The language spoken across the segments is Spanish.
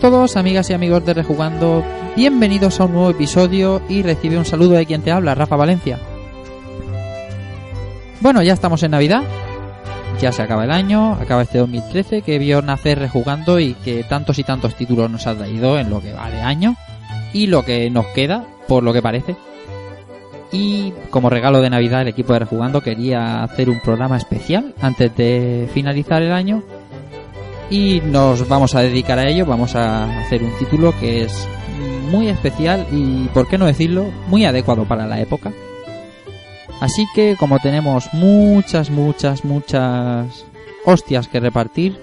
Todos, amigas y amigos de Rejugando. Bienvenidos a un nuevo episodio y recibe un saludo de quien te habla, Rafa Valencia. Bueno, ya estamos en Navidad. Ya se acaba el año, acaba este 2013 que vio nacer Rejugando y que tantos y tantos títulos nos ha traído en lo que va de año y lo que nos queda, por lo que parece. Y como regalo de Navidad el equipo de Rejugando quería hacer un programa especial antes de finalizar el año y nos vamos a dedicar a ello, vamos a hacer un título que es muy especial y, por qué no decirlo, muy adecuado para la época. Así que como tenemos muchas, muchas, muchas hostias que repartir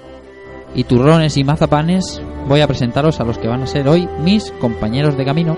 y turrones y mazapanes, voy a presentaros a los que van a ser hoy mis compañeros de camino.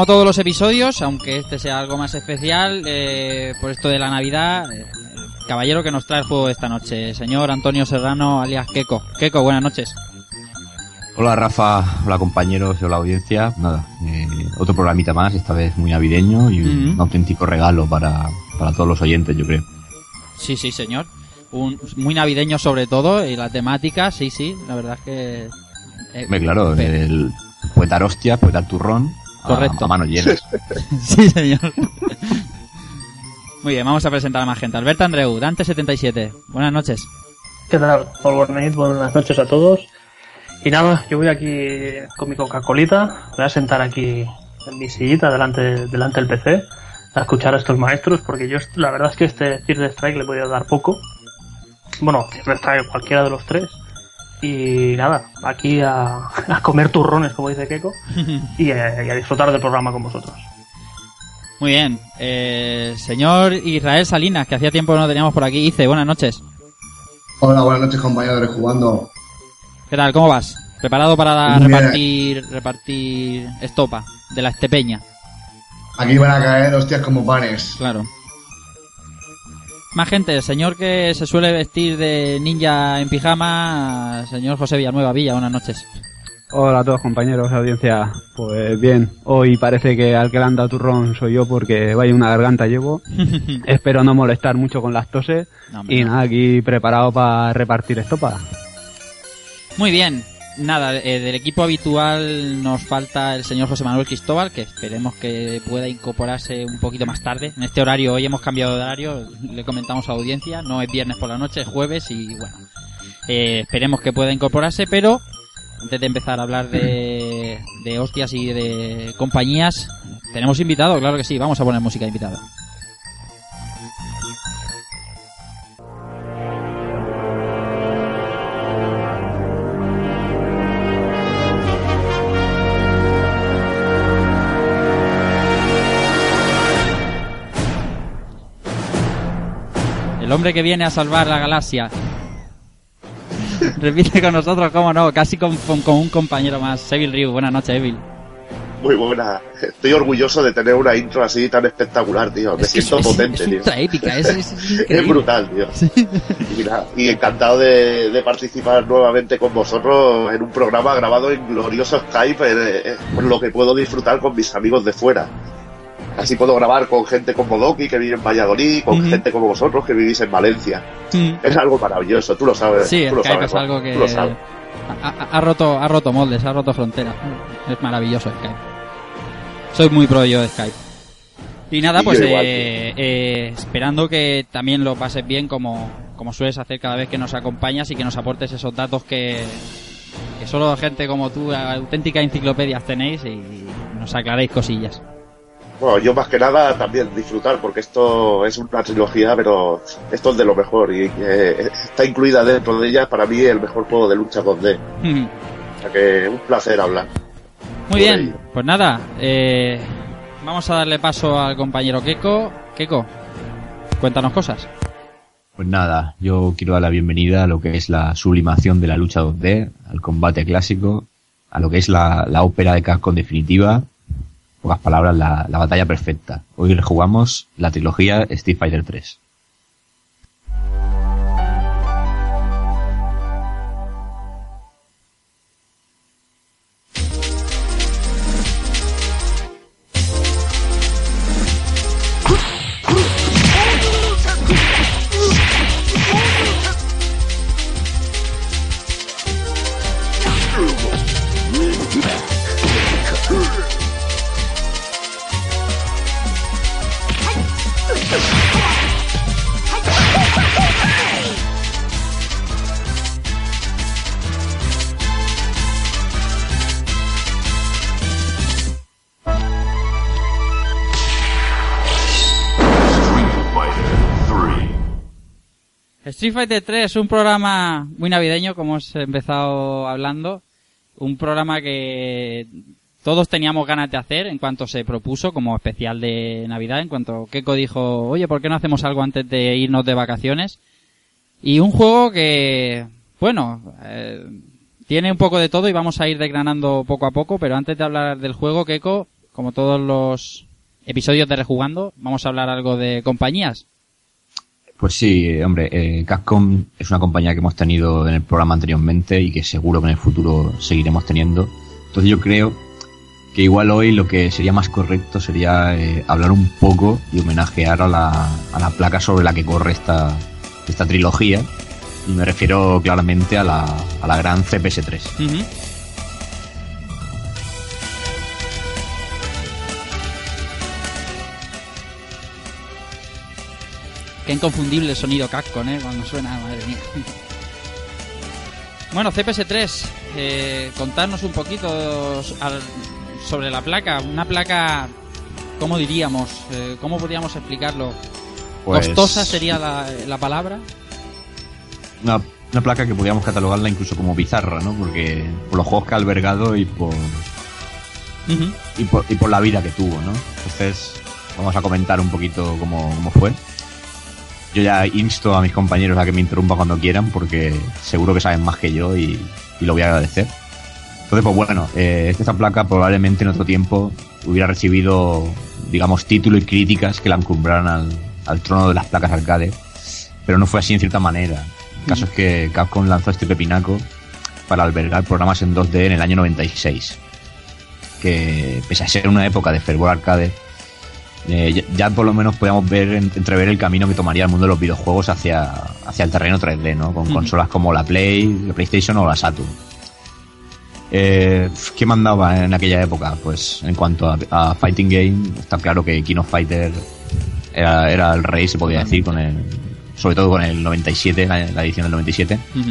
Como todos los episodios, aunque este sea algo más especial, eh, por esto de la Navidad, eh, el caballero que nos trae el juego esta noche, señor Antonio Serrano, alias Keko. Keko, buenas noches. Hola Rafa, hola compañeros, hola audiencia. Nada, eh, otro programita más, esta vez muy navideño y un auténtico regalo para, para todos los oyentes, yo creo. Sí, sí, señor. Un, muy navideño sobre todo, y la temática, sí, sí, la verdad es que... eh, claro, el puede dar hostia, puede dar turrón. A- Correcto. A, manos llenas. Sí, señor. Muy bien, vamos a presentar a más gente. Alberto Andreu, Dante77. Buenas noches. ¿Qué tal? Buenas noches a todos. Y nada, yo voy aquí con mi Coca-Colita, me voy a sentar aquí en mi sillita delante, delante del PC a escuchar a estos maestros, porque yo la verdad es que este the Strike le podía dar poco. Bueno, the Strike cualquiera de los tres. Y nada, aquí a, a comer turrones, como dice Keiko, y a, y a disfrutar del programa con vosotros. Muy bien. Eh, señor Israel Salinas, que hacía tiempo que no teníamos por aquí. Ice, buenas noches. Hola, buenas noches compañeros de Rejugando. ¿Qué tal? ¿Cómo vas? ¿Preparado para repartir, repartir estopa de la estepeña? Aquí van a caer hostias como panes. Claro. Más gente, el señor que se suele vestir de ninja en pijama, señor José Villanueva Villa, buenas noches. Hola a todos compañeros de audiencia. Pues bien, hoy parece que al que le han dado turrón soy yo porque vaya una garganta llevo. Espero no molestar mucho con las toses. No, Y nada, aquí preparado para repartir estopa. Muy bien. Nada, eh, del equipo habitual nos falta el señor José Manuel Cristóbal, que esperemos que pueda incorporarse un poquito más tarde. En este horario, hoy hemos cambiado de horario, le comentamos a la audiencia, no es viernes por la noche, es jueves y bueno, eh, esperemos que pueda incorporarse, pero antes de empezar a hablar de, de hostias y de compañías, tenemos invitado, claro que sí, vamos a poner música de invitado. El hombre que viene a salvar la galaxia. Repite con nosotros, cómo no, casi con, con- con un compañero más. Evil Ryu, buenas noches, Evil. Muy buena. Estoy orgulloso de tener una intro así tan espectacular, tío. Me Es siento es- potente, es tío. épica, es, brutal, tío. Y, nada, y encantado de, de participar nuevamente con vosotros en un programa grabado en glorioso Skype, por lo que puedo disfrutar con mis amigos de fuera. Así puedo grabar con gente como Doki, que vive en Valladolid, con gente como vosotros, que vivís en Valencia. Es algo maravilloso, tú lo sabes. Sí, tú lo Skype sabes, es algo que tú lo sabes. ha, roto, ha roto moldes, ha roto fronteras. Es maravilloso Skype. Soy muy pro yo de Skype. Y nada, Y pues igual, eh, eh, esperando que también lo pases bien como, como sueles hacer cada vez que nos acompañas y que nos aportes esos datos que, que solo gente como tú, auténticas enciclopedias tenéis y nos aclaréis cosillas. Bueno, yo más que nada también disfrutar, porque esto es una trilogía, pero esto es de lo mejor y eh, está incluida dentro de ella para mí el mejor juego de lucha 2D. O sea que un placer hablar. Muy bien, pues nada, eh, vamos a darle paso al compañero Keko. Keko, cuéntanos cosas. Pues nada, yo quiero dar la bienvenida a lo que es la sublimación de la lucha 2D, al combate clásico, a lo que es la, la ópera de Capcom definitiva, en pocas palabras, la, la batalla perfecta. Hoy rejugamos la trilogía Street Fighter 3. Street Fighter 3 es un programa muy navideño, como hemos empezado hablando. Un programa que todos teníamos ganas de hacer en cuanto se propuso como especial de Navidad, en cuanto Keiko dijo, oye, ¿por qué no hacemos algo antes de irnos de vacaciones? Y un juego que, bueno, eh, tiene un poco de todo y vamos a ir desgranando poco a poco, pero antes de hablar del juego, Keiko, como todos los episodios de Rejugando, vamos a hablar algo de compañías. Pues sí, hombre, eh, Capcom es una compañía que hemos tenido en el programa anteriormente y que seguro que en el futuro seguiremos teniendo. Entonces yo creo que igual hoy lo que sería más correcto sería eh, hablar un poco y homenajear a la, a la placa sobre la que corre esta, esta trilogía. Y me refiero claramente a la, a la gran CPS3. Ujú. Qué inconfundible sonido Capcom, ¿eh? Cuando suena, madre mía. Bueno, CPS3, eh, contarnos un poquito sobre la placa. Una placa, ¿cómo diríamos? Eh, ¿Cómo podríamos explicarlo? Pues- ¿Costosa sería la, la palabra? Una, una placa que podríamos catalogarla incluso como bizarra, ¿no? Porque por los juegos que ha albergado y por, y por, y por la vida que tuvo, ¿no? Entonces, vamos a comentar un poquito cómo, cómo fue. Yo ya insto a mis compañeros a que me interrumpan cuando quieran, porque seguro que saben más que yo y, y lo voy a agradecer. Entonces, pues bueno, eh, esta placa probablemente en otro tiempo hubiera recibido, digamos, título y críticas que la encumbraran al, al trono de las placas arcade, pero no fue así en cierta manera. El caso es que Capcom lanzó este pepinaco para albergar programas en 2D en el año 96 que pese a ser una época de fervor arcade, eh, ya, ya por lo menos podíamos ver, en- entrever el camino que tomaría el mundo de los videojuegos hacia, hacia el terreno 3D, ¿no? Con consolas como la Play, la PlayStation o la Saturn. Eh, ¿Qué mandaba en aquella época? Pues en cuanto a, a Fighting Game, está claro que King of Fighter era, era el rey, se podría decir, con el, sobre todo con el 97, la, la edición del 97 Ujú.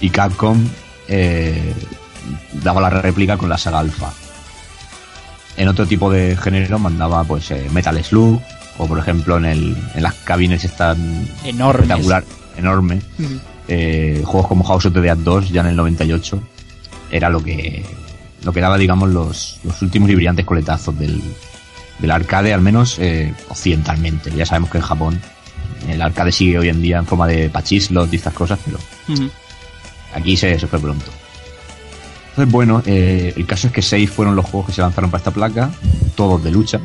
y Capcom eh, daba la réplica con la saga Alpha. En otro tipo de género mandaba pues eh, Metal Slug o por ejemplo en, el, en las cabines están Enormes. espectacular, enorme. Eh, juegos como House of the Dead 2 ya en el 98 era lo que lo que daba digamos los, los últimos y brillantes coletazos del, del arcade al menos eh, occidentalmente ya sabemos que en Japón el arcade sigue hoy en día en forma de pachislos y estas cosas pero. Aquí se, se fue pronto. Entonces, bueno, eh, el caso es que seis fueron los juegos que se lanzaron para esta placa, todos de lucha,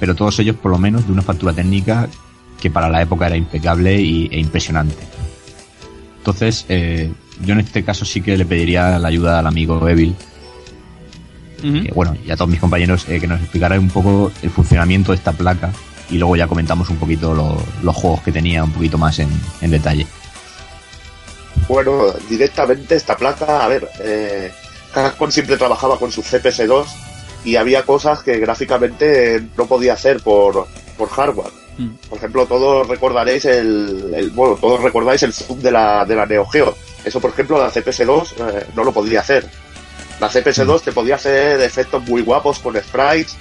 pero todos ellos por lo menos de una factura técnica que para la época era impecable y, e impresionante. Entonces, eh, yo en este caso sí que le pediría la ayuda al amigo Evil, bueno, y a todos mis compañeros, eh, que nos explicara un poco el funcionamiento de esta placa y luego ya comentamos un poquito lo- los juegos que tenía un poquito más en, en detalle. Bueno, directamente esta placa, a ver, eh, Capcom siempre trabajaba con su CPS2 y había cosas que gráficamente no podía hacer por, por hardware. Mm. Por ejemplo, todos recordaréis el, el- bueno, todos recordáis el zoom de la, de la Neo Geo. Eso, por ejemplo, la CPS2 eh, no lo podía hacer. La CPS2 te podía hacer efectos muy guapos con sprites.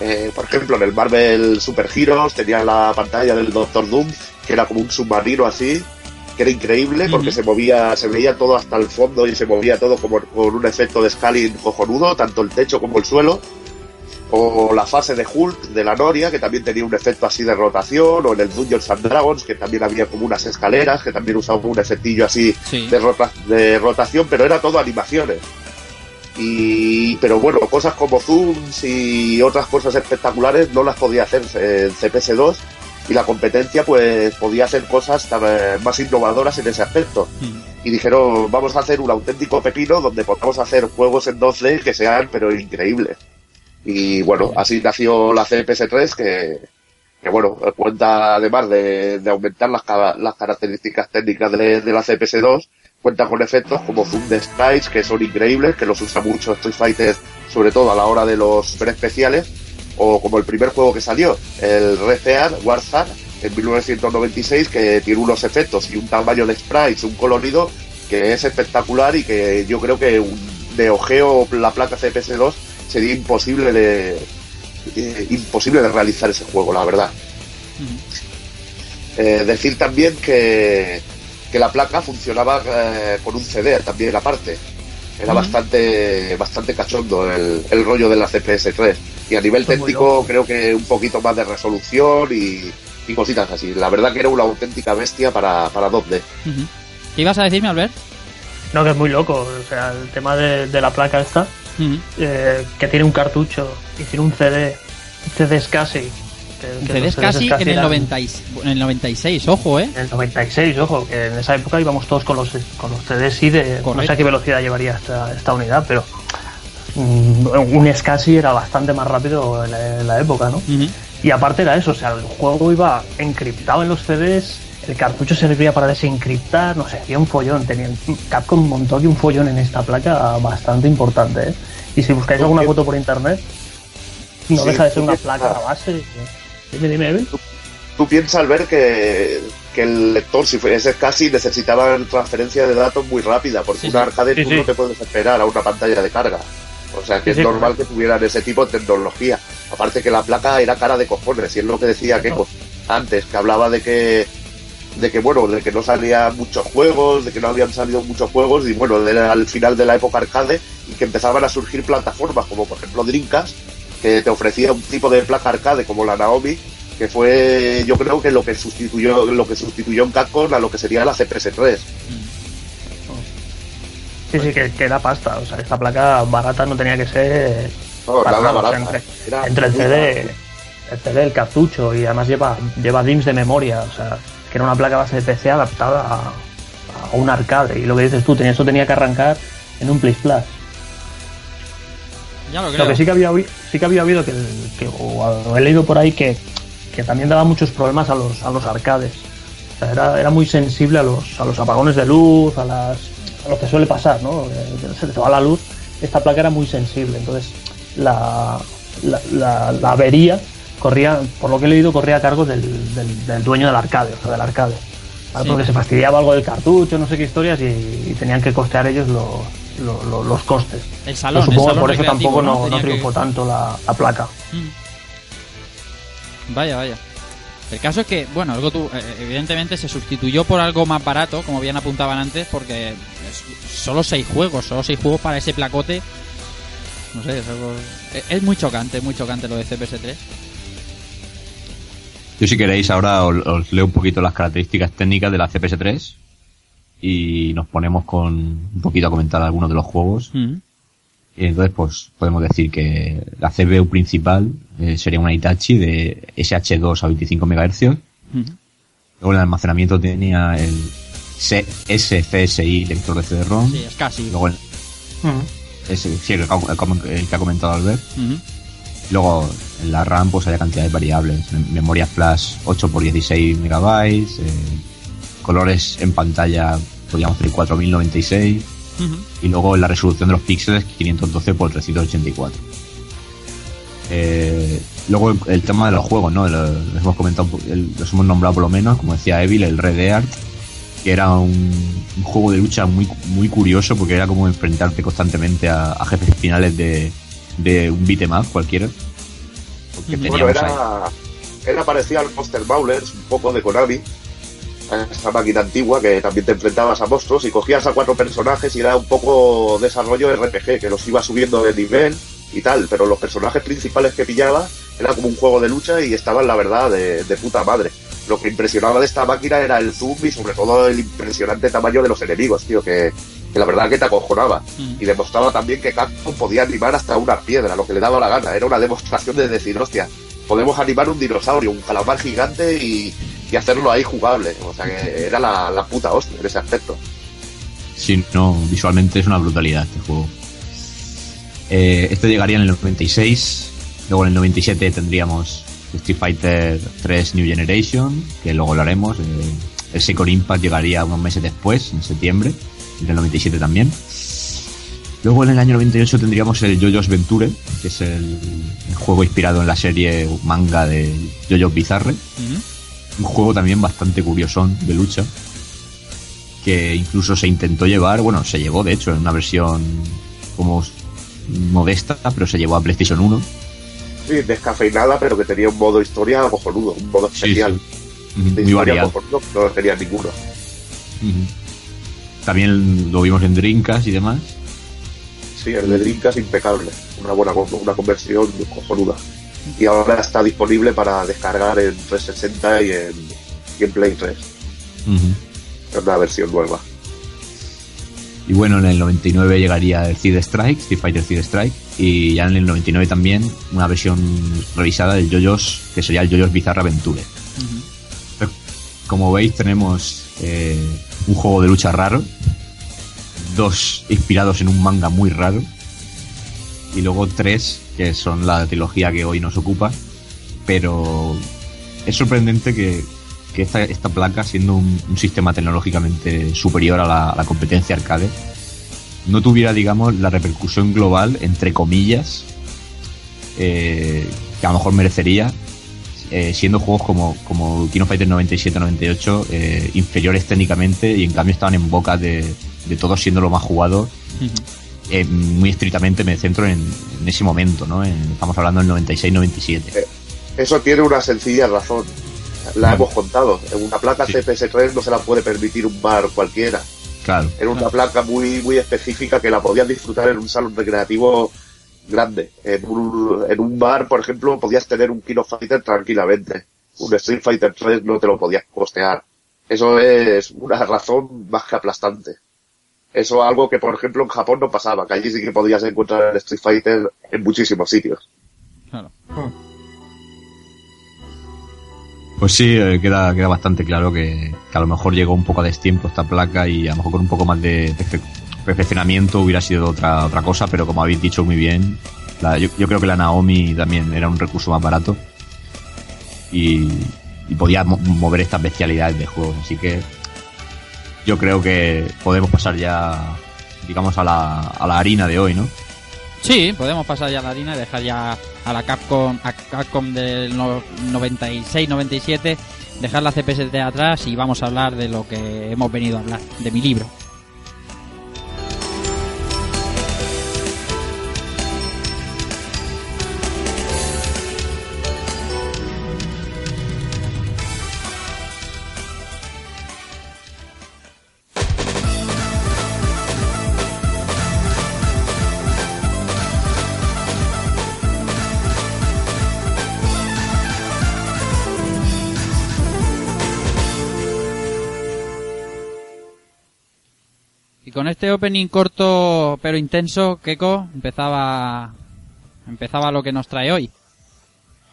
Eh, por ejemplo, en el Marvel Super Heroes tenía la pantalla del Doctor Doom, que era como un submarino así, que era increíble porque se movía, se veía todo hasta el fondo y se movía todo como con un efecto de scaling cojonudo, tanto el techo como el suelo. O la fase de Hulk de la Noria, que también tenía un efecto así de rotación, o en el Dungeons and Dragons, que también había como unas escaleras, que también usaba un efectillo así Sí. de, rota- de rotación, pero era todo animaciones. Y, pero bueno, cosas como zooms y otras cosas espectaculares no las podía hacer en CPS2 y la competencia pues podía hacer cosas eh, más innovadoras en ese aspecto. Mm. Y dijeron, vamos a hacer un auténtico pepino donde podamos hacer juegos en 2D que sean pero increíbles. Y bueno, así nació la CPS3 que, que bueno, cuenta además de, de aumentar las, las características técnicas de, de la CPS2, cuenta con efectos como zoom de sprites que son increíbles, que los usa mucho Street Fighter, sobre todo a la hora de los especiales, o como el primer juego que salió, el Rezear Warzar, en 1996, que tiene unos efectos y un tamaño de sprites, un colorido que es espectacular y que yo creo que un Neo Geo, la placa CPS2, sería imposible de eh, imposible de realizar ese juego, la verdad. Eh, decir también que, que la placa funcionaba eh, con un CD también aparte. Era bastante bastante cachondo el, el rollo de la CPS3. Y a nivel Esto es muy técnico creo que un poquito más de resolución y, y cositas así. La verdad que era una auténtica bestia para, para 2D. Ujú. ¿Qué ibas a decirme, Albert? No, que es muy loco. O sea, el tema de, de la placa esta, eh, que tiene un cartucho y tiene un CD, un CD SCSI. Que, que CDs casi en el, eran 90 y- en el 96, ojo, ¿eh? En el 96, ojo, que en esa época íbamos todos con los, con los CDs y de. No sé a qué velocidad llevaría esta, esta unidad, pero. mm, un SCSI era bastante más rápido en la, en la época, ¿no? Y aparte era eso, o sea, el juego iba encriptado en los CDs, el cartucho servía para desencriptar, no sé, había un follón. Tenía, Capcom montó aquí un follón en esta placa bastante importante, ¿eh? Y si buscáis alguna foto por internet, no Sí, deja de ser una placa a base. Dime, dime, Evil. Tú piensas al ver que, que el lector, si fuese casi, necesitaba transferencia de datos muy rápida, porque Sí, un sí. arcade Sí, tú sí. no te puedes esperar a una pantalla de carga. O sea que es normal que tuvieran ese tipo de tecnología. Aparte que la placa era cara de cojones, y es lo que decía que antes, que hablaba de que de que bueno, de que no salían muchos juegos, de que no habían salido muchos juegos, y bueno, era al final de la época arcade, y que empezaban a surgir plataformas, como por ejemplo Dreamcast, que te ofrecía un tipo de placa arcade como la Naomi, que fue yo creo que lo que sustituyó lo que sustituyó en Capcom a lo que sería la CPS3. Sí, sí, que, que era pasta. O sea, esta placa barata no tenía que ser. No, para nada barata. entre, el CD, el CD, el cartucho y además lleva, lleva DIMMs de memoria. O sea, que era una placa base de PC adaptada a, a un arcade. Y lo que dices tú, tenía, eso tenía que arrancar en un Play. Ya lo creo. Lo que sí que había, sí que había oído que, que- o he leído por ahí que, que también daba muchos problemas a los, a los arcades. O sea, era, era muy sensible a los, a los apagones de luz, a, las, a lo que suele pasar, ¿no? Eh, Se te va la luz. Esta placa era muy sensible, entonces la, la, la- la avería corría, por lo que he leído, corría a cargo del, del- del dueño del arcade, o sea, del arcade. ¿vale? Sí. Porque se fastidiaba algo del cartucho, no sé qué historias, y, y tenían que costear ellos los, los, los- los costes. El salón, el supongo que salón por eso tampoco no, no que- triunfó tanto la, la placa. Mm. Vaya, vaya. El caso es que, bueno, algo tú, eh, evidentemente se sustituyó por algo más barato, como bien apuntaban antes, porque es solo seis juegos, solo seis juegos para ese placote. No sé, es algo. Es, es muy chocante, muy chocante lo de CPS3. Yo si queréis ahora os, os leo un poquito las características técnicas de la CPS3 y nos ponemos con un poquito a comentar algunos de los juegos. Mm. Y entonces, pues podemos decir que la CPU principal eh, sería una Hitachi de SH2 a 25 MHz. Mm. Luego el almacenamiento tenía el C- SCSI lector de CD-ROM. Sí, es casi. Luego el, Mm. ese, sí, el, que- el que ha comentado Albert. Mm. Luego en la RAM pues hay cantidad de variables. Mem- Memoria flash 8 x 16 megabytes. eh, colores en pantalla podríamos tener 4096. Mm. Y luego en la resolución de los píxeles 512 x 384. Eh, luego el, el tema de los juegos, ¿no? Lo- Los hemos comentado, el- los hemos nombrado por lo menos, como decía Evil, el Red Dead, que era un, un juego de lucha muy, muy curioso porque era como enfrentarte constantemente a, a jefes finales de, de un beat'em up cualquiera. Ujú. Bueno, ahí- era, era parecido al Monster Bowlers, un poco de Konami, esa máquina antigua que también te enfrentabas a monstruos y cogías a cuatro personajes y era un poco desarrollo RPG, que los ibas subiendo de nivel y tal, pero los personajes principales que pillabas era como un juego de lucha y estaban, la verdad, de, de puta madre. Lo que impresionaba de esta máquina era el zoom y sobre todo el impresionante tamaño de los enemigos, tío, que, que la verdad que te acojonaba. Mm. Y demostraba también que Capcom podía animar hasta una piedra, lo que le daba la gana. Era una demostración de decir, hostia, podemos animar un dinosaurio, un calamar gigante y, y hacerlo ahí jugable. O sea que era la, la puta hostia en ese aspecto. Sí, no, visualmente es una brutalidad este juego. Eh, esto llegaría en el 96, luego en el 97 tendríamos Street Fighter 3 New Generation, que luego lo haremos. eh, el Second Impact llegaría unos meses después, en septiembre, del 97 también. Luego en el año 98 tendríamos el JoJo's Venture, que es el, el juego inspirado en la serie manga de JoJo's Bizarre. Un juego también bastante curiosón de lucha que incluso se intentó llevar, bueno, se llevó de hecho en una versión como modesta, pero se llevó a PlayStation 1. Sí, descafeinada, pero que tenía un modo historia cojonudo, un modo especial. sí. Ujú, De Muy variado. cojonudo, no tenía ninguno. También lo vimos en Drinkas y demás. Sí, el de Dreamcast impecable. Una buena una conversión cojonuda. Y ahora está disponible para descargar en 360 y en, y en Play 3. Ujú. Es una versión nueva. Y bueno, en el 99 llegaría el Seed Strike, Street Fighter Seed Strike, y ya en el 99 también una versión revisada del JoJo's, que sería el JoJo's Bizarre Adventure. Ujú. Como veis, tenemos eh, un juego de lucha raro, dos inspirados en un manga muy raro, y luego tres que son la trilogía que hoy nos ocupa. Pero es sorprendente que, que esta, placa, siendo un, sistema tecnológicamente superior a la, competencia arcade, no tuviera, digamos, la repercusión global, entre comillas, eh, que a lo mejor merecería eh, siendo juegos como, como King of Fighters 97-98 eh, inferiores técnicamente y en cambio estaban en boca de, de todos siendo lo más jugado. Eh, muy estrictamente me centro en, en ese momento, ¿no? En- estamos hablando del 96-97. Eso tiene una sencilla razón. La hemos contado. En una placa Sí. CPS3 no se la puede permitir un bar cualquiera. Claro. Era una Claro. placa muy, muy específica que la podías disfrutar en un salón recreativo grande. En un, en un bar, por ejemplo, podías tener un Kino Fighter tranquilamente. Un Street Fighter 3 no te lo podías costear. Eso es una razón más que aplastante. Eso es algo que, por ejemplo, en Japón no pasaba, que allí sí que podías encontrar el Street Fighter en muchísimos sitios. Claro. Pues sí, eh, queda, queda bastante claro que, que a lo mejor llegó un poco a destiempo esta placa y a lo mejor con un poco más de perfe- perfeccionamiento hubiera sido otra, otra cosa, pero como habéis dicho muy bien, la- yo, yo creo que la Naomi también era un recurso más barato y, y podía mo- mover estas bestialidades de juegos, así que yo creo que podemos pasar ya, digamos, a la, a la harina de hoy, ¿no? Sí, podemos pasar ya a la harina y dejar ya a la Capcom, a Capcom del no- 96-97, dejar la CPS de atrás y vamos a hablar de lo que hemos venido a hablar, de mi libro. Este opening corto pero intenso, Keiko empezaba empezaba lo que nos trae hoy.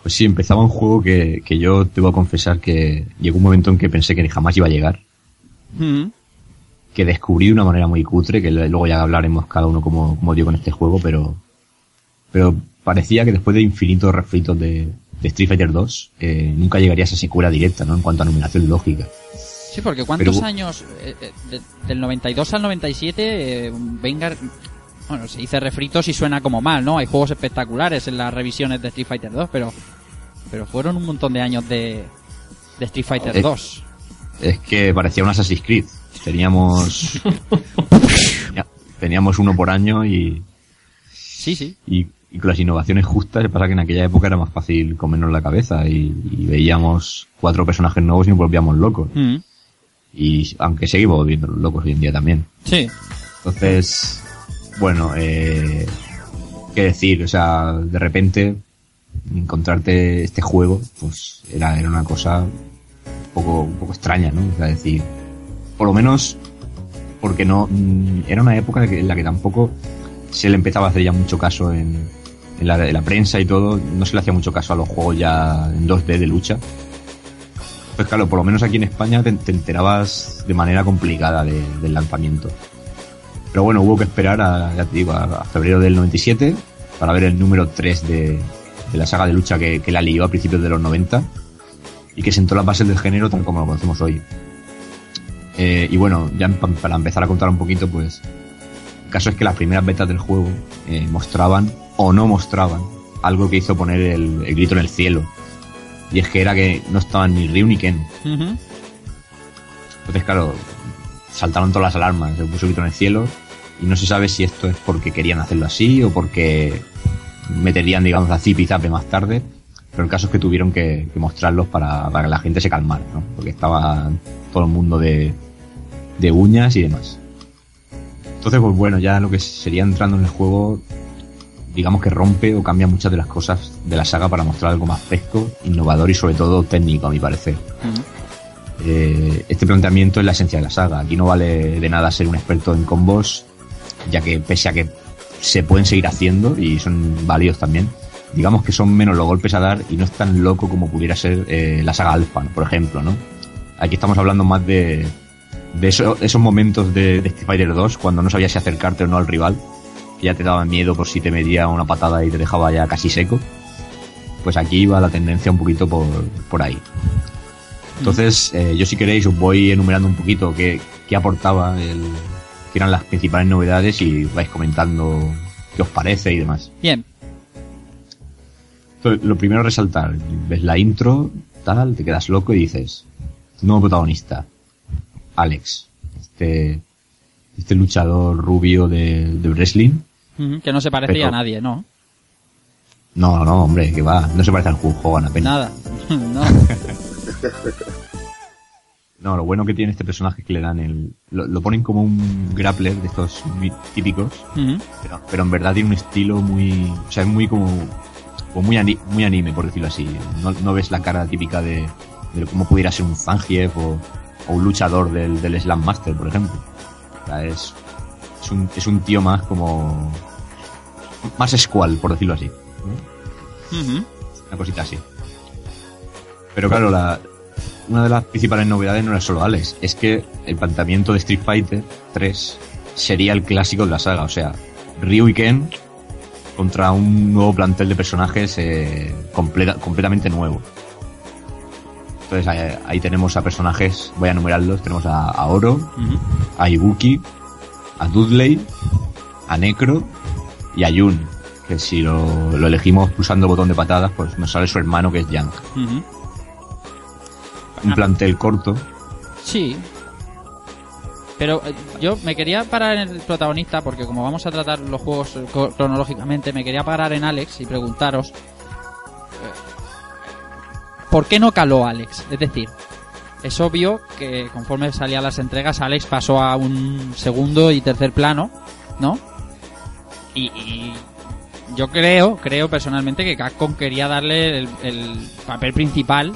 Pues sí, empezaba un juego que, que yo debo confesar que llegó un momento en que pensé que jamás iba a llegar. Mm. que descubrí de una manera muy cutre, que luego ya hablaremos cada uno como, como dio con este juego, pero, pero parecía que después de infinitos refritos de, de Street Fighter 2, eh, nunca llegaría a esa secuela directa, ¿no? En cuanto a numeración lógica. Sí, porque ¿cuántos Pero- años? eh, eh, de- del 92 al 97, eh, Vengar. Bueno, se dice refritos y suena como mal, ¿no? Hay juegos espectaculares en las revisiones de Street Fighter 2, pero. Pero fueron un montón de años de. de Street Fighter Eh, 2. Es que parecía un Assassin's Creed. Teníamos, teníamos uno por año y, Sí, sí. y, y con las innovaciones justas, se pasa que en aquella época era más fácil comernos la cabeza y, y veíamos cuatro personajes nuevos y nos volvíamos locos. Mm. Y aunque seguimos viendo locos hoy en día también. Sí. Entonces, bueno, eh, qué decir, o sea, de repente encontrarte este juego, pues era, era una cosa un poco, un poco extraña, ¿no? O sea, decir, por lo menos, porque no, mm, era una época en la que tampoco se le empezaba a hacer ya mucho caso en, en la, en la prensa y todo, no se le hacía mucho caso a los juegos ya en 2D de lucha. Pues claro, por lo menos aquí en España te, te enterabas de manera complicada de- del lanzamiento. Pero bueno, hubo que esperar a, ya te digo, a, febrero del 97 para ver el número 3 de, la saga de lucha que, la lió a principios de los 90 y que sentó las bases del género tal como lo conocemos hoy. Eh, y bueno, ya pa- para empezar a contar un poquito, pues el caso es que las primeras betas del juego eh, mostraban o no mostraban algo que hizo poner el grito en el cielo. Y es que era que no estaban ni Ryu ni Ken. Entonces, claro, saltaron todas las alarmas, se puso grito en el cielo y no se sabe si esto es porque querían hacerlo así o porque meterían, digamos, a Zip y Zape más tarde. Pero el caso es que tuvieron que, que mostrarlos para, para que la gente se calmara, ¿no? Porque estaba todo el mundo de, de uñas y demás. Entonces, pues bueno, ya lo que sería entrando en el juego, digamos que rompe o cambia muchas de las cosas de la saga para mostrar algo más fresco, innovador y sobre todo técnico, a mi parecer. Eh, este planteamiento es la esencia de la saga. Aquí no vale de nada ser un experto en combos, ya que pese a que se pueden seguir haciendo y son válidos también, digamos que son menos los golpes a dar y no es tan loco como pudiera ser eh, la saga Alpha, por ejemplo, ¿no? Aquí estamos hablando más de, de eso- esos momentos de, de Street Fighter 2 cuando no sabías si acercarte o no al rival, ya te daba miedo por si te medía una patada y te dejaba ya casi seco. Pues aquí iba la tendencia un poquito por, por ahí. Entonces, eh, yo si queréis os voy enumerando un poquito qué, qué aportaba, el, qué eran las principales novedades y vais comentando qué os parece y demás. Bien. Entonces, lo primero resaltar, ves la intro, tal, te quedas loco y dices, nuevo protagonista, Alex, este, este luchador rubio de, de wrestling. Que no se parecía Pero- a nadie, ¿no? No, no, hombre, que va, no se parece al Hogan apenas. Nada. no. No, lo bueno que tiene este personaje es que le dan el, lo, lo ponen como un grappler de estos muy típicos, pero, pero en verdad tiene un estilo muy, o sea, es muy como, como muy, ani- muy anime, por decirlo así. No, no ves la cara típica de, de cómo pudiera ser un Zangief o, o un luchador del, del Slam Master, por ejemplo. O sea, es, es un, es un tío más como, más escual, por decirlo así. Una cosita así. Pero claro, la, una de las principales novedades no era solo Alex, es que el planteamiento de Street Fighter 3 sería el clásico de la saga, o sea, Ryu y Ken contra un nuevo plantel de personajes eh, completa- completamente nuevo. Entonces ahí, ahí tenemos a personajes, voy a enumerarlos, tenemos a, a Oro, a Ibuki, a Dudley, a Necro y a Jun, que si lo, lo elegimos pulsando el botón de patadas, pues nos sale su hermano que es Yang. Un plantel corto. Sí. Pero eh, yo me quería parar en el protagonista porque como vamos a tratar los juegos eh, cronológicamente, me quería parar en Alex y preguntaros eh, ¿por qué no caló Alex? Es decir, es obvio que conforme salían las entregas Alex pasó a un segundo y tercer plano, ¿no? Y, y yo creo, creo personalmente que Capcom quería darle el, el papel principal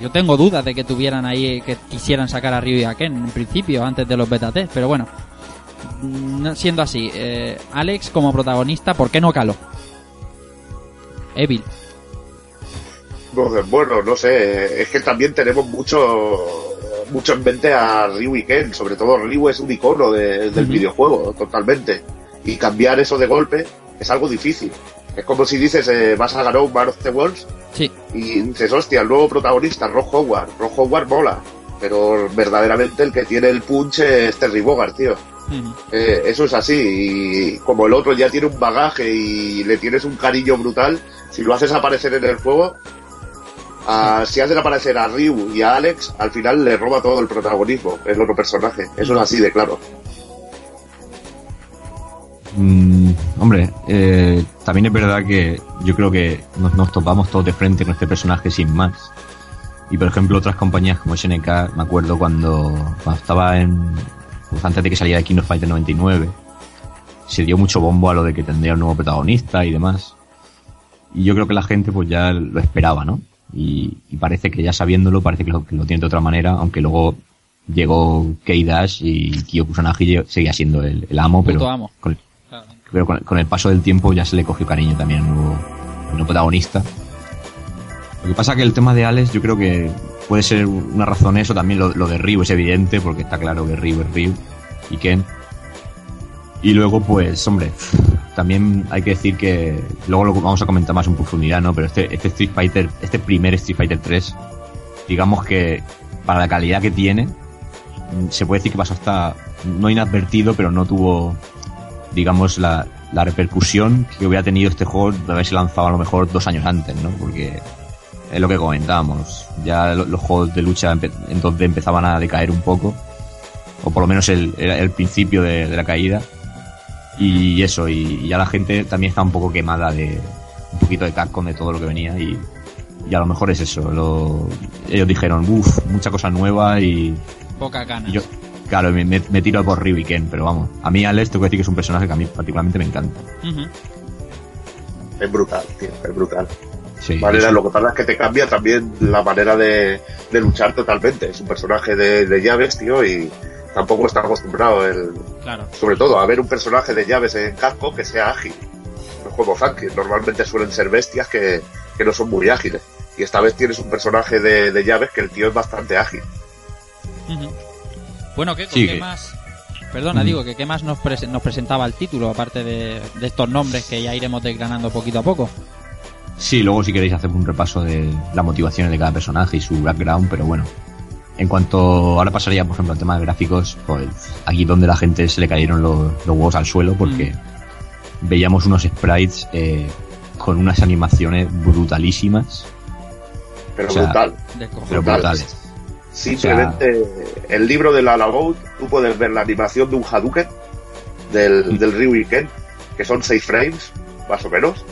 yo tengo dudas de que tuvieran ahí, que quisieran sacar a Ryu y a Ken en principio, antes de los beta pero bueno. no- siendo así, eh, Alex como protagonista, ¿por qué no caló? Evil. Entonces, bueno, no sé, es que también tenemos mucho mucho en mente a Ryu y Ken, sobre todo Ryu es un icono de- del videojuego, totalmente. Y cambiar eso de golpe es algo difícil. Es como si dices, eh, vas a ganar un Man of the Worlds Sí. y dices, hostia, el nuevo protagonista, Rock Howard. Rock Howard mola, pero verdaderamente el que tiene el punch es Terry Bogard, tío. Eh, eso es así, y como el otro ya tiene un bagaje y le tienes un cariño brutal, si lo haces aparecer en el juego, a- si haces aparecer a Ryu y a Alex, al final le roba todo el protagonismo, el otro personaje. Eso es así de claro. Mm, hombre, eh, también es verdad que yo creo que nos, topamos todos de frente con este personaje sin más. Y por ejemplo, otras compañías como SNK, me acuerdo cuando, estaba en. Pues antes de que saliera King of Fighter 99, se dio mucho bombo a lo de que tendría un nuevo protagonista y demás. Y yo creo que la gente pues ya lo esperaba, ¿no? Y, y parece que ya sabiéndolo, parece que lo, que lo tiene de otra manera, aunque luego llegó K-Dash y Kyo Kusanagi seguía siendo el, el amo, pero amo. con el- pero con, con el paso del tiempo ya se le cogió cariño también al nuevo, al nuevo protagonista. Lo que pasa que el tema de Alex yo creo que puede ser una razón eso, también lo, lo de Ryu es evidente, porque está claro que Ryu es Ryu y Ken. Y luego pues, hombre, también hay que decir que, luego lo vamos a comentar más en profundidad, ¿no? Pero este, este Street Fighter, este primer Street Fighter 3, digamos que para la calidad que tiene, mm, se puede decir que pasó hasta, no inadvertido, pero no tuvo digamos, la, la repercusión que hubiera tenido este juego de haberse lanzado a lo mejor dos años antes, ¿no? Porque es lo que comentábamos. Ya lo- los juegos de lucha entonces empezaban a decaer un poco. O por lo menos el, el, el principio de la caída. Y eso, y, ya la gente también está un poco quemada de un poquito de Capcom de todo lo que venía y, y a lo mejor es eso. Lo, ellos dijeron, uff, mucha cosa nueva y, Poca ganas. y yo, claro, me, me- tiro por Ryu y Ken, pero vamos. A mí Alex tengo que decir que es un personaje que a mí particularmente me encanta. Ujú. Es brutal, tío, es brutal. Sí, Manera, lo que pasa es que te cambia también la manera de, de luchar totalmente. Es un personaje de, de llaves, tío, y tampoco está acostumbrado, el, Claro. sobre todo, a ver un personaje de llaves en casco que sea ágil. No como Funky, normalmente suelen ser bestias que, que no son muy ágiles. Y esta vez tienes un personaje de, de llaves que el tío es bastante ágil. Bueno, ¿qué, Sí, ¿qué que- más? Perdona, digo, que ¿qué más nos, prese- nos presentaba el título, aparte de, de estos nombres que ya iremos desgranando poquito a poco? Sí, luego si queréis hacemos un repaso de las motivaciones de cada personaje y su background, pero bueno. En cuanto ahora pasaría, por ejemplo, al tema de gráficos, pues aquí donde la gente se le cayeron los, los huevos al suelo porque veíamos unos sprites eh, con unas animaciones brutalísimas, Pero O sea, brutal. Pero Brutal. brutales. Simplemente el libro de la Lagout, tú puedes ver la animación de un Hadouken del, del Ryu y Ken, que son 6 frames, más o menos.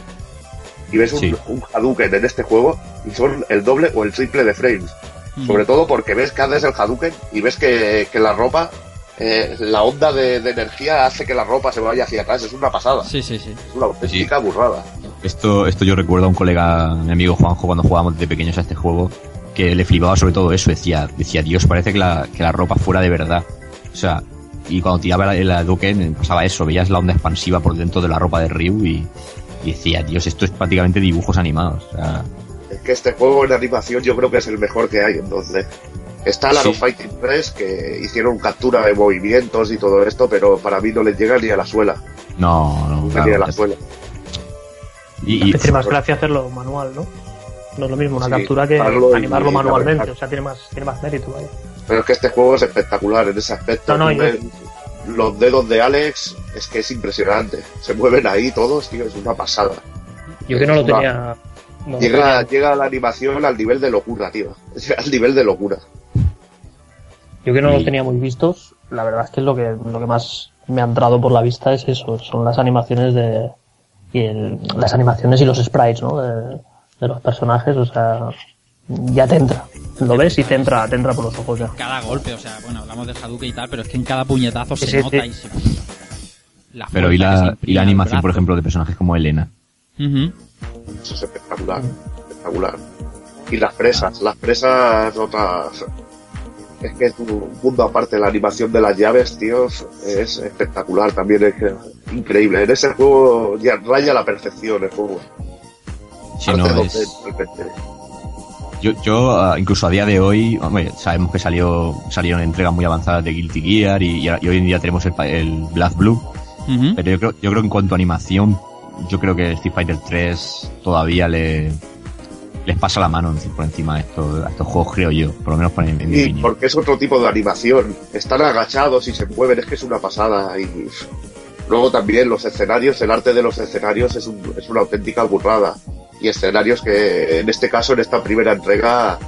Y ves un, Sí. un Hadouken en este juego y son el doble o el triple de frames. Sobre todo porque ves que haces el Hadouken y ves que, que la ropa, eh, la onda de, de energía hace que la ropa se vaya hacia atrás. Es una pasada. Sí, sí, sí. Es una auténtica burrada. Esto, esto yo recuerdo a un colega, mi amigo Juanjo, cuando jugábamos desde pequeños a este juego, que le flipaba sobre todo eso. Decía, decía Dios, parece que la, que la ropa fuera de verdad. O sea, y cuando tiraba el Hadouken pasaba eso, veías la onda expansiva por dentro de la ropa de Ryu y, y decía, Dios, esto es prácticamente dibujos animados. O sea, que este juego en animación yo creo que es el mejor que hay, entonces. Está el Aro Sí. Fighting 3, que hicieron captura de movimientos y todo esto, pero para mí no les llega ni a la suela. no, no, ni a claro. la suela. Y, y- tiene más gracia hacerlo manual, ¿no? No es lo mismo una Sí, captura que animarlo y manualmente. O sea, tiene más, tiene más mérito, vaya. Pero es que este juego es espectacular en ese aspecto. No, no, ves Los dedos de Alex es que es impresionante. Se mueven ahí todos, tío, es una pasada. Yo que no lo tenía. No Llega, llega la animación al nivel de locura, tío. Al nivel de locura. Yo que no Y- los tenía muy vistos, la verdad es que lo que, lo que más me ha entrado por la vista es eso, son las animaciones de. Y el- las animaciones y los sprites, ¿no? De, de los personajes, o sea. Ya te entra. Lo ves y te entra, te entra por los ojos ya. Cada golpe, o sea, bueno, hablamos del Hadouken y tal, pero es que en cada puñetazo Sí, se sí, nota sí. y se... La pero y la, y la animación, por ejemplo, de personajes como Elena. Ujú. Eso es espectacular. Espectacular. Y las presas, las presas otras. es que es un mundo aparte. La animación de las llaves, tío, es espectacular. También es increíble. En ese juego ya raya la perfección el juego. Si no, 2D, es-. Yo, yo ah, incluso a día de hoy, hombre, sabemos que salió salieron entregas muy avanzadas de Guilty Gear y, hoy en día tenemos el, pa- el Black Blue, pero yo creo, yo creo que en cuanto a animación, yo creo que Street Fighter 3 todavía le les pasa la mano por encima a estos, a estos juegos, creo yo, por lo menos en, en mi Sí, opinión. porque es otro tipo de animación. Están agachados y se mueven, es que es una pasada. Y luego también los escenarios, el arte de los escenarios es, un- es una auténtica burrada. Y escenarios que en este caso, en esta primera entrega,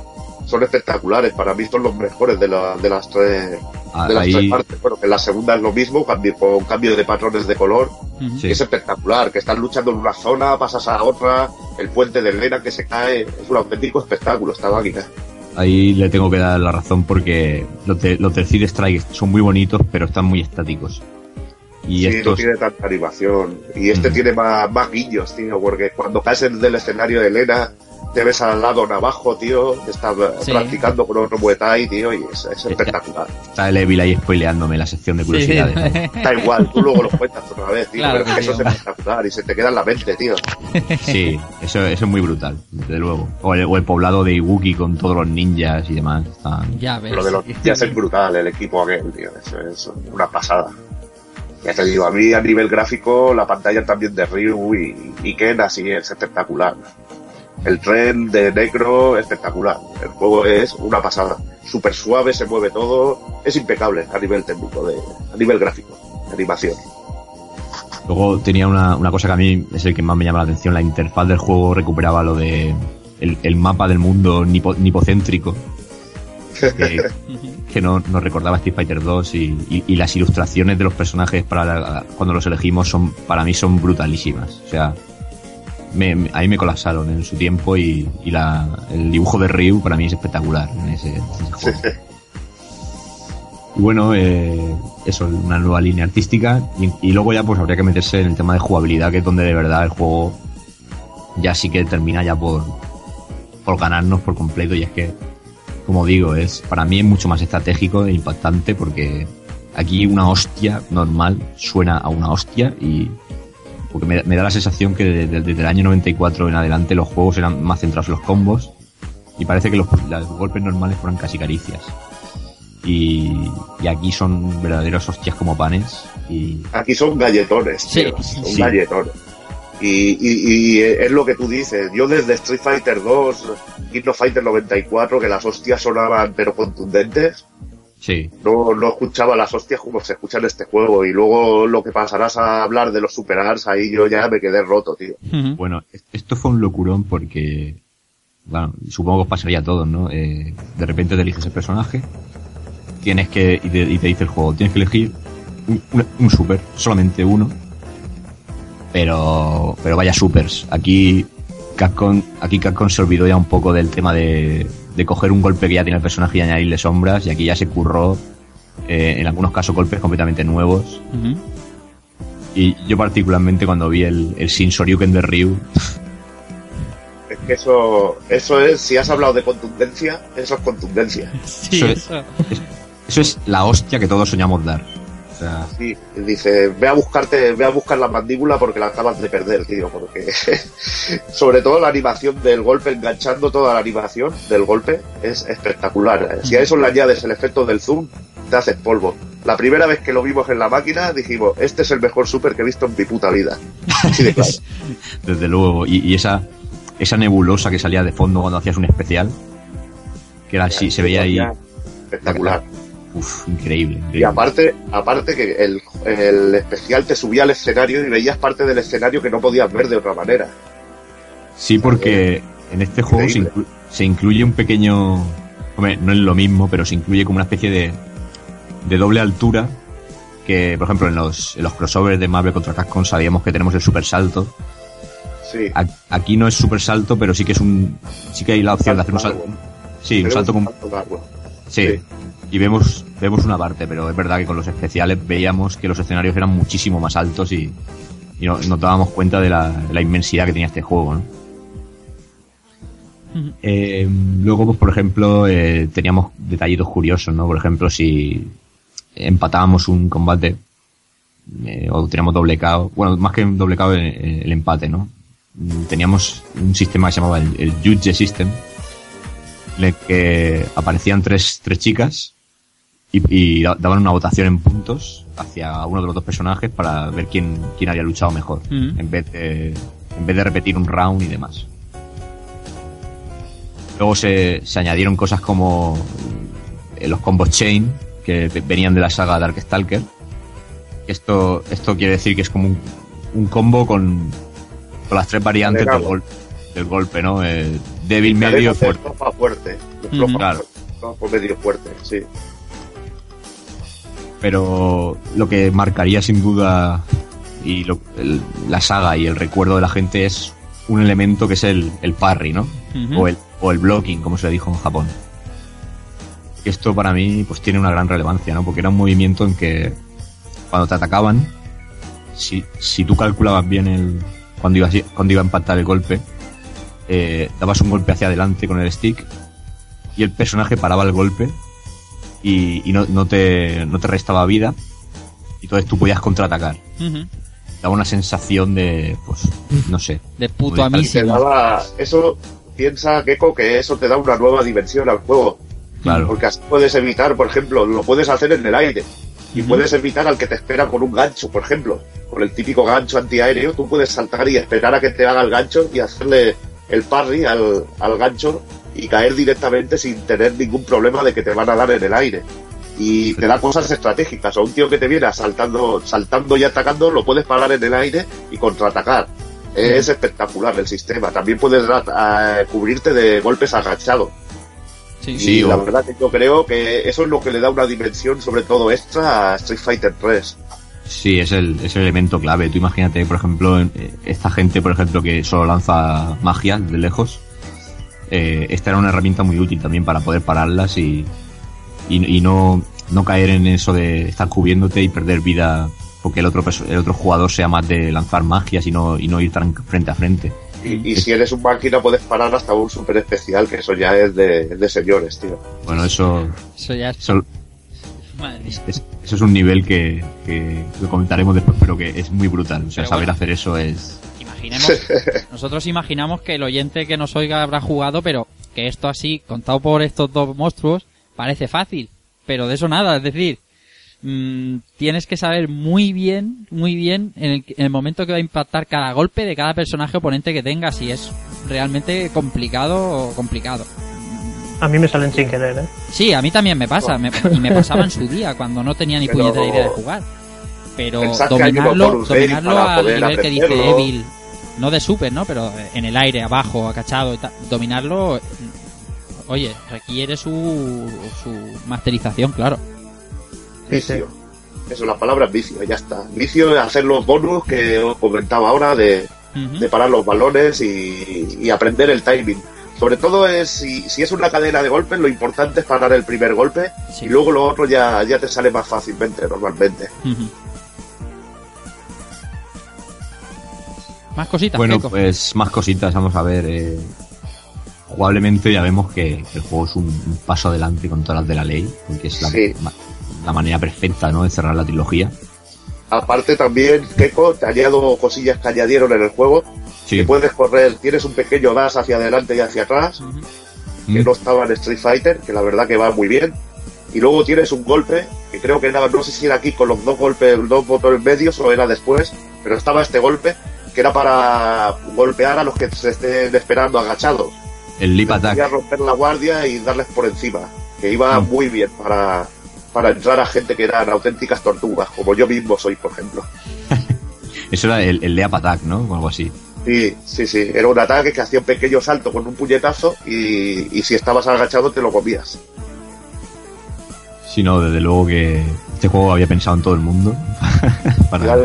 son espectaculares. Para mí son los mejores de, la- de las tres Ah, de las ahí- tres partes. Bueno, que en la segunda es lo mismo, cambio, con cambio de patrones de color. Es espectacular, que están luchando en una zona, pasas a otra, el puente de Elena que se cae. Es un auténtico espectáculo esta máquina. Ahí le tengo que dar la razón porque los, de, los Cid Strike son muy bonitos, pero están muy estáticos. Y sí, no tiene tanta animación. Y este tiene más, más guiños, tío, porque cuando caes del escenario de Elena, te ves al lado Navajo, tío, que está Sí. practicando con otro Muay Thai, tío, y es, es espectacular. está el Evil ahí spoileándome la sección de curiosidades. ¿no? Da igual, tú luego lo cuentas otra vez, tío, Claro pero eso es sí. espectacular y se te queda en la mente, tío. Sí, eso, eso es muy brutal, desde luego. O el, o el poblado de Iwuki con todos los ninjas y demás. están- Ya ves. Lo de los ninjas es brutal, el equipo aquel, tío, eso es una pasada. Ya te digo, a mí a nivel gráfico, la pantalla también de Ryu y, y Ken así es espectacular. El tren de Necro, espectacular. El juego es una pasada. Súper suave, se mueve todo. Es impecable a nivel técnico, de, a nivel gráfico, de animación. Luego tenía una, una cosa que a mí es el que más me llama la atención, la interfaz del juego recuperaba lo de el, el mapa del mundo nipo- nipocéntrico. Que, que no, nos recordaba Street Fighter 2 y, y- y las ilustraciones de los personajes para la- cuando los elegimos son para mí son brutalísimas. O sea, me, me- ahí me colapsaron en su tiempo y, y la, el dibujo de Ryu para mí es espectacular en ese, en ese juego. Y bueno, eh, eso, una nueva línea artística. Y, y luego ya pues habría que meterse en el tema de jugabilidad, que es donde de verdad el juego ya sí que termina ya por, por ganarnos por completo. Y es que, como digo, es para mí es mucho más estratégico e impactante porque aquí una hostia normal suena a una hostia y porque me, me da la sensación que desde, desde el año 94 en adelante los juegos eran más centrados en los combos y parece que los, los golpes normales fueran casi caricias. Y, y aquí son verdaderos hostias como panes. Y Aquí son galletones, Sí. tío, son Sí. galletones. Y, y- y es lo que tú dices. Yo desde Street Fighter 2, King of Fighter 94, que las hostias sonaban pero contundentes, sí, no, no escuchaba las hostias como se escucha en este juego. Y luego lo que pasarás a hablar de los Super Arts, ahí yo ya me quedé roto, tío. Bueno, es- esto fue un locurón porque, bueno, supongo que os pasaría a todos, ¿no? Eh, de repente te eliges el personaje, tienes que, y te, y te dice el juego, tienes que elegir un, un- un super, solamente uno, pero, pero vaya supers. Aquí Capcom, aquí Capcom se olvidó ya un poco del tema de, de coger un golpe que ya tiene el personaje y añadirle sombras, y aquí ya se curró, eh, en algunos casos, golpes completamente nuevos. Y yo particularmente cuando vi el, el Shin Shoryuken de Ryu, Es que eso, eso es, si has hablado de contundencia, eso es contundencia. Sí, Eso es- eso. eso es la hostia que todos soñamos dar. O sea, Sí, dice, ve a buscarte, ve a buscar la mandíbula porque la acabas de perder, tío, porque sobre todo la animación del golpe, enganchando toda la animación del golpe, es espectacular. Si a eso le añades el efecto del zoom, te haces polvo. La primera vez que lo vimos en la máquina, dijimos, este es el mejor super que he visto en mi puta vida. Así de claro. desde luego. Y, y esa, esa nebulosa que salía de fondo cuando hacías un especial, que era así, se veía ahí. Espectacular. Uf, increíble. Y aparte, aparte que el, el especial te subía al escenario y veías parte del escenario que no podías ver de otra manera. Sí, porque en este juego se, inclu- se incluye un pequeño. Hombre, no es lo mismo, pero se incluye como una especie de, de doble altura. Que, por ejemplo, en los, en los crossovers de Marvel contra Capcom sabíamos que tenemos el super salto. Sí. Aquí no es super salto, pero sí que es un. Sí que hay la opción de hacer un salto. Sí, un salto con. Sí. Sí. Y vemos, vemos una parte, pero es verdad que con los especiales veíamos que los escenarios eran muchísimo más altos y, y no- nos dábamos cuenta de la, la inmensidad que tenía este juego, ¿no? Eh, luego, pues por ejemplo, eh, teníamos detallitos curiosos, ¿no? Por ejemplo, si empatábamos un combate eh, o teníamos doble KO, bueno, más que un doble KO, el, el empate, ¿no? Teníamos un sistema que se llamaba el, el Judge System, en el que aparecían tres, tres chicas y, y da- daban una votación en puntos hacia uno de los dos personajes para ver quién, quién había luchado mejor, Mm. en, vez de, en vez de repetir un round y demás. Luego se, se añadieron cosas como eh, los combos chain, que ve- venían de la saga Darkstalker. Esto, esto quiere decir que es como un, un combo con, con las tres variantes del, gol- del golpe, ¿no? Eh, débil, medio, fuerte. fuerte. Claro. medio fuerte, sí. Pero lo que marcaría sin duda y lo- el- la saga y el recuerdo de la gente es un elemento que es el, el parry, ¿no? O, el, o el blocking, como se le dijo en Japón. Esto para mí pues tiene una gran relevancia, ¿no? Porque era un movimiento en que cuando te atacaban, si, si tú calculabas bien el cuando iba, cuando iba a impactar el golpe, eh, dabas un golpe hacia adelante con el stick y el personaje paraba el golpe y, y no, no, te, no te restaba vida y entonces tú podías contraatacar. Ujú. Daba una sensación de, pues, no sé. De puto amísimo. daba, eso, piensa, Gecko, que eso te da una nueva dimensión al juego. Claro. Porque así puedes evitar, por ejemplo, lo puedes hacer en el aire. Y puedes evitar al que te espera con un gancho, por ejemplo. Con el típico gancho antiaéreo, tú puedes saltar y esperar a que te haga el gancho y hacerle el parry al, al gancho y caer directamente sin tener ningún problema de que te van a dar en el aire. Y te da cosas estratégicas. O un tío que te viene saltando, saltando y atacando, lo puedes parar en el aire y contraatacar. Es espectacular el sistema. También puedes eh, cubrirte de golpes agachados. Sí, Sí, y o- la verdad que yo creo que eso es lo que le da una dimensión, sobre todo extra, a Street Fighter 3. Sí, es el, es el elemento clave. Tú imagínate, por ejemplo, en- eh, esta gente, por ejemplo, que solo lanza magia de lejos. Eh, esta era una herramienta muy útil también para poder pararlas y, y, y no, no caer en eso de estar cubriéndote y perder vida porque el otro, el otro jugador sea más de lanzar magias y no, y no ir tan frente a frente. Y, y si eres un máquina puedes parar hasta un super especial, que eso ya es de, de señores, tío. Bueno, eso, Eso ya es... eso, Madre mía. es, eso es un nivel que, que lo comentaremos después, pero que es muy brutal. O sea, Pero saber bueno. hacer eso es... Imaginemos, nosotros imaginamos que el oyente que nos oiga habrá jugado, pero que esto así, contado por estos dos monstruos, parece fácil. Pero de eso nada, es decir, mm, tienes que saber muy bien, muy bien en el, en el momento que va a impactar cada golpe de cada personaje oponente que tengas y es realmente complicado, complicado. A mí me salen sin querer, ¿eh? Sí, a mí también me pasa, me- y me pasaba en su día, cuando no tenía ni Pero- puñetera idea de jugar. Pero Pensad dominarlo, dominarlo al nivel que dice. Evil, no de super, ¿no? Pero en el aire, abajo, acachado y tal, dominarlo, mm, oye, requiere su, su masterización, claro. Vicio. Eso, la palabra es vicio, ya está. Vicio es hacer los bonus que os comentaba ahora de, de parar los balones y, y aprender el timing. Sobre todo es si, si es una cadena de golpes, lo importante es parar el primer golpe Sí. y luego lo otro ya, ya te sale más fácilmente normalmente. Más cositas, Bueno, Keiko. pues más cositas, vamos a ver. eh, jugablemente ya vemos que el juego es un, un paso adelante con todas las de la ley, porque es la, Sí. ma- la manera perfecta ¿no? de cerrar la trilogía. Aparte también, Keiko, te añado cosillas que añadieron en el juego, Sí. que puedes correr, tienes un pequeño dash hacia adelante y hacia atrás, que Mm. no estaba en Street Fighter, que la verdad que va muy bien. Y luego tienes un golpe, que creo que era, no sé si era aquí con los dos golpes, los dos botones medios o era después, pero estaba este golpe, que era para golpear a los que se estén esperando agachados. El Leap Quería Attack. romper la guardia y darles por encima, que iba Mm. muy bien para, para entrar a gente que eran auténticas tortugas, como yo mismo soy, por ejemplo. Eso era el, el Leap Attack, ¿no? O algo así. Sí, sí, sí. Era un ataque que hacía un pequeño salto con un puñetazo y, y si estabas agachado te lo comías. Sí, no, desde luego que este juego había pensado en todo el mundo. Para-.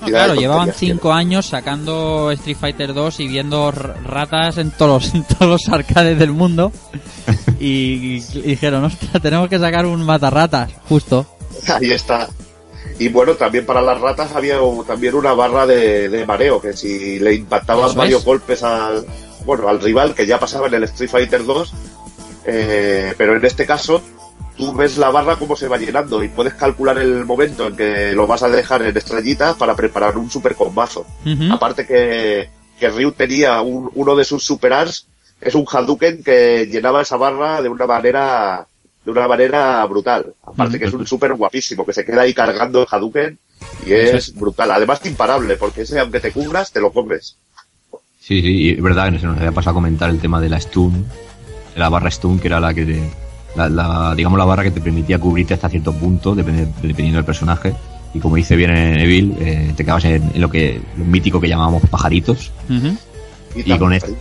No, claro, llevaban cinco años sacando Street Fighter 2 y viendo ratas en todos los, en todos los arcades del mundo. Y, y dijeron, hostia, tenemos que sacar un matarratas, justo. Ahí está. Y bueno, también para las ratas había también una barra de, de mareo, que si le impactabas Eso varios es. golpes al, bueno, al rival que ya pasaba en el Street Fighter 2, eh, pero en este caso tú ves la barra cómo se va llenando y puedes calcular el momento en que lo vas a dejar en estrellitas para preparar un super combazo. Aparte que, que Ryu tenía un- uno de sus super arts, es un Hadouken que llenaba esa barra de una manera de una manera brutal. Aparte que es un super guapísimo, que se queda ahí cargando el Hadouken y es brutal. Además imparable, porque ese aunque te cubras, te lo comes. Sí, sí, y es verdad que se nos había pasado a comentar el tema de la stun, de la barra stun, que era la que te, la, la- digamos la barra que te permitía cubrirte hasta cierto punto, depende- dependiendo del personaje. Y como dice bien Evil, eh, te quedabas en, en lo que lo mítico que llamábamos pajaritos. Ujú. Y con este,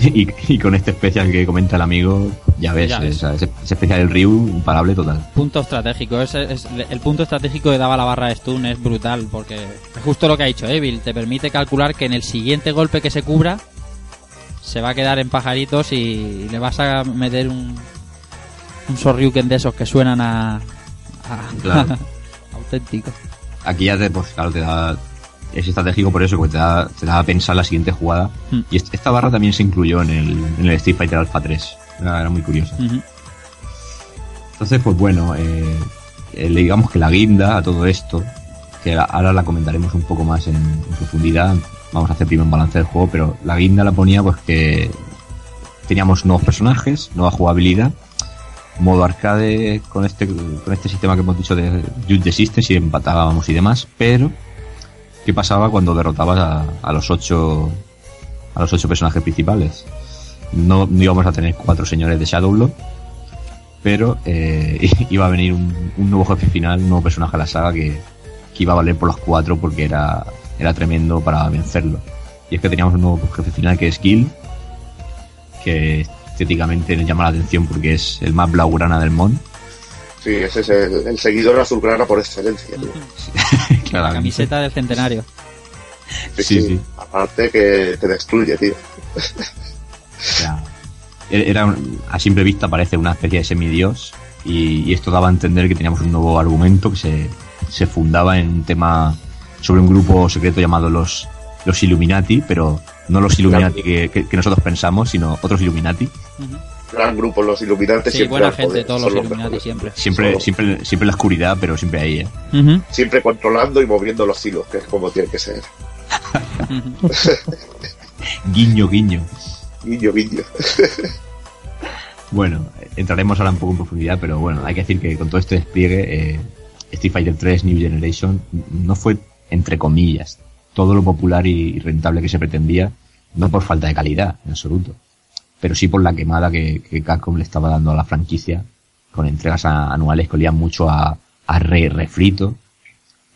y, y con este especial que comenta el amigo, ya ves, Ya ves. esa- ese, ese especial del Ryu, imparable total. Punto estratégico. Es, es- el punto estratégico que daba la barra de stun es brutal porque es justo lo que ha dicho Evil. Te permite calcular que en el siguiente golpe que se cubra se va a quedar en pajaritos y le vas a meter un, un Sorryuken de esos que suenan a, a- Claro. auténtico. Aquí ya te, pues claro, te da, es estratégico por eso, porque te da, te da a pensar la siguiente jugada. Hmm. Y est- esta barra también se incluyó en el, en el Street Fighter Alpha 3. Era, era muy curioso. Ujú. Entonces, pues bueno, eh, eh, digamos que la guinda a todo esto, que ahora la comentaremos un poco más en, en profundidad, vamos a hacer primero un balance del juego, pero la guinda la ponía pues que teníamos nuevos personajes, nueva jugabilidad, modo arcade con este con este sistema que hemos dicho de Judge the System, si empatábamos y demás, pero ¿qué pasaba cuando derrotabas a, los ocho a los ocho personajes principales? No, íbamos a tener cuatro señores de Shadowlord, pero eh, iba a venir un, nuevo jefe final, un nuevo personaje a la saga que, que iba a valer por los cuatro porque era, era tremendo para vencerlo. Y es que teníamos un nuevo jefe final que es Gil, que estéticamente nos llama la atención porque es el más blaugrana del mon. Sí, ese es el, el seguidor azulgrana por excelencia. tío. La camiseta del centenario. Sí, Sí, sí. sí. Aparte que te destruye, tío. Sea, era a simple vista parece una especie de semidios y, y esto daba a entender que teníamos un nuevo argumento que se, se fundaba en un tema sobre un grupo secreto llamado los, los Illuminati, pero no los Illuminati que, que- que nosotros pensamos, sino otros Illuminati. Ujú. Gran grupo, los iluminantes Sí, siempre buena gente, poder, todos los Illuminati siempre. Siempre, Son- siempre, siempre en la oscuridad, pero siempre ahí. ¿eh? Siempre controlando y moviendo los hilos, que es como tiene que ser. Guiño, guiño. Guiño, guiño. Bueno, entraremos ahora un poco en profundidad, pero bueno, hay que decir que con todo este despliegue, eh, Street Fighter 3 New Generation no fue, entre comillas, todo lo popular y rentable que se pretendía, no por falta de calidad, en absoluto, pero sí por la quemada que, que Capcom le estaba dando a la franquicia, con entregas anuales que olían mucho a, a re- refrito,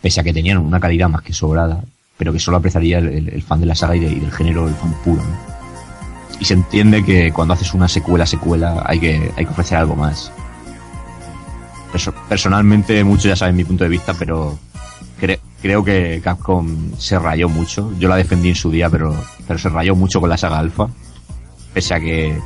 pese a que tenían una calidad más que sobrada, pero que solo apreciaría el, el- fan de la saga y, y del género, el fan puro, ¿no? y se entiende que cuando haces una secuela secuela hay que hay que ofrecer algo más Perso- personalmente mucho ya saben mi punto de vista pero creo que Capcom se rayó mucho yo la defendí en su día pero pero se rayó mucho con la saga Alpha pese a que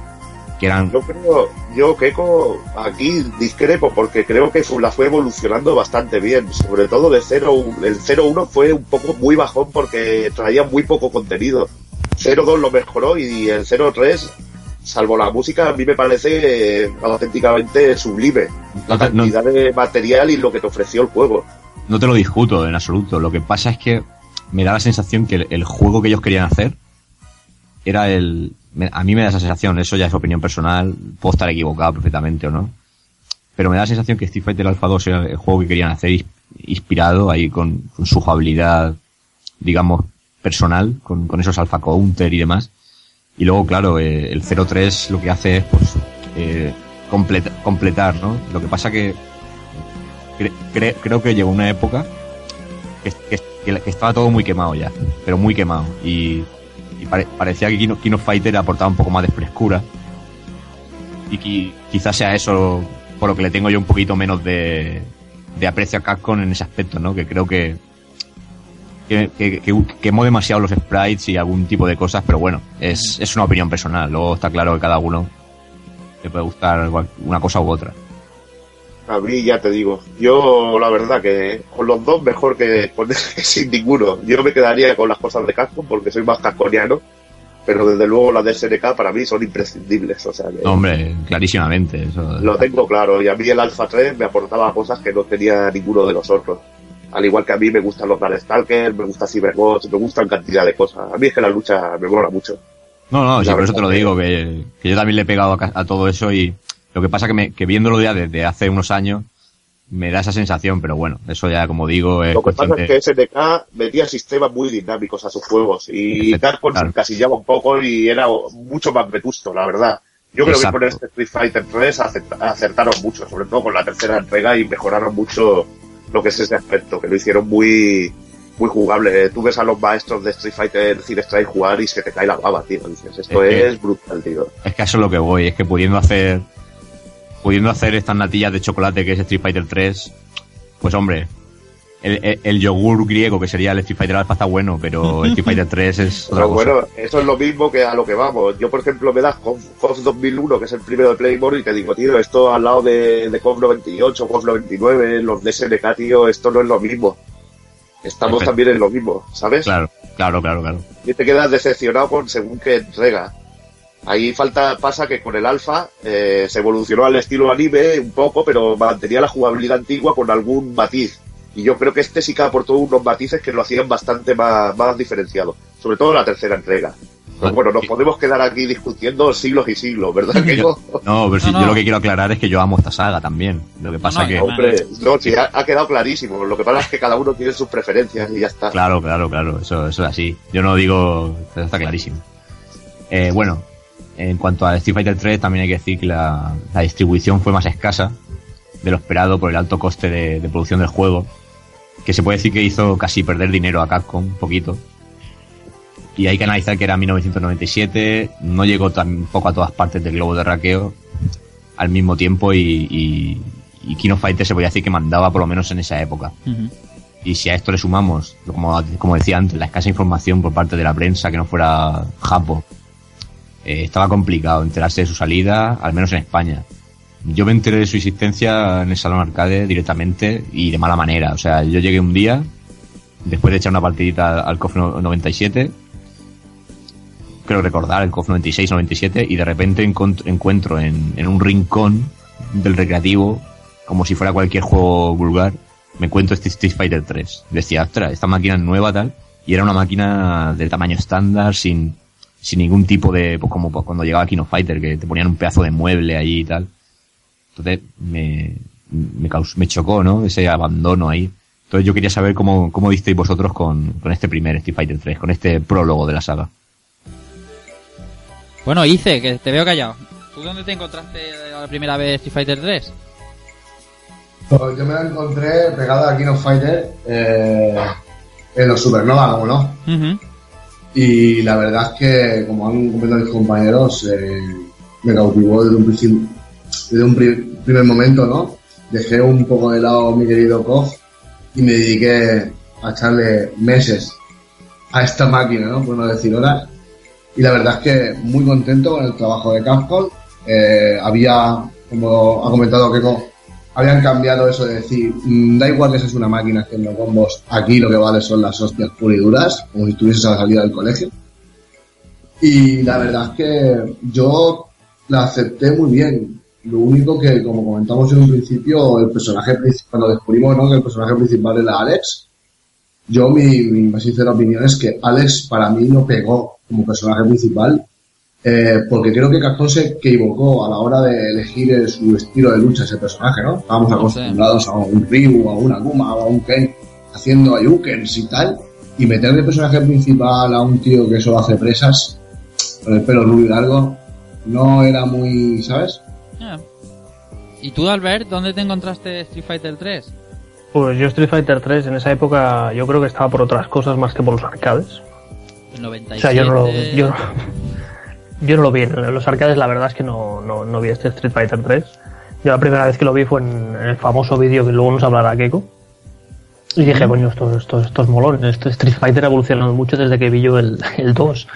que eran Yo creo, yo Keiko aquí discrepo porque creo que la fue evolucionando bastante bien, sobre todo de 0 el 0-1 fue un poco muy bajón porque traía muy poco contenido. 0-2 lo mejoró y el 0-3, salvo la música, a mí me parece eh, auténticamente sublime. La cantidad de material y lo que te ofreció el juego. No te lo discuto en absoluto. Lo que pasa es que me da la sensación que el, juego que ellos querían hacer era el. a mí me da esa sensación, eso ya es opinión personal, puedo estar equivocado perfectamente o no. Pero me da la sensación que Street Fighter Alpha 2 era el juego que querían hacer ins- inspirado ahí con, su jugabilidad, digamos, personal, con, con esos alpha counter y demás. Y luego, claro, eh, el 03 lo que hace es, pues, eh, completa- completar, ¿no? Lo que pasa que cre- cre- creo que llegó una época que, estaba todo muy quemado ya, pero muy quemado. Y, y pare- parecía que Kino, Kino Fighter aportaba un poco más de frescura. Y qui- quizás sea eso por lo que le tengo yo un poquito menos de, de aprecio a Capcom en ese aspecto, ¿no? Que creo que, que, que, que quemó demasiado los sprites y algún tipo de cosas, pero bueno, es, es una opinión personal. Luego está claro que cada uno le puede gustar una cosa u otra. A mí ya te digo, yo la verdad que con los dos mejor que con sin ninguno. Yo me quedaría con las cosas de Capcom porque soy más casconiano. pero desde luego las de SNK para mí son imprescindibles. O sea, que hombre, clarísimamente. Eso, lo tengo claro. Y a mí el Alpha 3 me aportaba cosas que no tenía ninguno de los otros. Al igual que a mí me gustan los Darkstalkers, me gusta Cyberbots, me gustan cantidad de cosas. A mí es que la lucha me mola mucho. No, no, sí, por eso te lo digo, que, que yo también le he pegado a, a todo eso y lo que pasa que, me, que viéndolo ya desde hace unos años me da esa sensación, pero bueno, eso ya como digo es Lo que pasa de- es que SNK metía sistemas muy dinámicos a sus juegos y Perfecto, Capcom se claro. encasillaba un poco y era mucho más vetusto, la verdad. Yo creo Exacto. que con este Street Fighter 3 acert- acertaron mucho, sobre todo con la tercera entrega y mejoraron mucho lo que es ese aspecto, que lo hicieron muy muy jugable. Tú ves a los maestros de Street Fighter Cine Strike jugar y se te cae la baba, tío. Dices, esto Es que- brutal, tío. Es que eso es lo que voy, es que pudiendo hacer pudiendo hacer estas natillas de chocolate que es Street Fighter 3, pues hombre, el, el- el yogur griego que sería el Street Fighter Alpha está bueno, pero el Street Fighter 3 es otra Pero cosa. bueno, eso es lo mismo que a lo que vamos. Yo, por ejemplo, me das KOF, KOF 2001, que es el primero de Playmore, y te digo, tío, esto al lado de, de KOF 98, KOF 99, los de SNK, tío, esto no es lo mismo. Estamos Perfecto. también en lo mismo, ¿sabes? Claro, claro, claro, claro. Y te quedas decepcionado con según qué entrega. Ahí falta, pasa que con el alfa eh, se evolucionó al estilo anime un poco, pero mantenía la jugabilidad antigua con algún matiz. Y yo creo que este sí que aportó unos matices que lo hacían bastante más, más diferenciado. Sobre todo la tercera entrega. Pero bueno, nos podemos quedar aquí discutiendo siglos y siglos, ¿verdad que no? No, pero sí, No, yo no. lo que quiero aclarar es que yo amo esta saga también. Lo que pasa no, que... no, Hombre, no, sí, ha, ha quedado clarísimo. Lo que pasa es que cada uno tiene sus preferencias y ya está. Claro, claro, claro, eso, eso es así. Yo no digo, eso está clarísimo. Eh, bueno, en cuanto a Street Fighter 3, también hay que decir que la, la distribución fue más escasa de lo esperado por el alto coste de, de producción del juego, que se puede decir que hizo casi perder dinero a Capcom, un poquito. Y hay que analizar que era 1997, no llegó tampoco a todas partes del globo de raqueo al mismo tiempo y, y, y King of Fighters se podía decir que mandaba por lo menos en esa época. Y si a esto le sumamos, como, como decía antes, la escasa información por parte de la prensa que no fuera Japo, eh, estaba complicado enterarse de su salida, al menos en España. Yo me enteré de su existencia en el Salón Arcade directamente y de mala manera. O sea, yo llegué un día, después de echar una partidita al KOF 97, creo recordar, el KOF 96-97, y de repente encuentro en, en un rincón del recreativo, como si fuera cualquier juego vulgar, me encuentro este Street Fighter 3. Decía, ostras, esta máquina es nueva tal, y era una máquina de tamaño estándar, sin, sin ningún tipo de, pues como cuando llegaba Kino Fighter, que te ponían un pedazo de mueble ahí y tal. Entonces me, me, caus- me chocó, ¿no? Ese abandono ahí. Entonces yo quería saber cómo, cómo disteis vosotros con, con este primer Street Fighter 3, con este prólogo de la saga. Bueno, Ice, que te veo callado. ¿Tú dónde te encontraste la primera vez Street Fighter 3? Pues yo me la encontré pegada a King of Fighter eh, en los Supernova, como no. Y la verdad es que, como han comentado mis compañeros, eh, me cautivó desde un, desde un pri- primer momento, ¿no? Dejé un poco de lado mi querido KOF y me dediqué a echarle meses a esta máquina, ¿no? Por no decir horas. Y la verdad es que muy contento con el trabajo de Capcom. Eh, había, como ha comentado Keiko, habían cambiado eso de decir, mm, da igual que seas una máquina haciendo combos, aquí lo que vale son las hostias puras y duras, como si estuvieses a la salida del colegio. Y la verdad es que yo la acepté muy bien. Lo único que, como comentamos en un principio, el personaje cuando descubrimos ¿no? que el personaje principal era Alex, yo mi, mi más sincera opinión es que Alex para mí no pegó como personaje principal, eh, porque creo que Capcom se equivocó a la hora de elegir su estilo de lucha ese personaje, ¿no? Estábamos acostumbrados a un Ryu, a un Akuma, a un Ken haciendo Ayukens y tal, y meterle personaje principal a un tío que solo hace presas, con el pelo rubio y largo, no era muy, ¿sabes? Ah. ¿Y tú, Albert, dónde te encontraste Street Fighter 3? Pues yo Street Fighter 3 en esa época yo creo que estaba por otras cosas más que por los arcades. El 97. O sea, yo no lo, yo, yo no lo vi. En los arcades la verdad es que no, no, no vi este Street Fighter 3. Yo la primera vez que lo vi fue en, el famoso vídeo que luego nos hablará Keiko. Y dije, coño, esto, esto, esto es molón. Este Street Fighter ha evolucionado mucho desde que vi yo el, el 2.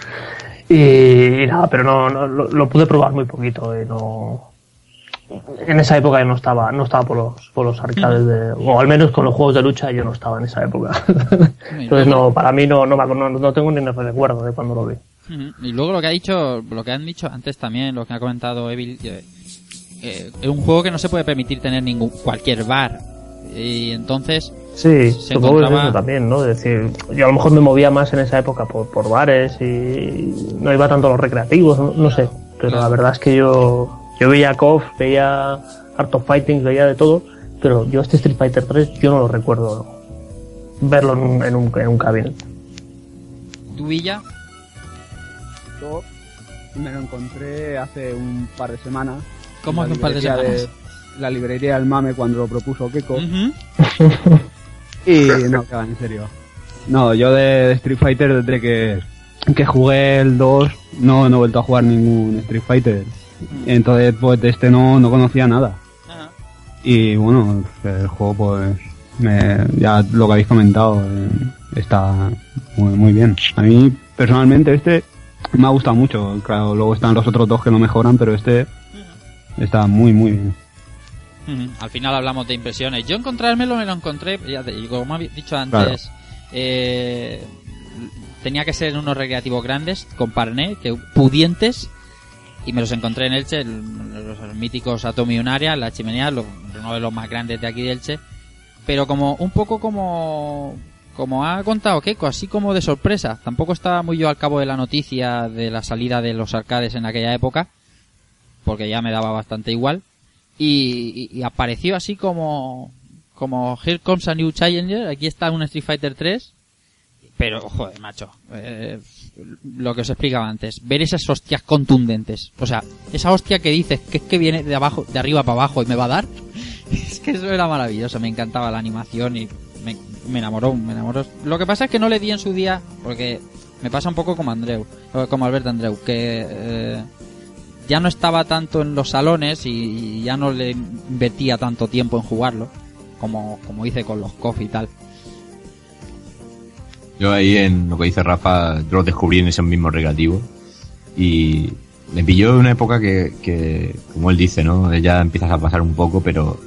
Y, y nada, pero no, no lo, lo pude probar muy poquito. Y no, en esa época yo no estaba, no estaba por los, por los arcades de, o al menos con los juegos de lucha yo no estaba en esa época. Entonces no, para mí no, no, no, no tengo ni recuerdo de cuando lo vi. Y luego lo que ha dicho, lo que han dicho antes también, lo que ha comentado Evil, eh, eh, es un juego que no se puede permitir tener ningún cualquier bar. Y entonces, Sí, Se supongo que es encontraba- eso también, ¿no? Es decir, yo a lo mejor me movía más en esa época por, por bares y no iba tanto a los recreativos, no, no sé. Pero Claro. la verdad es que yo, yo veía KOF, veía Art of Fighting, veía de todo, pero yo este Street Fighter 3 yo no lo recuerdo verlo en un, en un, en un cabinet. tu Villa, Me lo encontré hace un par de semanas. ¿cómo hace un par de semanas? la librería del mame cuando lo propuso Keiko. Y no, que en serio. No, yo de Street Fighter desde que, que jugué el 2 no, no he vuelto a jugar ningún Street Fighter. Entonces pues de este no, no conocía nada. Y bueno, el juego pues me, ya lo que habéis comentado eh, está muy, muy bien. A mí personalmente este me ha gustado mucho. Claro, luego están los otros dos que no mejoran, pero este está muy muy bien. Al final hablamos de impresiones. Yo encontrármelo me lo encontré, ya te como he dicho antes, Claro. eh, tenía que ser en unos recreativos grandes, con parné, que pudientes, y me los encontré en Elche, el- los, míticos Atomi Unaria, la chimenea, uno de los más grandes de aquí de Elche, pero como un poco como como ha contado Keiko, así como de sorpresa. Tampoco estaba muy yo al cabo de la noticia de la salida de los arcades en aquella época, porque ya me daba bastante igual. Y, y- apareció así como como Here Comes a New Challenger, aquí está un Street Fighter 3, pero joder, macho, eh, lo que os explicaba antes, ver esas hostias contundentes, o sea, esa hostia que dices que es que viene de abajo, de arriba para abajo y me va a dar, es que eso era maravilloso, me encantaba la animación y me, me enamoró, me enamoró. Lo que pasa es que no le di en su día, porque me pasa un poco como Andreu, o como Alberto Andreu, que eh, ya no estaba tanto en los salones y, ya no le invertía tanto tiempo en jugarlo, como, como hice con los KOF y tal. Yo ahí en lo que dice Rafa, yo lo descubrí en ese mismo recreativo. Y me pilló una época que, que, como él dice, ¿no? Ya empiezas a pasar un poco, pero,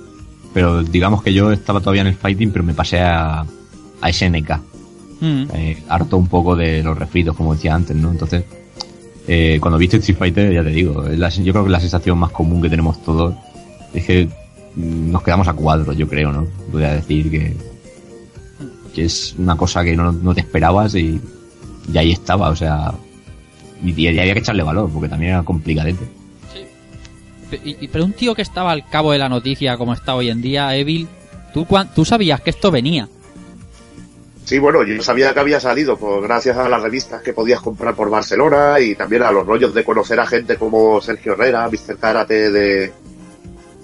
pero digamos que yo estaba todavía en el fighting, pero me pasé a, a SNK. Mm. Eh, harto un poco de los refritos, como decía antes, ¿no? Entonces, eh, cuando viste Street Fighter, ya te digo, la- yo creo que la sensación más común que tenemos todos es que mm, nos quedamos a cuadros, yo creo, ¿no? Voy a decir que, que es una cosa que no, no te esperabas y, y ahí estaba, o sea, y, y había que echarle valor, porque también era complicadete. Y, pero un tío que estaba al cabo de la noticia como está hoy en día, Evil, ¿tú, cuan- tú sabías que esto venía. Sí, bueno, yo sabía que había salido pues, gracias a las revistas que podías comprar por Barcelona y también a los rollos de conocer a gente como Sergio Herrera, Mr. Karate de,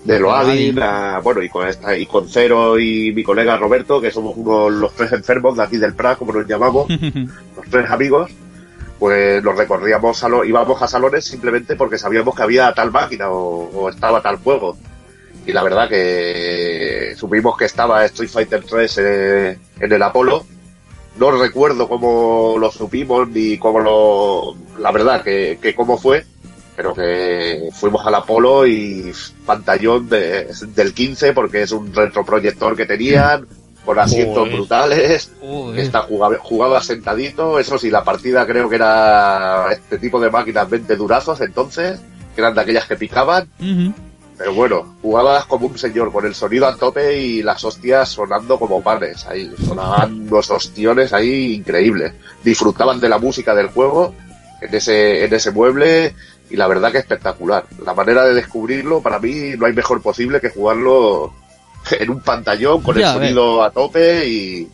de Loadin, a- bueno, y con, esta, y con Cero y mi colega Roberto, que somos los tres enfermos de aquí del Prat, como nos llamamos, los tres amigos, pues nos recorríamos, íbamos a salones simplemente porque sabíamos que había tal máquina o, estaba tal juego. Y la verdad que supimos que estaba Street Fighter 3 eh, en el Apolo. No recuerdo cómo lo supimos ni cómo lo... La verdad que, que cómo fue, pero que fuimos al Apolo y pantallón de- del 15 porque es un retroproyector que tenían con asientos brutales está jugaba, jugaba sentadito, eso sí, la partida creo que era este tipo de máquinas 20 durazos entonces, que eran de aquellas que picaban, pero bueno, jugabas como un señor, con el sonido a tope y las hostias sonando como panes, ahí, sonaban unos ostiones ahí increíbles, disfrutaban de la música del juego en ese, en ese mueble y la verdad que espectacular. La manera de descubrirlo, para mí, no hay mejor posible que jugarlo en un pantallón con Ya, el sonido a tope y,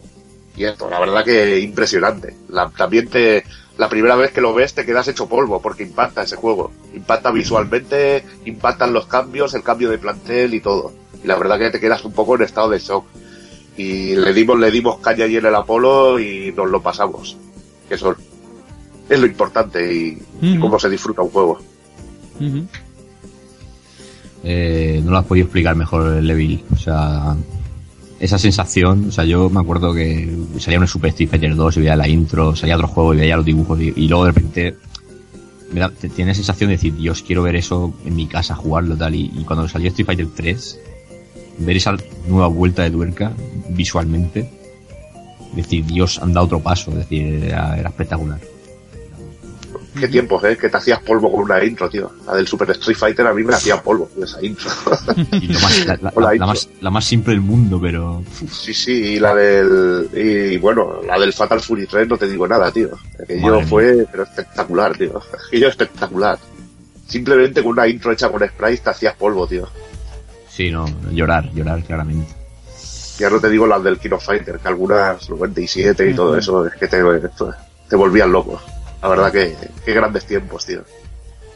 y esto, la verdad que impresionante. La- también te, la primera vez que lo ves te quedas hecho polvo porque impacta ese juego. Impacta visualmente, impactan los cambios, el cambio de plantel y todo. Y la verdad que te quedas un poco en estado de shock. Y le dimos, le dimos caña allí en el Apolo y nos lo pasamos. Que eso es lo importante y, y Ujú. cómo se disfruta un juego. Eh, no lo has podido explicar mejor el Evil. O sea, esa sensación, o sea, yo me acuerdo que salía un Super Street Fighter 2 y veía la intro, salía otro juego y veía los dibujos y, y luego de repente me da, te- tiene la sensación de decir, Dios, quiero ver eso en mi casa, jugarlo tal. Y, y cuando salió Street Fighter 3, ver esa nueva vuelta de tuerca visualmente, decir, Dios, han dado otro paso, es decir, era, era espectacular. Qué tiempos, ¿eh? Que te hacías polvo con una intro, tío. La del Super Street Fighter a mí me hacía polvo con esa intro. Y lo más- la, la- Hola, la Icho. más, la más simple del mundo, pero. sí, sí, y la del. Y bueno, la del Fatal Fury 3 no te digo nada, tío. Aquello Madre fue pero espectacular, tío. Aquello espectacular. Simplemente con una intro hecha con sprites te hacías polvo, tío. Sí, no, llorar, llorar claramente. Ya no te digo las del Kino Fighter, que algunas 97 y todo eso, es que te, te volvían loco. La verdad que, qué grandes tiempos, tío.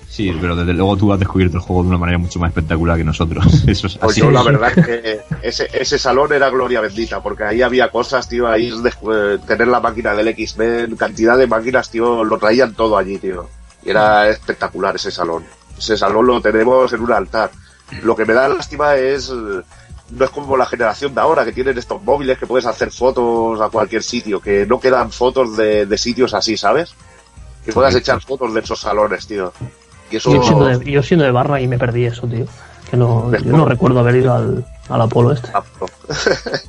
Sí, pero desde luego tú has descubierto el juego de una manera mucho más espectacular que nosotros. Eso es Pues así. yo la verdad que ese, ese salón era gloria bendita, porque ahí había cosas, tío, ahí de- eh, tener la máquina del X-Men, cantidad de máquinas, tío, lo traían todo allí, tío. Y era espectacular ese salón. Ese salón lo tenemos en un altar. Lo que me da lástima es, eh, no es como la generación de ahora, que tienen estos móviles que puedes hacer fotos a cualquier sitio, que no quedan fotos de, de sitios así, ¿sabes? Que puedas echar fotos de esos salones, tío. Y eso... Yo siendo, de, yo siendo de barra y me perdí eso, tío. Que no, yo no recuerdo haber ido al, al Apolo este. Ah.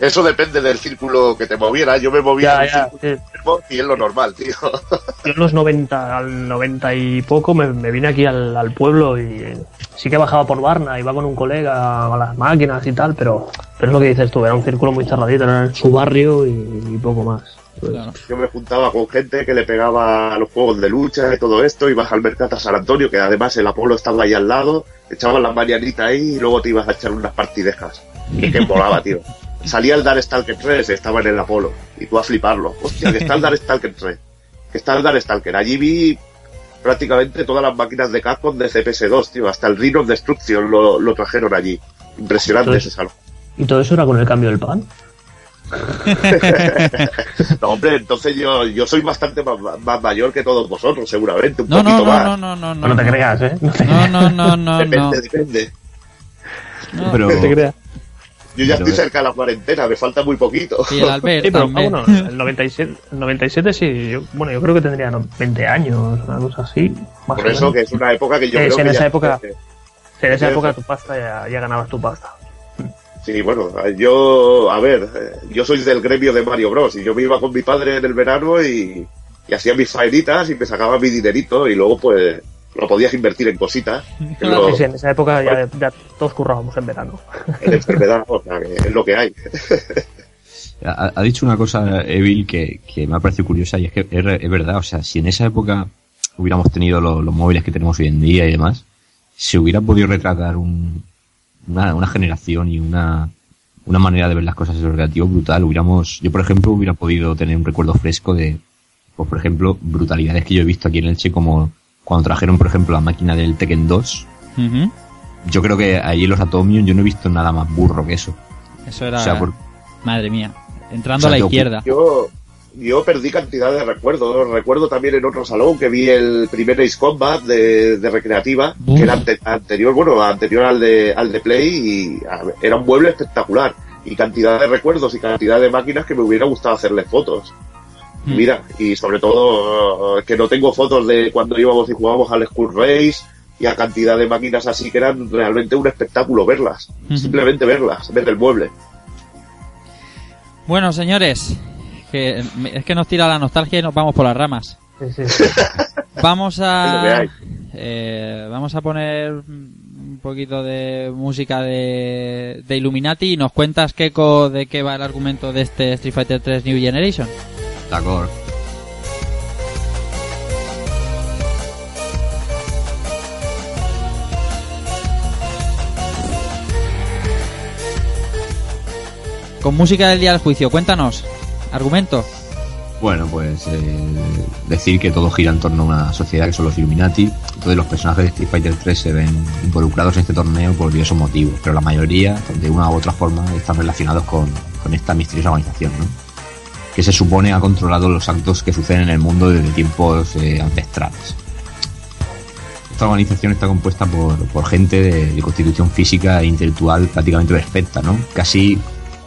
Eso depende del círculo que te moviera. Yo me movía Ya, en círculo enfermo y es lo normal, tío. Yo en los 90, al 90 y poco me, me vine aquí al, al pueblo y eh, sí que bajaba por Barna, iba con un colega a las máquinas y tal, pero, pero es lo que dices tú, era un círculo muy cerradito, era en su barrio y, y poco más. Pues, Claro. Yo me juntaba con gente que le pegaba a los juegos de lucha y todo esto, ibas al mercado a San Antonio, que además el Apolo estaba ahí al lado, echaban las mañanitas ahí y luego te ibas a echar unas partidejas. Y que volaba, tío. Salía el Darkstalker 3, estaba en el Apolo, y tú a fliparlo. Hostia, que está el Darkstalker 3, que está el Darkstalker. Allí vi prácticamente todas las máquinas de Capcom de CPS2, tío, hasta el Ring of Destruction lo, lo trajeron allí. Impresionante ese salón. ¿Y todo eso era con el cambio del pan? No, hombre, entonces yo, yo soy bastante más, más mayor que todos vosotros, seguramente, un No, poquito no, más. no, no, no, no. No, te creas, ¿eh? No te, No, no, no, no, depende, no. depende. No. Pero, no te creas. Yo ya Pero estoy es- cerca de la cuarentena, me falta muy poquito. Y el Albert Sí, pero bueno, el 97, el 97 sí, yo, bueno, yo creo que tendría no, 20 años, una cosa así. Más Por eso menos. que es una época que yo Sí, creo en que esa ya- época- En esa época tu pasta ya, ya ganabas tu pasta. Sí, bueno, yo, a ver, eh, yo soy del gremio de Mario Bros. y yo me iba con mi padre en el verano y, y hacía mis faenitas y me sacaba mi dinerito y luego pues lo podías invertir en cositas, lo- Sí, sí, en esa época ya, ya todos currábamos en verano. en enfermedad, o sea, que es lo que hay. Ha, ha dicho una cosa, Evil, que, que me ha parecido curiosa y es que es, verdad, o sea, si en esa época hubiéramos tenido lo- los móviles que tenemos hoy en día y demás, se hubiera podido retratar un, una, una generación y una, una manera de ver las cosas en relativo brutal. Hubiéramos, yo por ejemplo hubiera podido tener un recuerdo fresco de, pues por ejemplo, brutalidades que yo he visto aquí en Elche como cuando trajeron por ejemplo la máquina del Tekken 2. Ujú. Yo creo que ahí en los Atomium yo no he visto nada más burro que eso. Eso era. O sea, por- Madre mía. Entrando O sea, a la izquierda. Yo, yo perdí cantidad de recuerdos. Recuerdo también en otro salón que vi el primer Ace Combat de, de recreativa, que era ante- anterior, bueno, anterior al de, al de Play y a era un mueble espectacular. Y cantidad de recuerdos y cantidad de máquinas que me hubiera gustado hacerles fotos. Mm. Mira, y sobre todo eh, que no tengo fotos de cuando íbamos y jugábamos al Skull Race y a cantidad de máquinas así que eran realmente un espectáculo verlas. Ujú. Simplemente verlas, ver el mueble. Bueno, señores, que es que nos tira la nostalgia y nos vamos por las ramas. Sí, sí, sí. Vamos a eh, vamos a poner un poquito de música de, de Illuminati y nos cuentas Keiko de qué va el argumento de este Street Fighter 3 New Generation. De acuerdo. Con música del día del juicio, cuéntanos. Argumento. Bueno, pues eh, decir que todo gira en torno a una sociedad que son los Illuminati. Entonces los personajes de Street Fighter 3 se ven involucrados en este torneo por diversos motivos, pero la mayoría, de una u otra forma, están relacionados con, esta misteriosa organización, ¿no? Que se supone ha controlado los actos que suceden en el mundo desde tiempos eh, ancestrales. Esta organización está compuesta por, por gente de, de constitución física e intelectual prácticamente perfecta, ¿no? Casi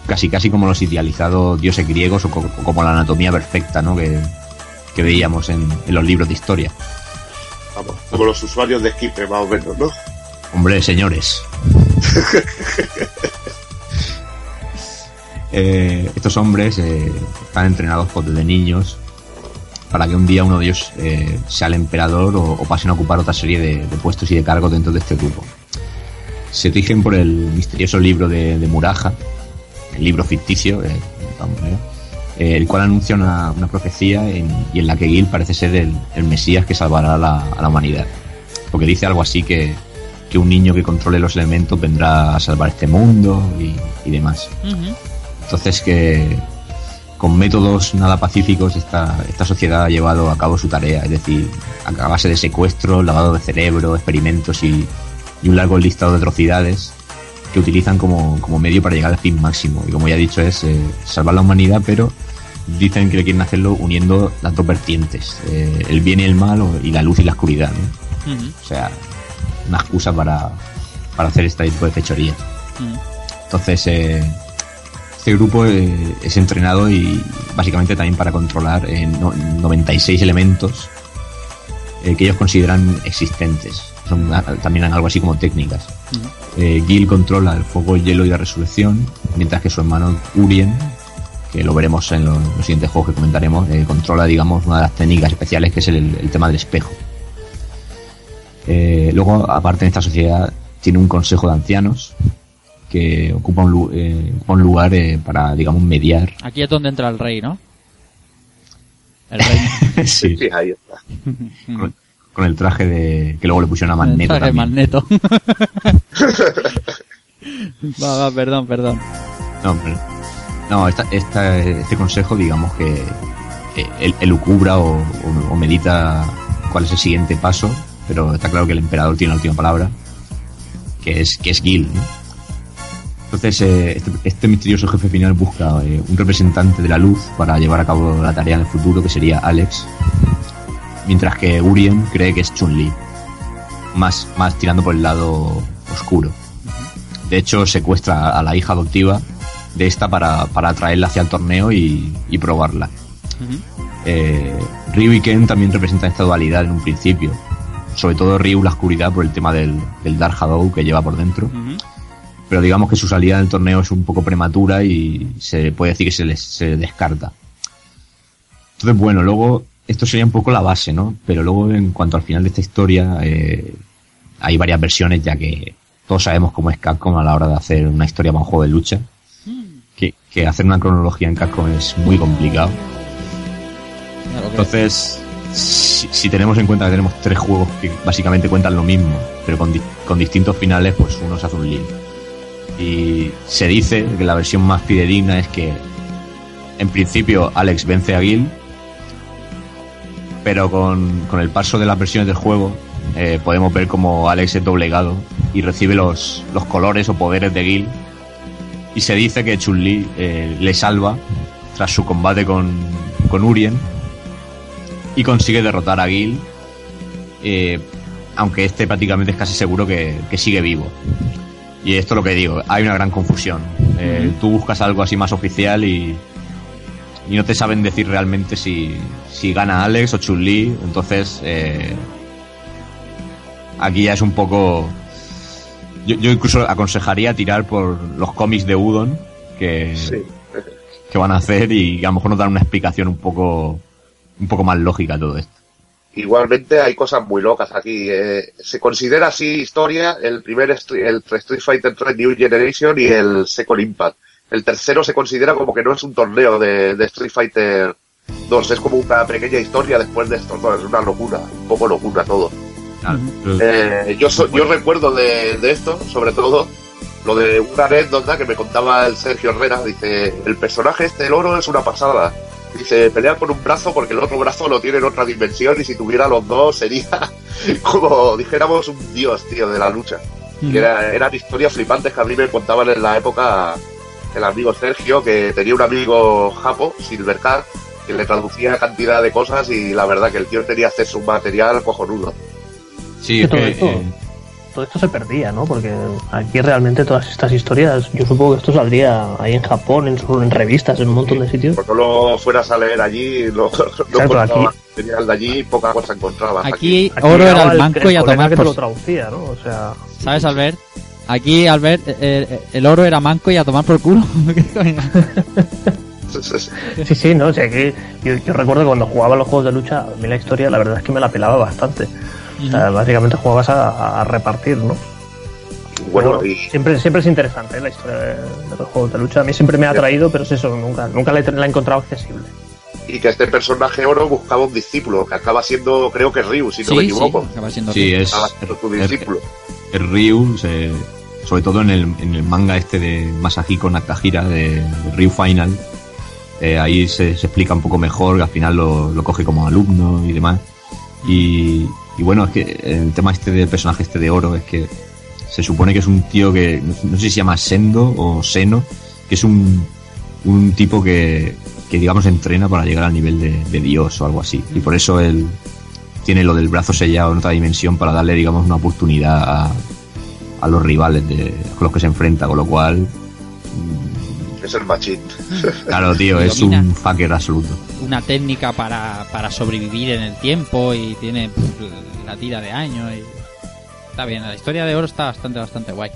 casi casi como los idealizados dioses griegos o, co- o como la anatomía perfecta ¿no? que, que veíamos en, en los libros de historia. Vamos, como los usuarios de Skipper, más o menos, ¿no? Hombre, señores. Eh, estos hombres eh, están entrenados por desde niños para que un día uno de ellos eh, sea el emperador o, o pasen a ocupar otra serie de, de puestos y de cargos dentro de este grupo. Se rigen por el misterioso libro de, de Muraja, libro ficticio, eh, vamos, ¿eh? El cual anuncia una, una profecía en- y en la que Gil parece ser el, el Mesías que salvará a la, a la humanidad. Porque dice algo así que, que un niño que controle los elementos vendrá a salvar este mundo y, y demás. Entonces que con métodos nada pacíficos esta, esta sociedad ha llevado a cabo su tarea, es decir, a base de secuestro, lavado de cerebro, experimentos y, y un largo listado de atrocidades que utilizan como, como medio para llegar al fin máximo. Y como ya he dicho es eh, salvar la humanidad, pero dicen que quieren hacerlo uniendo las dos vertientes, eh, el bien y el mal y la luz y la oscuridad. O sea, una excusa para, para hacer este tipo de fechorías. Entonces, eh, este grupo es entrenado y básicamente también para controlar no- 96 elementos que ellos consideran existentes. Son a- también algo así como técnicas. Eh, Gil controla el fuego, el hielo y la resurrección, mientras que su hermano Urien, que lo veremos en los, los siguientes juegos que comentaremos, eh, controla, digamos, una de las técnicas especiales que es el, el tema del espejo. Eh, luego, aparte en esta sociedad, tiene un consejo de ancianos que ocupa un, lu- eh, ocupa un lugar eh, para, digamos, mediar. Aquí es donde entra el rey, ¿no? El rey. Sí, Sí, ahí está. con, el traje de que luego le pusieron a Magneto El traje también. Magneto. va, va, perdón, perdón. No, pero- no esta, esta- este consejo, digamos que eh, él, él lucubra o, o- o medita cuál es el siguiente paso, pero está claro que el emperador tiene la última palabra, que es, que es Gil. ¿no? Entonces, eh, este, este misterioso jefe final busca eh, un representante de la luz para llevar a cabo la tarea en el futuro, que sería Alex, mientras que Urien cree que es Chun-Li, más, más tirando por el lado oscuro. De hecho, secuestra a la hija adoptiva de esta para, para traerla hacia el torneo y, probarla. Eh, Ryu y Ken también representan esta dualidad en un principio. Sobre todo Ryu la oscuridad por el tema del, del Dark Shadow que lleva por dentro. Pero digamos que su salida del torneo es un poco prematura y se puede decir que se les se descarta. Entonces, bueno, luego esto sería un poco la base, ¿no? Pero luego en cuanto al final de esta historia, eh, hay varias versiones ya que todos sabemos cómo es Capcom a la hora de hacer una historia para un juego de lucha. Que, que hacer una cronología en Capcom es muy complicado. Entonces, si, si tenemos en cuenta que tenemos tres juegos que básicamente cuentan lo mismo, pero con, di- con distintos finales, pues uno se hace un lío. Y se dice que la versión más fidedigna es que, en principio, Alex vence a Gil, pero con, con el paso de las versiones del juego, eh, podemos ver como Alex es doblegado y recibe los, los colores o poderes de Gil. Y se dice que Chun-Li eh, le salva tras su combate con, con Urien y consigue derrotar a Gil, eh, aunque este prácticamente es casi seguro que, que sigue vivo. Y esto es lo que digo, hay una gran confusión. Eh, Tú buscas algo así más oficial y, y no te saben decir realmente si, si gana Alex o Chun-Li, entonces eh, aquí ya es un poco... Yo, yo incluso aconsejaría tirar por los cómics de Udon que, Sí. que van a hacer y a lo mejor nos dan una explicación un poco un poco más lógica a todo esto. Igualmente hay cosas muy locas aquí. eh, se considera así historia el primer el Street Fighter 3 New Generation y el Second Impact. El tercero se considera como que no es un torneo de, de Street Fighter 2, es como una pequeña historia después de estos dos. Es una locura, un poco locura todo. Eh, yo, so- yo recuerdo de, de esto, sobre todo, lo de una anécdota que me contaba el Sergio Herrera. Dice, el personaje este, el oro, es una pasada. Dice, pelea con un brazo porque el otro brazo lo tiene en otra dimensión y si tuviera los dos sería como, dijéramos, un dios, tío, de la lucha. Era- eran historias flipantes que a mí me contaban en la época el amigo Sergio, que tenía un amigo japo, Silvercar, que le traducía cantidad de cosas y la verdad que el tío tenía acceso a un material cojonudo. Sí, Que todo que, esto- eh, Todo esto se perdía, ¿no? Porque aquí realmente todas estas historias, yo supongo que esto saldría ahí en Japón, en, su- en revistas, en un montón de sitios. Porque lo fueras a leer allí, no, no Claro, encontraba aquí- material de allí, poca cosa encontrabas. Aquí, Aquí oro era el manco y a tomar que te lo traducía, ¿no? O sea, ¿Sabes, Albert? Aquí, Albert, eh, eh, el oro era manco y a tomar por culo. Sí, sí, no, o sea, que yo, yo recuerdo que cuando jugaba los juegos de lucha, a mí la historia la verdad es que me la pelaba bastante. O sea, básicamente jugabas a, a repartir, ¿no? Bueno, y siempre, siempre es interesante ¿eh? la historia de, de los juegos de lucha. A mí siempre me ha atraído, pero es eso, nunca, nunca la he, la he encontrado accesible. y que este personaje oro buscaba un discípulo, que acaba siendo, creo que Ryu, si no Sí, me sí, equivoco. acaba siendo Sí, es, Acaba siendo tu discípulo. El Ryu, se- sobre todo en el, en el manga este de Masahiko Nakahira, de, Ryu Final, eh, ahí se, explica un poco mejor, que al final lo, lo coge como alumno y demás. Y, bueno, es que el tema este del personaje este de oro es que se supone que es un tío que, no, sé si se llama Sendo o Seno, que es un, un tipo que, que digamos entrena para llegar al nivel de, de Dios o algo así. Y por eso él tiene lo del brazo sellado en otra dimensión para darle, digamos, una oportunidad a, a los rivales de, con los que se enfrenta, con lo cual, Es el machín. claro, tío, es Domina. un fucker absoluto. Una técnica para, para sobrevivir en el tiempo y tiene pff, la tira de años y... Está bien, la historia de oro está bastante, bastante guay.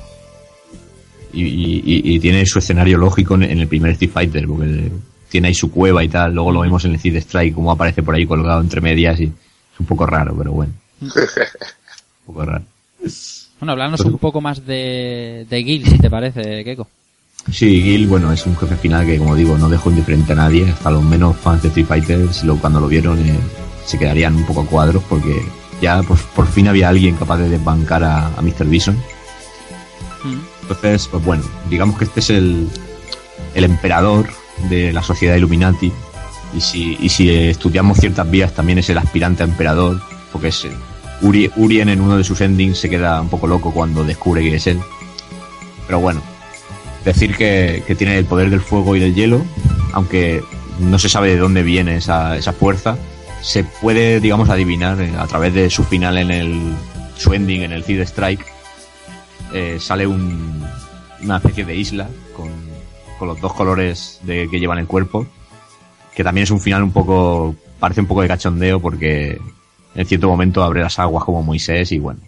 Y, y- tiene su escenario lógico en, en el primer Street Fighter, porque tiene ahí su cueva y tal. Luego lo vemos en el Cid Strike, como aparece por ahí colgado entre medias y es un poco raro, pero bueno. un poco raro. Bueno, hablarnos un poco más de, de Gil, si te parece, Keiko. Sí, Gil, bueno, es un jefe final que, como digo, no dejó indiferente a nadie. Hasta los menos fans de Street Fighter, cuando lo vieron, eh, se quedarían un poco a cuadros porque ya por, por fin había alguien capaz de desbancar a, a Mr. Bison. Mm. Entonces, pues bueno, digamos que este es el, el emperador de la sociedad Illuminati. Y si, y si estudiamos ciertas vías, también es el aspirante a emperador, porque es eh, Uri- Urien en uno de sus endings se queda un poco loco cuando descubre que es él. Pero bueno, decir que, que tiene el poder del fuego y del hielo, aunque no se sabe de dónde viene esa, esa fuerza, se puede, digamos, adivinar eh, a través de su final en el su ending en el Cid Strike. eh, sale un, una especie de isla con, con los dos colores de, que llevan el cuerpo, que también es un final un poco, parece un poco de cachondeo porque en cierto momento abre las aguas como Moisés y bueno,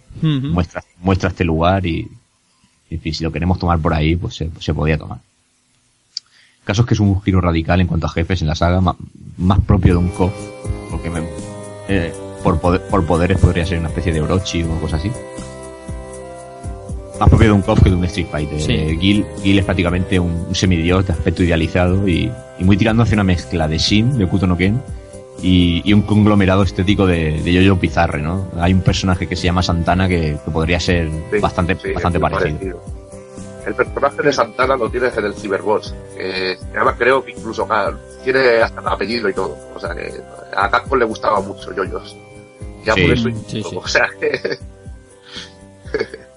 muestra, muestra este lugar y, en fin, si lo queremos tomar por ahí, pues se, se podía tomar. El caso es que es un giro radical en cuanto a jefes en la saga, más, propio de un KOF, porque me- eh, por, poder- por poderes podría ser una especie de Orochi o cosas así. Más propio de un KOF que de un Street Fighter. Sí. Eh, Gil, Gil es prácticamente un, un semidios de aspecto idealizado y, y muy tirando hacia una mezcla de Shin, de Kuto no Ken, y, y un conglomerado estético de, de Yoyo Pizarre, ¿no? Hay un personaje que se llama Santana que, que podría ser Sí, bastante, sí, bastante parecido. El personaje de Santana lo tienes en el Cyberboss. Que además creo que incluso ah, tiene hasta el apellido y todo. O sea que a Capcom le gustaba mucho Yoyos. Ya Sí. por eso. Sí, sí. O sea que.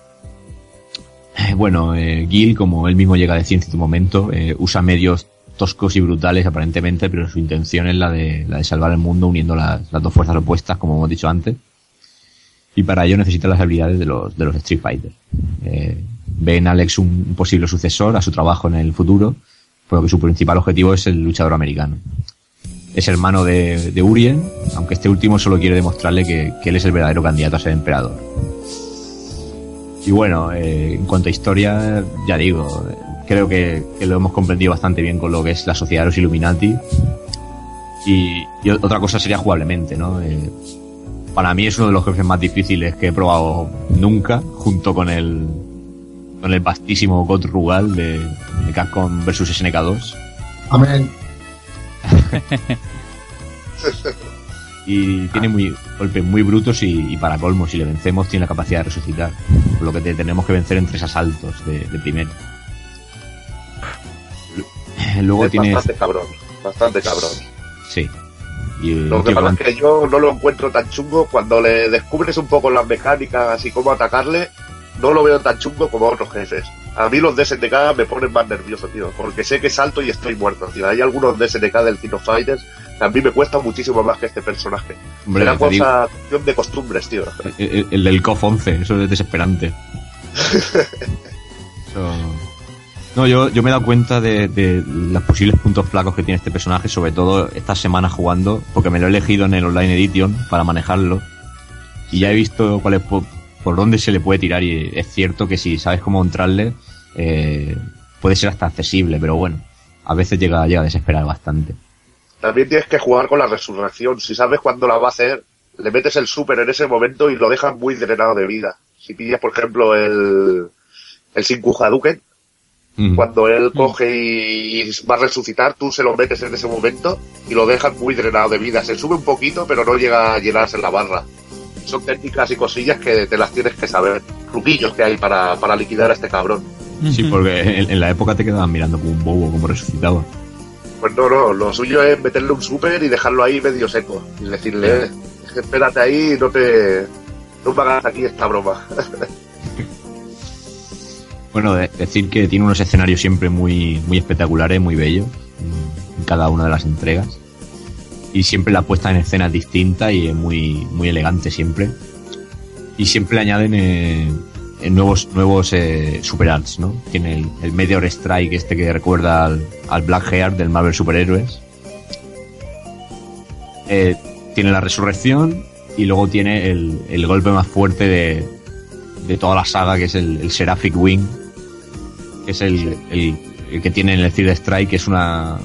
Bueno, eh, Gil, como él mismo llega a decir en cierto momento, eh, usa medios toscos y brutales aparentemente, pero su intención es la de, la de salvar el mundo uniendo las, las dos fuerzas opuestas, como hemos dicho antes. Y para ello necesita las habilidades de los, de los Street Fighter. Eh, ve en Alex un, un posible sucesor a su trabajo en el futuro, por lo que su principal objetivo es el luchador americano. Es hermano de, de Urien, aunque este último solo quiere demostrarle que, que él es el verdadero candidato a ser emperador. Y bueno, eh, en cuanto a historia, ya digo, creo que, que lo hemos comprendido bastante bien con lo que es la sociedad de los Illuminati. Y, otra cosa sería jugablemente, ¿no? Eh, para mí es uno de los jefes más difíciles que he probado nunca, junto con el con el vastísimo God Rugal de, de Capcom vs SNK2. Amén. Y tiene muy golpes muy brutos y, y para colmo, si le vencemos, tiene la capacidad de resucitar. Por lo que te tenemos que vencer en tres asaltos de, de primero. Luego es tiene. bastante cabrón. Bastante cabrón. Sí. Y Lo que pasa es que yo no lo encuentro tan chungo. Cuando le descubres un poco las mecánicas y cómo atacarle, no lo veo tan chungo como a otros jefes. A mí los de SNK me ponen más nervioso, tío, porque sé que salto y estoy muerto, tío. Hay algunos de SNK del King of Fighters a mí me cuesta muchísimo más que este personaje. Hombre, Era digo, cosa de costumbres, tío. el, el- el del KOF 11, eso es desesperante. Eso- No, yo, yo me he dado cuenta de, de los posibles puntos flacos que tiene este personaje, sobre todo esta semana jugando, porque me lo he elegido en el Online Edition para manejarlo. Y ya he visto cuál es por, por dónde se le puede tirar, y es cierto que si sabes cómo entrarle, eh, puede ser hasta accesible, pero bueno. a veces llega, llega a desesperar bastante. También tienes que jugar con la resurrección. Si sabes cuándo la va a hacer, le metes el super en ese momento y lo dejas muy drenado de vida. Si pillas, por ejemplo, el, el Sinku Hadouken, Mm. cuando él coge y, y va a resucitar, tú se lo metes en ese momento y lo dejas muy drenado de vida. Se sube un poquito, pero no llega a llenarse en la barra. Son técnicas y cosillas que te las tienes que saber. Truquillos que hay para, para liquidar a este cabrón. Sí, porque en, en la época te quedaban mirando como un bobo, como resucitaba. Pues no, no, lo suyo es meterle un super y dejarlo ahí medio seco. Y decirle, "Eh, espérate ahí, no te. No me hagas aquí esta broma. Bueno, de- decir que tiene unos escenarios siempre muy, muy espectaculares, muy bellos, en- en cada una de las entregas. Y siempre la puesta en escena es distinta y es muy, muy elegante siempre. Y siempre le añaden eh, nuevos, nuevos eh, super arts, ¿no? Tiene el, Meteor Strike este que recuerda al, al Black Heart del Marvel Superhéroes. Eh, tiene la resurrección y luego tiene el, el golpe más fuerte de, de toda la saga, que es el, Seraphic Wing, que es el, el- que tiene en el Cid Strike, que es una,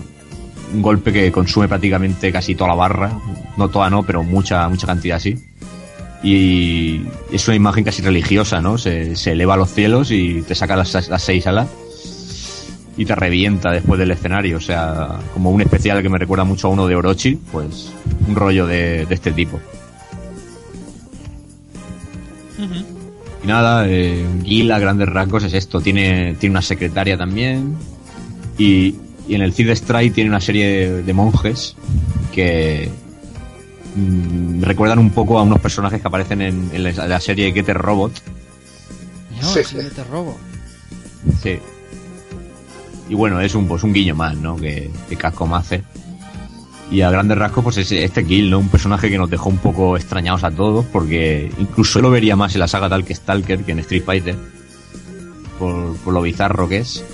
un golpe que consume prácticamente casi toda la barra, no toda no, pero mucha, mucha cantidad sí. Y es una imagen casi religiosa, ¿no? Se, se eleva a los cielos y te saca las, las seis alas y te revienta después del escenario. O sea, como un especial que me recuerda mucho a uno de Orochi, pues un rollo de, de este tipo. Y nada, eh, Gil a grandes rasgos es esto. Tiene, tiene una secretaria también. Y, y en el Cid Strike tiene una serie de, de monjes que mm, recuerdan un poco a unos personajes que aparecen en, en la, la serie Getter Robot. No, Sí. sí, te robo. Sí. Y bueno, es un, pues un guiño más, ¿no? Que, que Capcom hace. Y a grandes rasgos, pues es este Kill, ¿no? Un personaje que nos dejó un poco extrañados a todos, porque incluso yo lo vería más en la saga tal que Stalker que en Street Fighter. Por, por lo bizarro que es.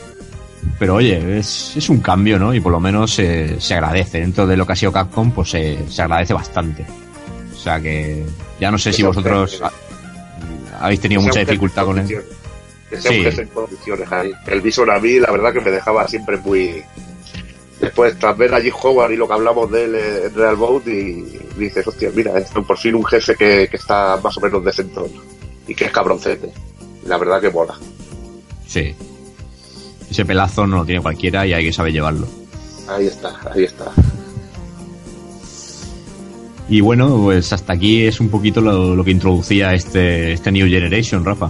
Pero oye, es, es un cambio, ¿no? Y por lo menos se, se agradece. Dentro de lo que ha sido Capcom, pues se, se agradece bastante. O sea que ya no sé si vosotros ha- habéis tenido mucha dificultad con él. Que Sí. un jefe en condiciones ahí. El Bison a mí, la verdad que me dejaba siempre muy... Después, tras ver a Jim Howard y lo que hablamos de él en Real Boat, y dices, hostia, mira, esto por fin un jefe que, que está más o menos decentón y que es cabroncete. La verdad que mola. Sí. Ese pelazo no lo tiene cualquiera y hay que saber llevarlo. Ahí está, ahí está. Y bueno, pues hasta aquí es un poquito lo, lo que introducía este, este New Generation, Rafa.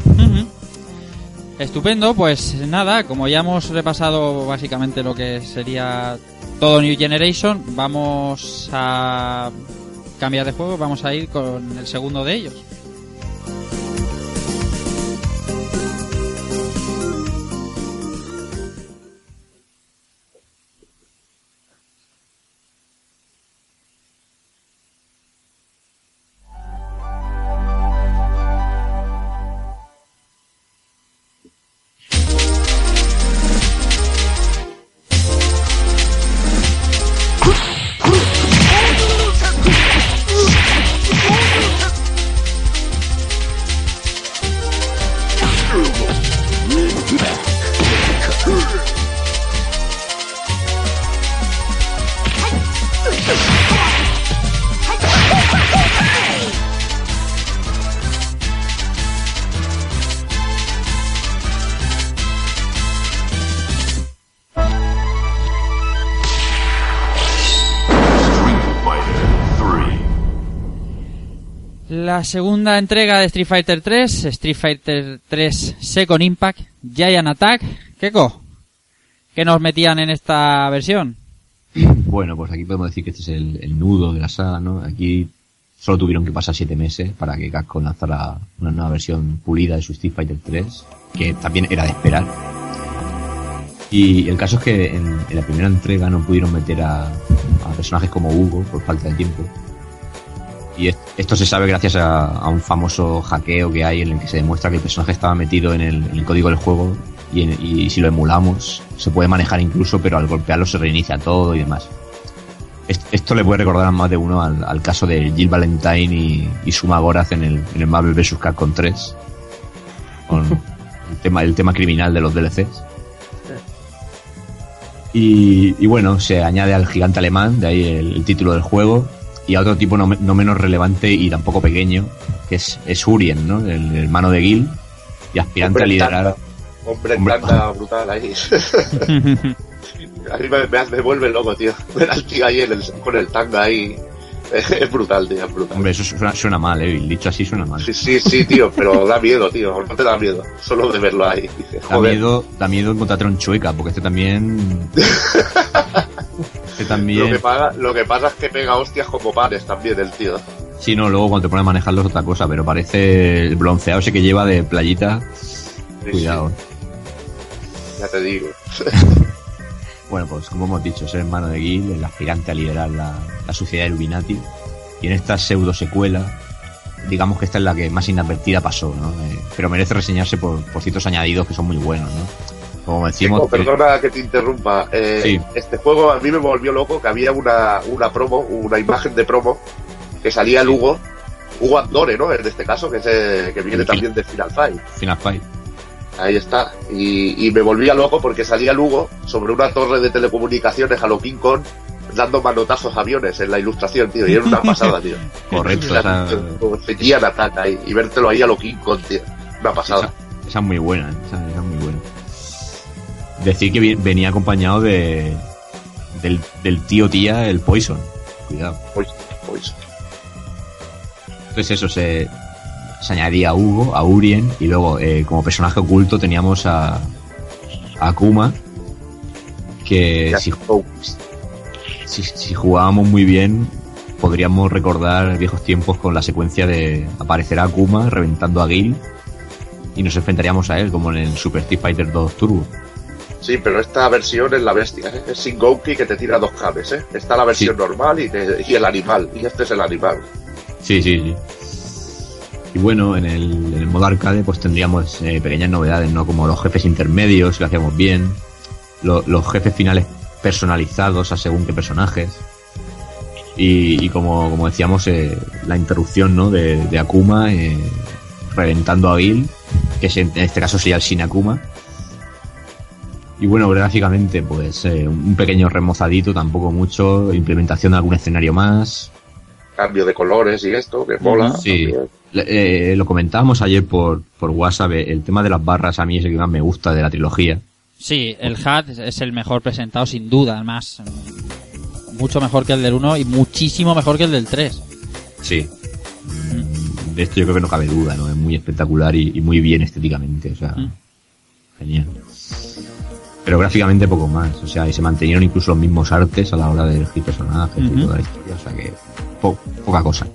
Estupendo, pues nada, como ya hemos repasado básicamente lo que sería todo New Generation, vamos a cambiar de juego, vamos a ir con el segundo de ellos. La segunda entrega de Street Fighter 3, Street Fighter 3 Second Impact, Giant Attack. Keko, ¿qué nos metían en esta versión? Bueno, pues aquí podemos decir que este es el, nudo de la saga, ¿no? Aquí solo tuvieron que pasar siete meses para que Capcom lanzara una nueva versión pulida de su Street Fighter 3, que también era de esperar. Y el caso es que en, la primera entrega no pudieron meter a, personajes como Hugo por falta de tiempo. Y esto se sabe gracias a, a un famoso hackeo que hay en el que se demuestra que el personaje estaba metido en el, en el código del juego y, en- y si lo emulamos se puede manejar incluso, pero al golpearlo se reinicia todo y demás. Est- Esto le puede recordar a más de uno al, al caso de Jill Valentine y, y Suma Gorath en el, en el Marvel vs. Capcom 3. Con el tema, el tema criminal de los DLCs. Y, y bueno, se añade al gigante alemán, de ahí el, el título del juego, y a otro tipo no, me- no menos relevante y tampoco pequeño, que es, es Urien, ¿no? El hermano de Gil y aspirante Hombre, a liderar. tanga. Hombre, Hombre. tanga brutal ahí. a mí me, me, me vuelve loco, tío. Ver al tío ahí en el- con el tanga ahí. Es brutal, tío, es brutal. Hombre, eso suena, suena mal, ¿eh? Dicho así suena mal. Sí, sí, sí, tío, pero da miedo, tío. No te da miedo. Solo de verlo ahí. Da miedo, da miedo encontrarte un chueca, porque este también. Lo que, pasa, lo que pasa es que pega hostias como panes también el tío. Sí, no, luego cuando te pones a manejarlo es otra cosa, pero parece el bronceado ese que lleva de playita. Sí, Cuidado. sí, ya te digo. Bueno, pues como hemos dicho, es el hermano de Gil, el aspirante a liderar la, la sociedad Illuminati. Y en esta pseudo secuela, digamos que esta es la que más inadvertida pasó, ¿no? Eh, pero merece reseñarse por, por ciertos añadidos que son muy buenos, ¿no? Como decimos, Chico, perdona que te interrumpa. Eh, Sí. Este juego a mí me volvió loco que había una, una promo, una imagen de promo que salía Lugo, Hugo Andore, ¿no? En este caso, que, es, eh, que viene también de Final Fight. Final Fight. Ahí está. Y, y me volvía loco porque salía Lugo sobre una torre de telecomunicaciones a lo King Kong dando manotazos a aviones en la ilustración, tío. Y era una pasada, tío. Correcto, Como Seguían ataca ahí y vértelo ahí a lo King Kong, tío. Una pasada. esa, esa es muy buena, ¿eh? esa, esa es muy buena. Decir que venía acompañado de del, del tío tía, el Poison. Cuidado. Pues, pues, Entonces eso, se, se añadía a Hugo, a Urien, y luego eh, como personaje oculto teníamos a, a Akuma, que si, si, si jugábamos muy bien podríamos recordar viejos tiempos con la secuencia de aparecer a Akuma reventando a Gil y nos enfrentaríamos a él como en el Super Street Fighter 2 Turbo. Sí, pero esta versión es la bestia, ¿eh? es sin Gouki que te tira dos cables, ¿eh? Está la versión Sí. normal y, te- y el animal, y este es el animal. Sí, sí, sí. Y bueno, en el, en el modo arcade pues tendríamos eh, pequeñas novedades, ¿no? Como los jefes intermedios, lo hacíamos bien, lo- los jefes finales personalizados a según qué personajes. Y, y como, como decíamos, eh, la interrupción, ¿no? De, de Akuma eh, reventando a Gil, que es en este caso sería el Shin Akuma. Y bueno, gráficamente, pues eh, un pequeño remozadito, tampoco mucho, implementación de algún escenario más, Cambio de colores y esto, que mola. Sí. eh, lo comentábamos ayer por, por WhatsApp, eh, el tema de las barras a mí es el que más me gusta de la trilogía. Sí, el HUD es- el mejor presentado sin duda, además. Mucho mejor que el del 1 y muchísimo mejor que el del 3. Sí. Mm, De esto yo creo que no cabe duda, ¿no? Es muy espectacular y, y muy bien estéticamente, o sea, Mm. Pero gráficamente poco más, o sea, y se mantenieron incluso los mismos artes a la hora de elegir personajes y toda la historia, o sea que po- poca cosa.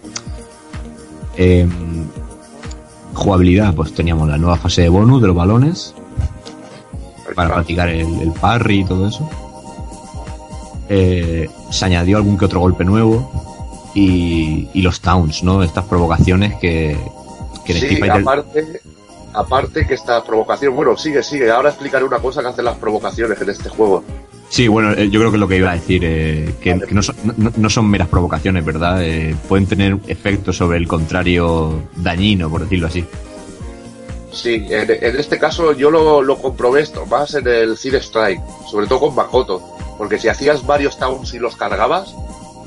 Em, jugabilidad, pues teníamos la nueva fase de bonus de los balones, para practicar el, el parry y todo eso. Eh, se añadió algún que otro golpe nuevo y, y los towns, ¿no? Estas provocaciones que, que en Sí, Street Fighter- aparte, aparte que esta provocación, bueno, sigue, sigue, ahora explicaré una cosa que hacen las provocaciones en este juego. Sí, bueno, eh, yo creo que es lo que iba a decir, eh, que, que no, son, no- no son meras provocaciones, ¿verdad? Eh, pueden tener efectos sobre el contrario dañino, por decirlo así. Sí, en, en este caso yo lo, lo comprobé esto más en el Seed Strike, sobre todo con Makoto, porque si hacías varios towns y los cargabas,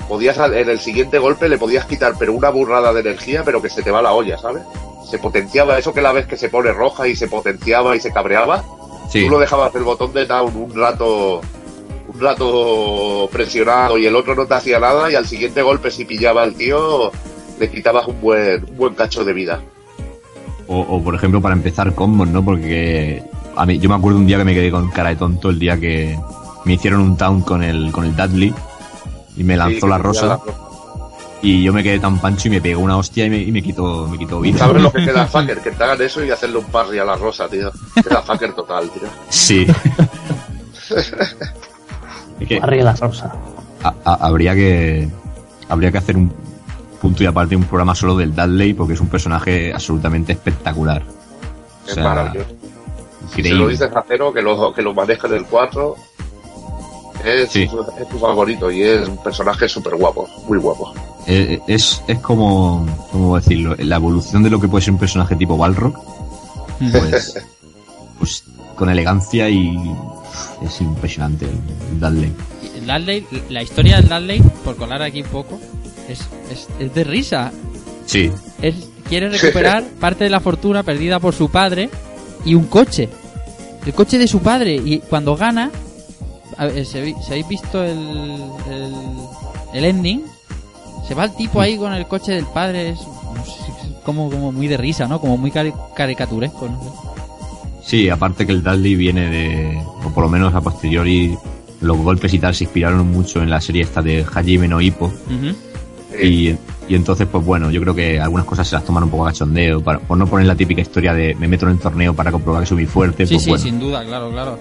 podías en el siguiente golpe le podías quitar pero una burrada de energía, pero que se te va la olla, ¿sabes? Se potenciaba eso que la vez que se pone roja y se potenciaba y se cabreaba, Sí, tú lo dejabas el botón de down un rato un rato presionado y el otro no te hacía nada y al siguiente golpe si pillaba al tío le quitabas un buen un buen cacho de vida. o, o, por ejemplo para empezar combos, ¿no? Porque a mí, yo me acuerdo un día que me quedé con cara de tonto el día que me hicieron un town con el, con el Dudley y me lanzó Sí, la rosa y yo me quedé tan pancho y me pegó una hostia y me, y me quitó, me quitó vida. ¿Sabes lo que queda fucker? Que te hagan eso y hacerle un parry a la rosa, tío. Queda fucker total, tío. Sí. Es que Barry la rosa. a- a- habría que habría que hacer un punto y aparte un programa solo del Dudley porque es un personaje absolutamente espectacular. O Es sea, maravilloso. Si se lo dices a cero, que lo, que lo maneja en el 4, es, Sí. es tu favorito y es un personaje súper guapo, muy guapo. Eh, Es, es como, ¿cómo decirlo? La evolución de lo que puede ser un personaje tipo Balrog, pues, pues con elegancia y es impresionante el Dudley. El Dudley, la historia del Dudley, por colar aquí un poco, es, es, es de risa. Sí, Es, quiere recuperar parte de la fortuna perdida por su padre y un coche. El coche de su padre. Y cuando gana, ver, si habéis si habéis visto el, el, el ending, se va el tipo ahí con el coche del padre. Es, como, como muy de risa, ¿no? Como muy cari- caricaturesco. ¿no? sí, aparte que el Dudley viene de, o por lo menos a posteriori, los golpes y tal se inspiraron mucho en la serie esta de Hajime no Ippo. Ujú. Y, y entonces, pues bueno, yo creo que algunas cosas se las toman un poco a cachondeo, para, por no poner la típica historia de me meto en el torneo para comprobar que soy muy fuerte. Sí, pues sí, bueno, sin duda, claro, claro.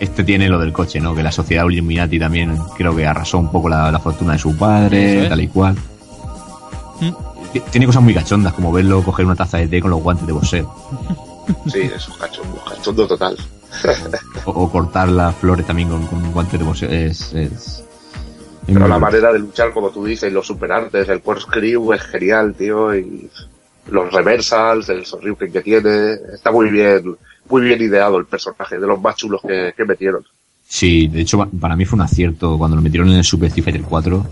Este tiene lo del coche, ¿no? Que la sociedad Illuminati también creo que arrasó un poco la, la fortuna de su padre, es. tal y cual. Mm. Tiene cosas muy cachondas, como verlo coger una taza de té con los guantes de boxeo. Sí, eso es cachondo, cachondo total. O, o cortar las flores también con, con guantes de boxeo. Es, es, es Pero la manera de luchar, como tú dices, los superartes, el corkscrew es genial, tío, y los reversals, el Sorryuken que tiene, está muy bien, muy bien ideado el personaje, de los más chulos que, que metieron. Sí, de hecho, pa- para mí fue un acierto cuando lo metieron en el Super Street Fighter 4.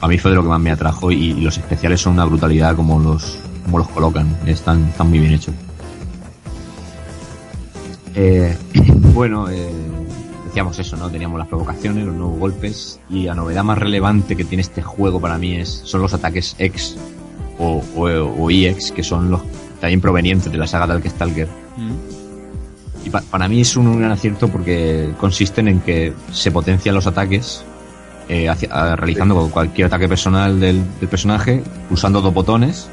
A mí fue de lo que más me atrajo y, y los especiales son una brutalidad como los, como los colocan. Están, están muy bien hechos. Eh, bueno, eh, decíamos eso, ¿no? Teníamos las provocaciones, los nuevos golpes y la novedad más relevante que tiene este juego para mí es son los ataques X o, o, o EX, que son los también provenientes de la saga Dark Stalker. Mm. Y pa- para mí es un gran acierto porque consisten en que se potencian los ataques eh, hacia- a- realizando cualquier ataque personal del, del personaje, pulsando dos botones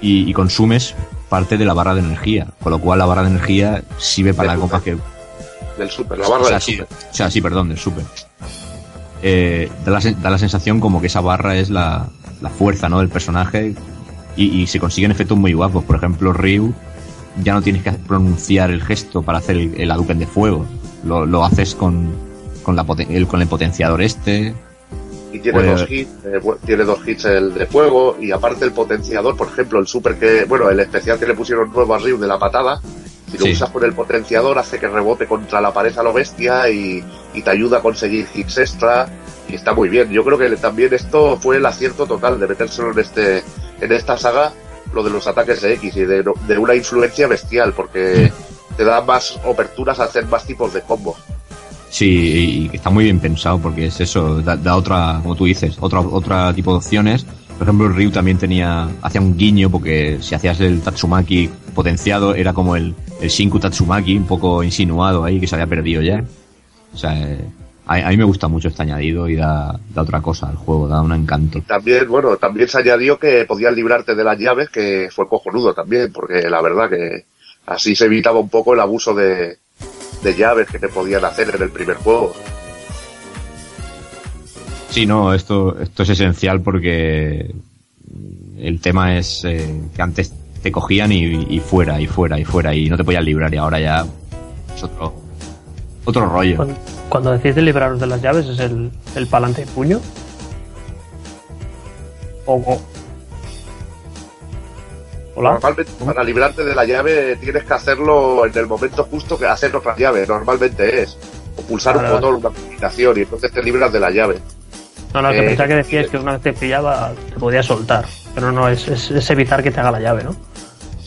y, y consumes parte de la barra de energía. Con lo cual la barra de energía sirve para Del super. que... Del super, la barra o sea, del sí, super. o sea, sí, perdón, del super. Eh, da, la, da la sensación como que esa barra es la, la fuerza ¿no? del personaje y, y se consiguen efectos muy guapos. Por ejemplo, Ryu ya no tienes que pronunciar el gesto para hacer el, el Hadouken de fuego. Lo, lo haces con, con, la, el, con el potenciador este. Y tiene Pues- dos hits, eh, tiene dos hits el de fuego, y aparte el potenciador, por ejemplo, el super que, bueno, el especial que le pusieron nuevo a Ryu de la patada, si lo Sí. usas con el potenciador hace que rebote contra la pared a lo bestia y, y te ayuda a conseguir hits extra, y está muy bien. Yo creo que también esto fue el acierto total de metérselo en este, en esta saga, lo de los ataques X y de, de una influencia bestial, porque te da más aperturas a hacer más tipos de combos. Sí, y está muy bien pensado porque es eso, da, da otra, como tú dices, otra, otra tipo de opciones. Por ejemplo, Ryu también tenía, hacía un guiño porque si hacías el Tatsumaki potenciado era como el, el Shinku Tatsumaki un poco insinuado ahí que se había perdido ya. O sea, eh, a, a mí me gusta mucho este añadido y da, da otra cosa al juego, da un encanto. También, bueno, también se añadió que podías librarte de las llaves, que fue cojonudo también, porque la verdad que así se evitaba un poco el abuso de, de llaves que te podían hacer en el primer juego. Sí, no, esto, esto es esencial porque el tema es eh, que antes te cogían y, y fuera, y fuera, y fuera, y no te podías librar, y ahora ya es otro, otro rollo. Cuando, cuando decís de libraros de las llaves, ¿es el, el palante de puño? O, o- Hola. Normalmente, para librarte de la llave tienes que hacerlo en el momento justo que hacer otra llave, normalmente es. O pulsar Vale, un botón, una combinación, y entonces te libras de la llave. No, no, que Eh, pensaba que decías que una vez te pillaba te podía soltar. Pero no, es, es, es evitar que te haga la llave, ¿no?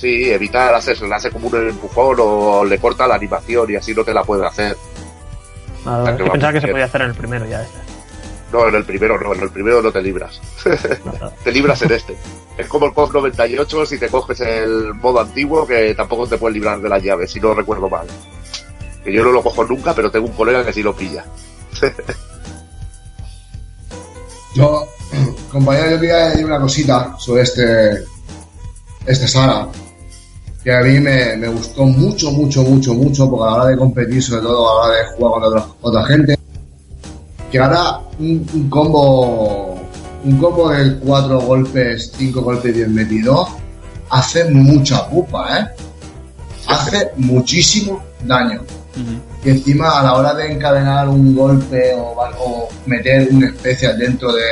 Sí, evitar hacerse, le hace como un empujón o le corta la animación y así no te la puede hacer. Nada, Ah, es que que va pensaba que se podía hacer en el primero ya. Este. No, en el primero no, en el primero no te libras. Te libras en este. Es como el COF 98 si te coges el modo antiguo que tampoco te puedes librar de las llaves, si no recuerdo mal. Que yo no lo cojo nunca, pero tengo un colega que sí lo pilla. Yo, compañero, yo quería decir una cosita sobre este, esta saga. Que a mí me, me gustó mucho, mucho, mucho, mucho, porque a la hora de competir, sobre todo a la hora de jugar con otra, otra gente, que ahora un, un combo, un combo de cuatro golpes, cinco golpes bien metido, hace mucha pupa, ¿eh? Hace muchísimo daño. Y encima a la hora de encadenar un golpe o, o meter una especie dentro de,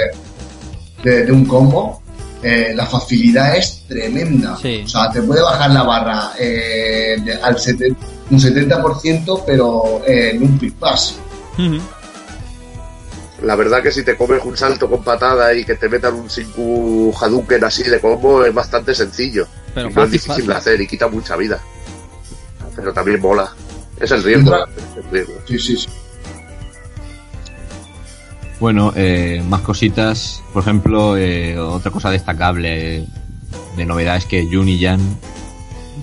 de, de un combo, eh, la facilidad es tremenda. Sí. O sea, te puede bajar la barra eh, de- al 70, un 70%, pero en un Quick Pass. La verdad que si te comes un salto con patada y que te metan un 5 Hadouken así de combo es bastante sencillo. Pero y no es difícil fácil. de hacer y quita mucha vida. Pero también mola. Es el riesgo. es el riesgo. Sí, sí, sí. Bueno, eh, más cositas. Por ejemplo, eh, otra cosa destacable de novedad es que Jun y Jan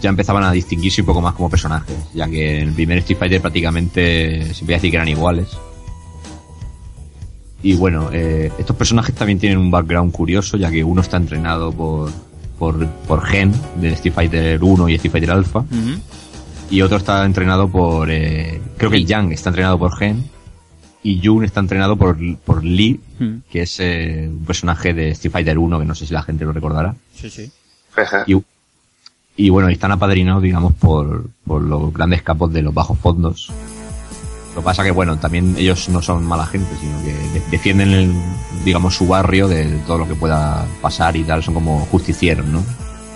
ya empezaban a distinguirse un poco más como personajes, ya que en el primer Street Fighter prácticamente se podía decir que eran iguales. Y bueno, eh, estos personajes también tienen un background curioso, ya que uno está entrenado por, por, por Gen, del Street Fighter 1 y Street Fighter Alpha, y otro está entrenado por... eh, creo que Yang está entrenado por Gen, y Jun está entrenado por, por Lee, Ujú. que es eh, un personaje de Street Fighter 1, que no sé si la gente lo recordará. Sí, sí. Y, y bueno, y están apadrinados, digamos, por, por los grandes capos de los bajos fondos. Lo que pasa que, bueno, también ellos no son mala gente, sino que de- defienden, el, digamos, su barrio de todo lo que pueda pasar y tal. Son como justicieros, ¿no?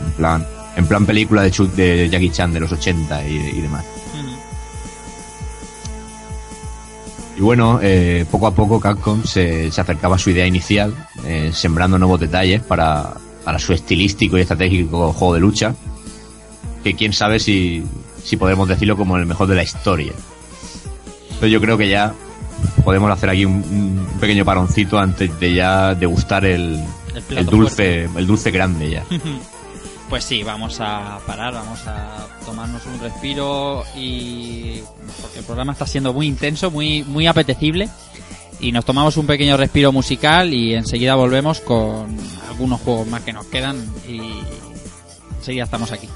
En plan, en plan película de, Chu- de Jackie Chan de los 80 y, y demás. Y bueno, eh, poco a poco Capcom se, se acercaba a su idea inicial, eh, sembrando nuevos detalles para, para su estilístico y estratégico juego de lucha, que quién sabe si, si podemos decirlo como el mejor de la historia. Entonces yo creo que ya podemos hacer aquí un, un pequeño paroncito antes de ya degustar el, El dulce, el dulce grande ya. Pues sí, vamos a parar, vamos a tomarnos un respiro y porque el programa está siendo muy intenso, muy muy apetecible y nos tomamos un pequeño respiro musical y enseguida volvemos con algunos juegos más que nos quedan y enseguida estamos aquí.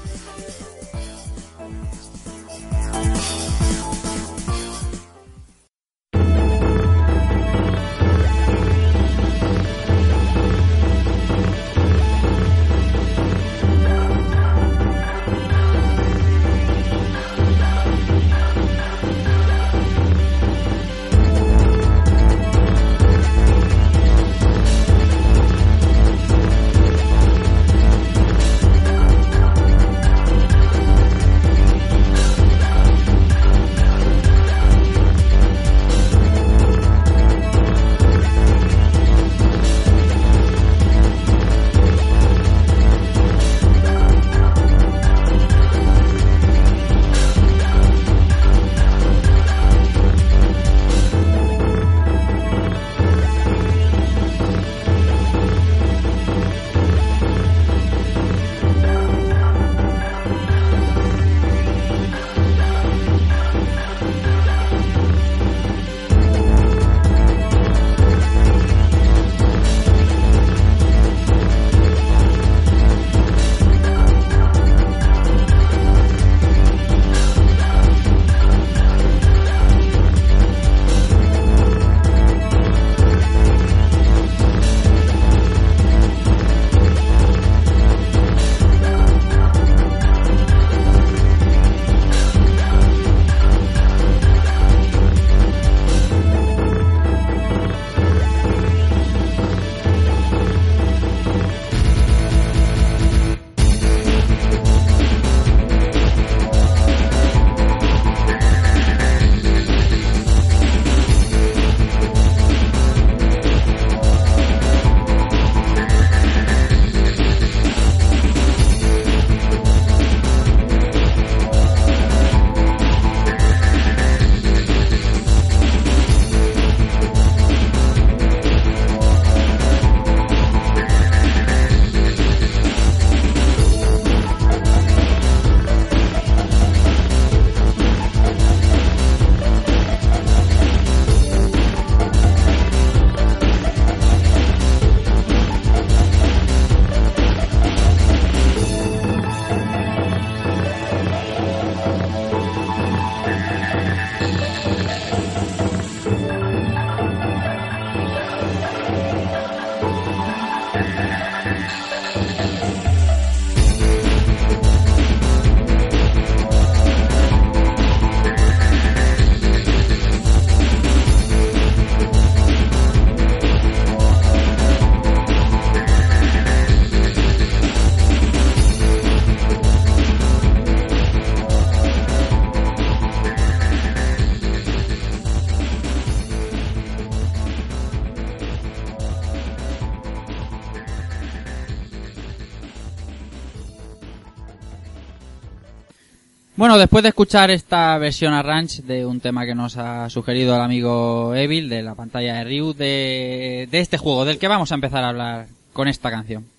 Bueno, después de escuchar esta versión a Ranch de un tema que nos ha sugerido el amigo Evil de la pantalla de Ryu de, de este juego, del que vamos a empezar a hablar con esta canción.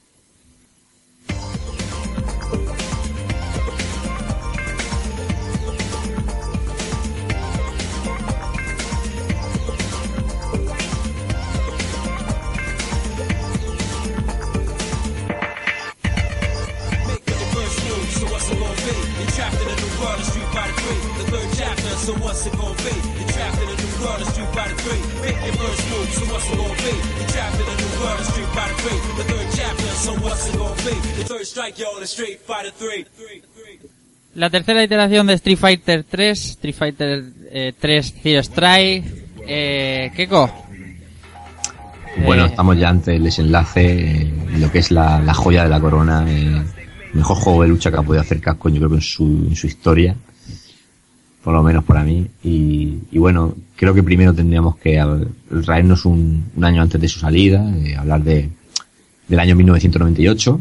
La tercera iteración de Street Fighter 3, Street Fighter eh, 3 Zero Strike. Eh, Keko. Bueno, Eh, estamos ya ante el desenlace, eh, lo que es la, joya de la corona, eh, el mejor juego de lucha que ha podido hacer Capcom, yo creo en su, en su historia, por lo menos para mí. Y, y bueno, creo que primero tendríamos que traernos un, un año antes de su salida, eh, hablar de del año 1998,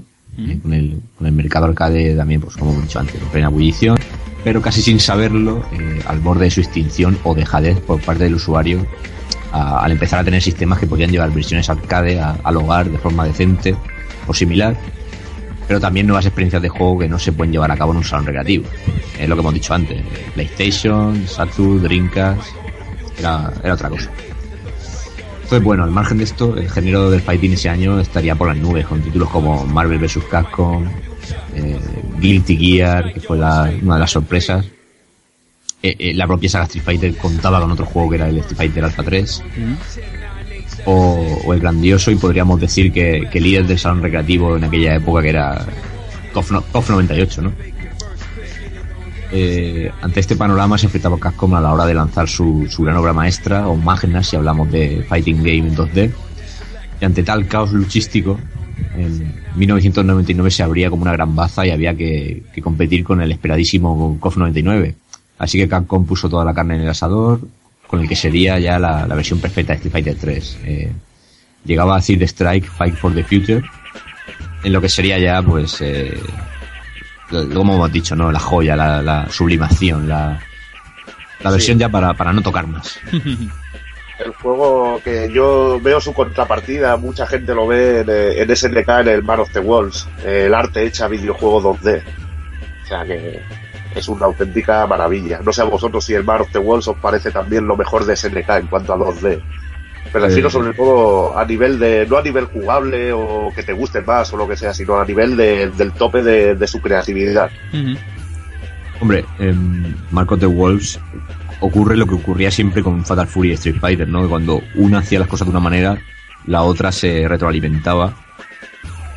con, el, con el mercado arcade también, pues como hemos dicho antes, en plena ebullición, pero casi sin saberlo, eh, al borde de su extinción o dejadez por parte del usuario al empezar a tener sistemas que podían llevar versiones arcade al hogar de forma decente o similar, pero también nuevas experiencias de juego que no se pueden llevar a cabo en un salón recreativo. Es lo que hemos dicho antes, eh, PlayStation, Saturn, Dreamcast, era, era otra cosa. Entonces, bueno, al margen de esto, el género del fighting ese año estaría por las nubes, con títulos como Marvel vs. Capcom, eh, Guilty Gear, que fue la- una de las sorpresas. Eh, eh, la propia saga Street Fighter contaba con otro juego que era el Street Fighter Alpha 3. O, o el grandioso, y podríamos decir que, que líder del salón recreativo en aquella época, que era KOF, no- KOF 98, ¿no? Eh, ante este panorama se enfrentaba Capcom a la hora de lanzar su, gran obra maestra, o magna si hablamos de Fighting Game en 2D. Y ante tal caos luchístico, en 1999 se abría como una gran baza y había que, competir con el esperadísimo KOF 99. Así que Capcom puso toda la carne en el asador, con el que sería ya la, versión perfecta de Street Fighter 3. Eh, llegaba a decir Strike, Fight for the Future, en lo que sería ya, pues, eh, como hemos dicho, ¿no? La joya, la, la sublimación, la, la versión ya para, para no tocar más. El juego que yo veo su contrapartida, mucha gente lo ve en, eh, en SNK en el Man of the Walls, eh, el arte hecha videojuego 2D. O sea que es una auténtica maravilla. No sé a vosotros si el Man of the Walls os parece también lo mejor de SNK en cuanto a 2D. Me refiero sobre todo a nivel de, no a nivel jugable o que te guste más o lo que sea, sino a nivel de- del tope de, de su creatividad. Hombre, en Marco the Wolves ocurre lo que ocurría siempre con Fatal Fury y Street Fighter, ¿no? Que Cuando una hacía las cosas de una manera, la otra se retroalimentaba.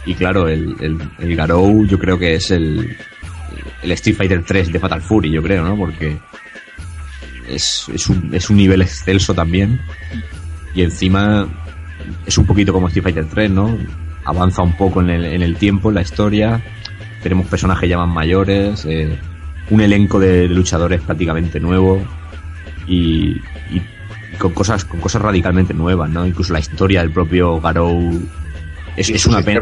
Y claro, el, el, el Garou yo creo que es el, el Street Fighter 3 de Fatal Fury, yo creo, ¿no? Porque es, es, un, es un nivel excelso también. Y encima es un poquito como Street Fighter 3, ¿no? Avanza un poco en el, en el tiempo, en la historia. Tenemos personajes ya más mayores, eh, un elenco de luchadores prácticamente nuevo y, y con cosas con cosas radicalmente nuevas, ¿no? Incluso la historia del propio Garou es, una pena.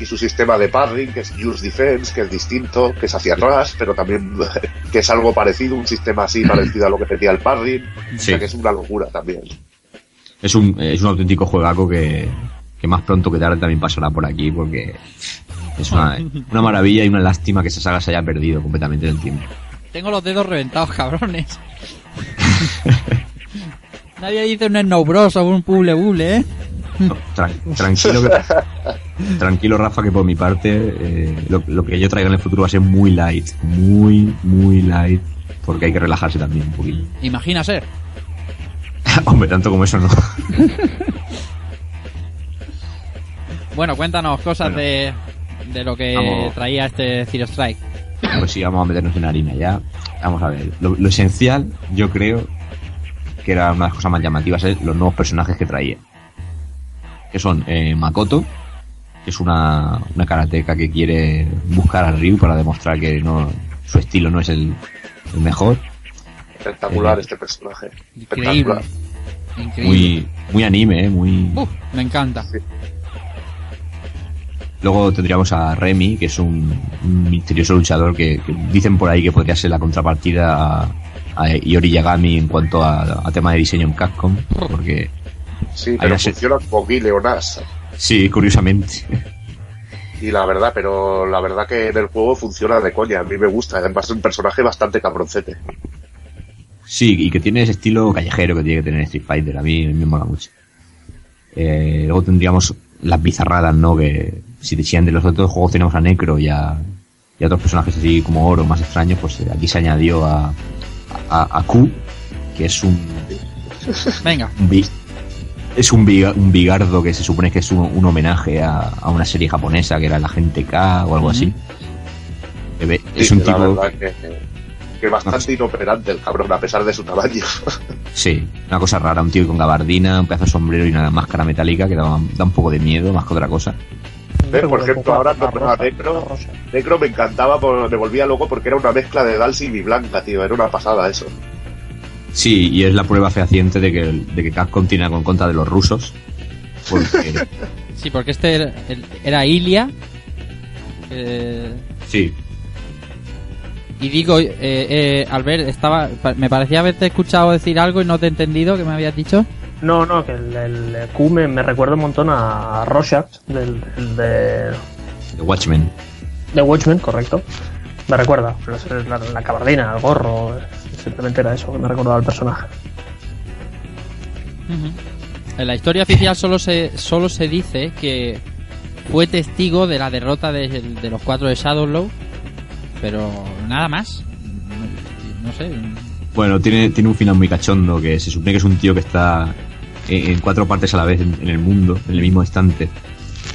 Y su sistema de parring, que es Use Defense, que es distinto, que es hacia atrás, pero también que es algo parecido, un sistema así parecido a lo que tenía el parring. O sea Sí. que es una locura también. Es un, es un auténtico juegaco que, que más pronto que tarde también pasará por aquí porque es una, una maravilla y una lástima que esa saga se haya perdido completamente en el tiempo. Tengo los dedos reventados, cabrones. Nadie dice un Snow Bros o un Puble Buble, ¿eh? No, tranquilo, que- tranquilo Rafa, que por mi parte eh, lo, lo que yo traiga en el futuro va a ser muy light, muy, muy light, porque hay que relajarse también un poquito. Imagina ser. Hombre, tanto como eso no. Bueno, cuéntanos cosas Bueno. de, de lo que Vamos. traía este Zero Strike. Pues sí, vamos a meternos en harina ya. Vamos a ver. Lo, lo esencial, yo creo, que era una de las cosas más llamativas, es los nuevos personajes que traía. Que son eh, Makoto, que es una, una karateca que quiere buscar a Ryu para demostrar que no su estilo no es el, el mejor. Espectacular Eh, este personaje. Increíble. Espectacular. Increíble. Muy, muy anime, ¿eh? muy... Uf, me encanta. Luego tendríamos a Remy, que es un, un misterioso luchador que, que dicen por ahí que podría ser la contrapartida a, a Iori Yagami en cuanto a, a tema de diseño en Capcom, porque Sí, pero se- funciona con Guy Leonas. sí, curiosamente. Y la verdad, pero la verdad que en el juego funciona de coña. A mí me gusta. Además es un personaje bastante cabroncete. Sí, y que tiene ese estilo callejero que tiene que tener Street Fighter. A mí me mola mucho. Eh, luego tendríamos las bizarradas, ¿no? Que si decían de los otros juegos teníamos a Necro y a, y a otros personajes así como oro, más extraños, pues eh, aquí se añadió a, a, a Q, que es un, Venga. un bi- es un, biga- un bigardo que se supone que es un, un homenaje a, a una serie japonesa que era la gente K o algo así. Ve- es Sí, un la tipo verdad que, que bastante inoperante el cabrón, a pesar de su tamaño. Sí, una cosa rara, un tío con gabardina, un pedazo de sombrero y una máscara metálica que da, da un poco de miedo más que otra cosa. Por ejemplo, ahora rosa, Necro. Necro me encantaba, por- me volvía loco porque era una mezcla de Dalsim y Blanca, tío. Era una pasada eso. Sí, y es la prueba fehaciente de que, de que Capcom tiene con contra de los rusos. Porque, Sí, porque este era, era Ilia. eh, sí, y digo, eh, eh, Albert, estaba, me parecía haberte escuchado decir algo y no te he entendido que me habías dicho. No, no, que el, el Q me, me recuerda un montón a Rorschach, del, el de, The Watchmen. de Watchmen, correcto. Me recuerda, la, la cabardina, el gorro, simplemente era eso que me recordaba el personaje. En la historia oficial solo se, solo se dice que fue testigo de la derrota de, de los cuatro de Shadowlow, pero nada más. No, no sé. Bueno, tiene, tiene un final muy cachondo que se supone que es un tío que está en, en cuatro partes a la vez en, en el mundo, en el mismo instante.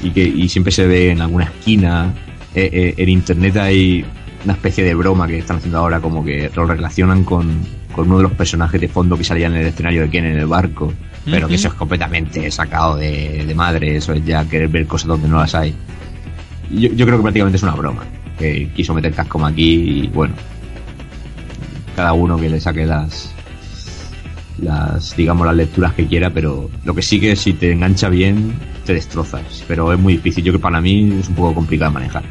Y que y siempre se ve en alguna esquina. Eh, eh, en internet hay una especie de broma que están haciendo ahora, como que lo relacionan con, con uno de los personajes de fondo que salía en el escenario de Ken en el barco. Pero que eso es completamente sacado de, de madre, eso es ya querer ver cosas donde no las hay. Yo, yo creo que prácticamente es una broma. Que quiso meter Capcom aquí y bueno, cada uno que le saque las las digamos las lecturas que quiera pero lo que sí que si te engancha bien te destrozas. Pero es muy difícil. Yo que para mí es un poco complicado de manejar.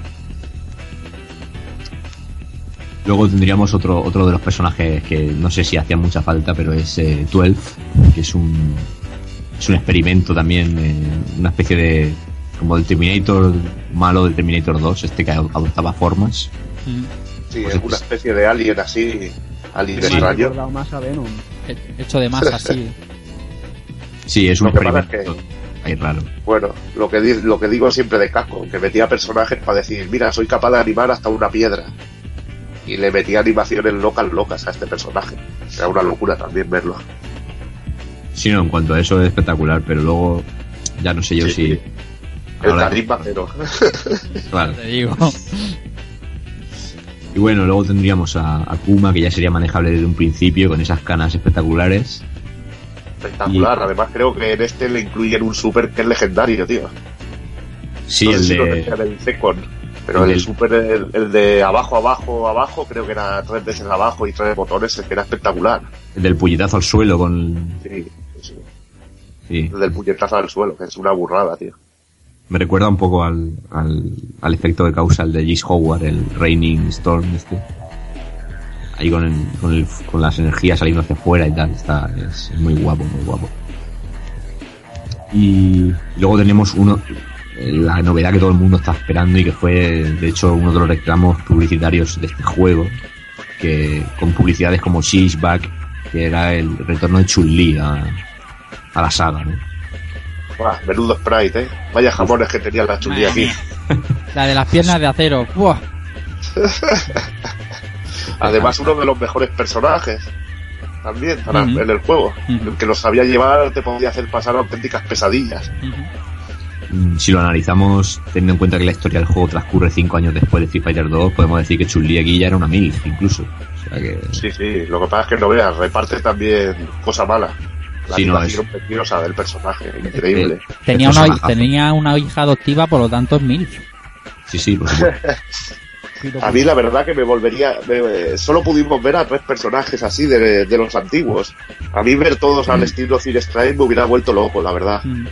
Luego tendríamos otro otro de los personajes que no sé si hacía mucha falta pero es eh, 12 que es un es un experimento también eh, una especie de como el Terminator malo del Terminator 2 este que adoptaba formas Sí, Pues es es- una especie de alien así, alien extraño. recordado más a Venom. He- Hecho de masa, sí. sí es un que experimento ahí raro Bueno, lo que, lo que digo siempre de Capcom, que metía personajes para decir, mira, soy capaz de animar hasta una piedra. Y le metía animaciones locas, locas a este personaje. Era una locura también verlo. Sí, no, en cuanto a eso es espectacular, pero luego ya no sé yo Sí, si. sí. El Ahora- cero. Claro. Te digo. Y bueno, luego tendríamos a, a Kuma, que ya sería manejable desde un principio, con esas canas espectaculares. Espectacular. Además, creo que en este le incluyen un super que es legendario, tío. Sí, no sé el si lo de. en el Second, pero el el, super, el, el de abajo, abajo, abajo, creo que era tres veces abajo y tres botones, el que era espectacular. el del puñetazo al suelo con. Sí, sí. Sí. El del puñetazo al suelo, que es una burrada, tío. Me recuerda un poco al, al, al efecto que causa el de Gis Howard, el Raining Storm este. Ahí con, el- con, el- con las energías saliendo hacia afuera y tal. Está, es muy guapo, muy guapo. Y luego tenemos uno, eh, la novedad que todo el mundo está esperando y que fue, de hecho, uno de los reclamos publicitarios de este juego, que con publicidades como She's Back, que era el retorno de Chun-Li a, a la saga, ¿no? Buah, menudo sprite, eh. Vaya jamones que tenía la Madre aquí. La de las piernas de acero. Buah. Además, uno de los mejores personajes. También, para, en el juego. El que lo sabía llevar te podía hacer pasar auténticas pesadillas. Mm, Si lo analizamos teniendo en cuenta que la historia del juego transcurre cinco años después de Street Fighter 2, podemos decir que Chun-Li aquí ya era una MILF incluso. O sea que Sí, sí. Lo que pasa es que no veas, reparte también cosa mala. La Sí, no, animación preciosa del personaje, increíble. Tenía Es una, tenía una hija adoptiva, por lo tanto es MILF. sí, sí. A mí la verdad que me volvería... me- solo pudimos ver a tres personajes así de, de los antiguos. A mí ver todos Mm. al estilo Cine Strike me hubiera vuelto loco, la verdad. Mm.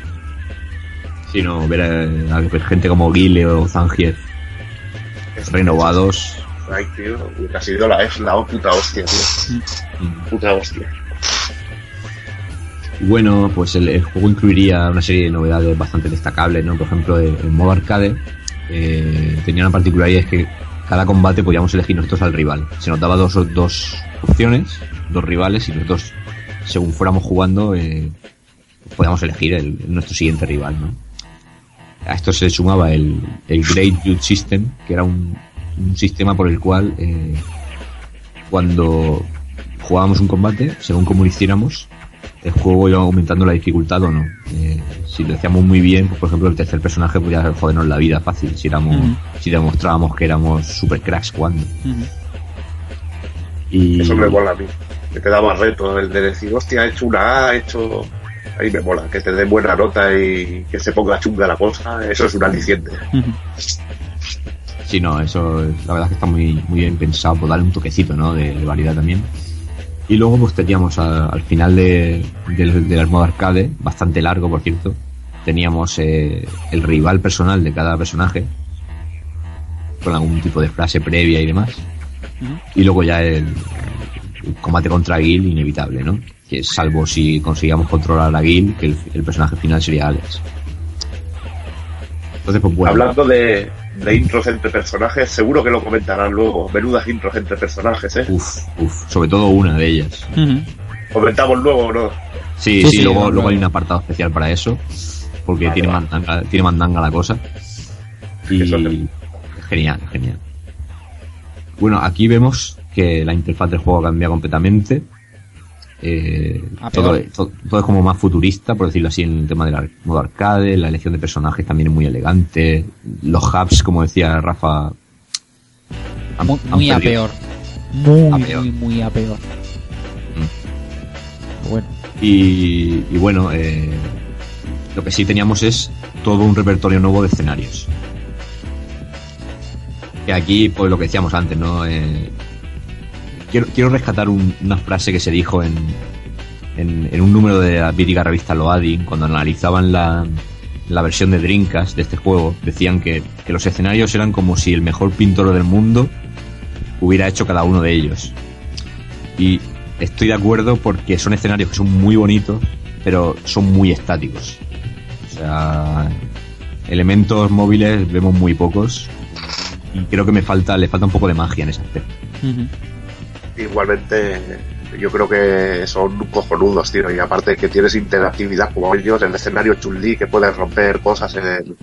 Sino ver a, a ver gente como Guile o Zangief renovados. Ay, tío, ha sido la, es la puta hostia, tío. Puta hostia. Bueno, pues el, el juego incluiría una serie de novedades bastante destacables, ¿no? Por ejemplo, el, el modo arcade eh, tenía una particularidad es que cada combate podíamos elegir nosotros al rival. Se nos daba dos, dos opciones, dos rivales, y nosotros, según fuéramos jugando, eh, podíamos elegir el, nuestro siguiente rival, ¿no? A esto se sumaba el, el Great Youth System, que era un, un sistema por el cual eh, cuando jugábamos un combate, según como lo hiciéramos, el juego iba aumentando la dificultad o no. Eh, si lo hacíamos muy bien, pues por ejemplo el tercer personaje podía jodernos la vida fácil, si éramos, si demostrábamos que éramos super cracks jugando. Y Eso me mola a mí. Que te da más reto, el de decir, hostia, he hecho una A, he hecho. Ahí me mola, que te dé buena nota y que se ponga chunga la cosa, eso es un aliciente. Sí, no, eso la verdad es que está muy, muy bien pensado por darle un toquecito, ¿no? De, de variedad también. Y luego pues teníamos a- al final de, del, modo arcade, bastante largo por cierto, teníamos eh, el rival personal de cada personaje, con algún tipo de frase previa y demás. Y luego ya el, el combate contra Gil inevitable, ¿no? Que salvo si conseguíamos controlar a Gil, que el, el personaje final sería Alex. Entonces, pues bueno. Hablando de, de intros entre personajes, seguro que lo comentarán luego. Menudas intros entre personajes, ¿eh? Uf, uf, sobre todo una de ellas. Comentamos luego, ¿no? Sí, Sí, sí, sí, luego, claro. luego hay un apartado especial para eso, porque Vale, tiene, vale. mandanga, tiene mandanga la cosa. Y Eso te- genial, genial. Bueno, aquí vemos que la interfaz del juego cambia completamente. Eh, A todo, es como más futurista, por decirlo así, en el tema del modo arcade. La elección de personajes también es muy elegante. Los hubs, como decía Rafa, han- Muy, han muy a peor. Muy, A peor. muy, muy a peor. Bueno, Y, y bueno, eh, lo que sí teníamos es todo un repertorio nuevo de escenarios. Que aquí, pues lo que decíamos antes, ¿no? Eh, quiero, rescatar un- una frase que se dijo en, un número de la mítica revista Loading, cuando analizaban la, versión de Dreamcast de este juego, decían que, los escenarios eran como si el mejor pintor del mundo hubiera hecho cada uno de ellos. Y estoy de acuerdo porque son escenarios que son muy bonitos, pero son muy estáticos. O sea, elementos móviles vemos muy pocos y creo que me falta, le falta un poco de magia en ese aspecto. Igualmente, yo creo que son cojonudos, tío. Y aparte que tienes interactividad como ellos, el escenario chulí, que puedes romper cosas en,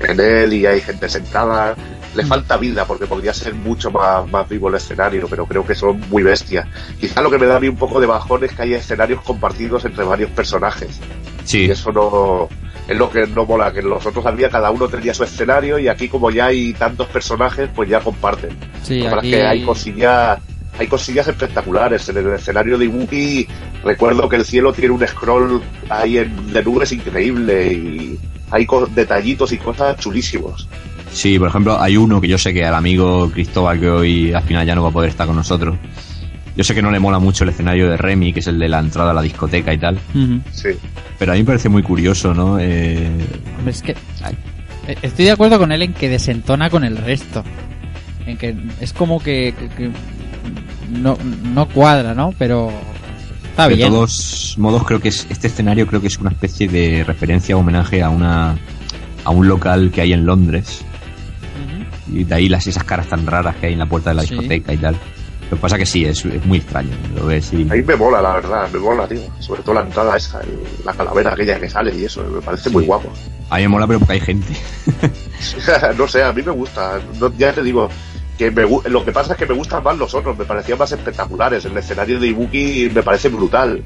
en él y hay gente sentada. Le falta vida porque podría ser mucho más, más vivo el escenario, pero creo que son muy bestias. Quizá lo que me da a mí un poco de bajón es que hay escenarios compartidos entre varios personajes. Sí, Y eso no es lo que no mola, que los otros había cada uno tenía su escenario y aquí como ya hay tantos personajes, pues ya comparten. sí, aquí es que hay cosillas, hay cosillas espectaculares. En el escenario de Ibuki recuerdo que el cielo tiene un scroll ahí en, de nubes increíble y hay co- detallitos y cosas chulísimos. sí, por ejemplo, hay uno que yo sé que al amigo Cristóbal, que hoy al final ya no va a poder estar con nosotros, yo sé que no le mola mucho el escenario de Remy, que es el de la entrada a la discoteca y tal. Sí. pero a mí me parece muy curioso, ¿no? Eh, Hombre, es que eh, estoy de acuerdo con él en que desentona con el resto. En que es como que, que- que no, no cuadra, ¿no? Pero está de bien. todos modos, creo que es, este escenario creo que es una especie de referencia o homenaje a una a un local que hay en Londres. Y de ahí las esas caras tan raras que hay en la puerta de la Sí. discoteca y tal. Lo que pasa que sí, es, es muy extraño. Lo ves y- Ahí me mola, la verdad, me mola, tío. Sobre todo la entrada esa, la calavera aquella que sale y eso, me parece muy guapo. A mí me mola, pero porque hay gente. no sé, a mí me gusta. No- ya te digo, que me, lo que pasa es que me gustan más los otros, me parecían más espectaculares. El escenario de Ibuki me parece brutal.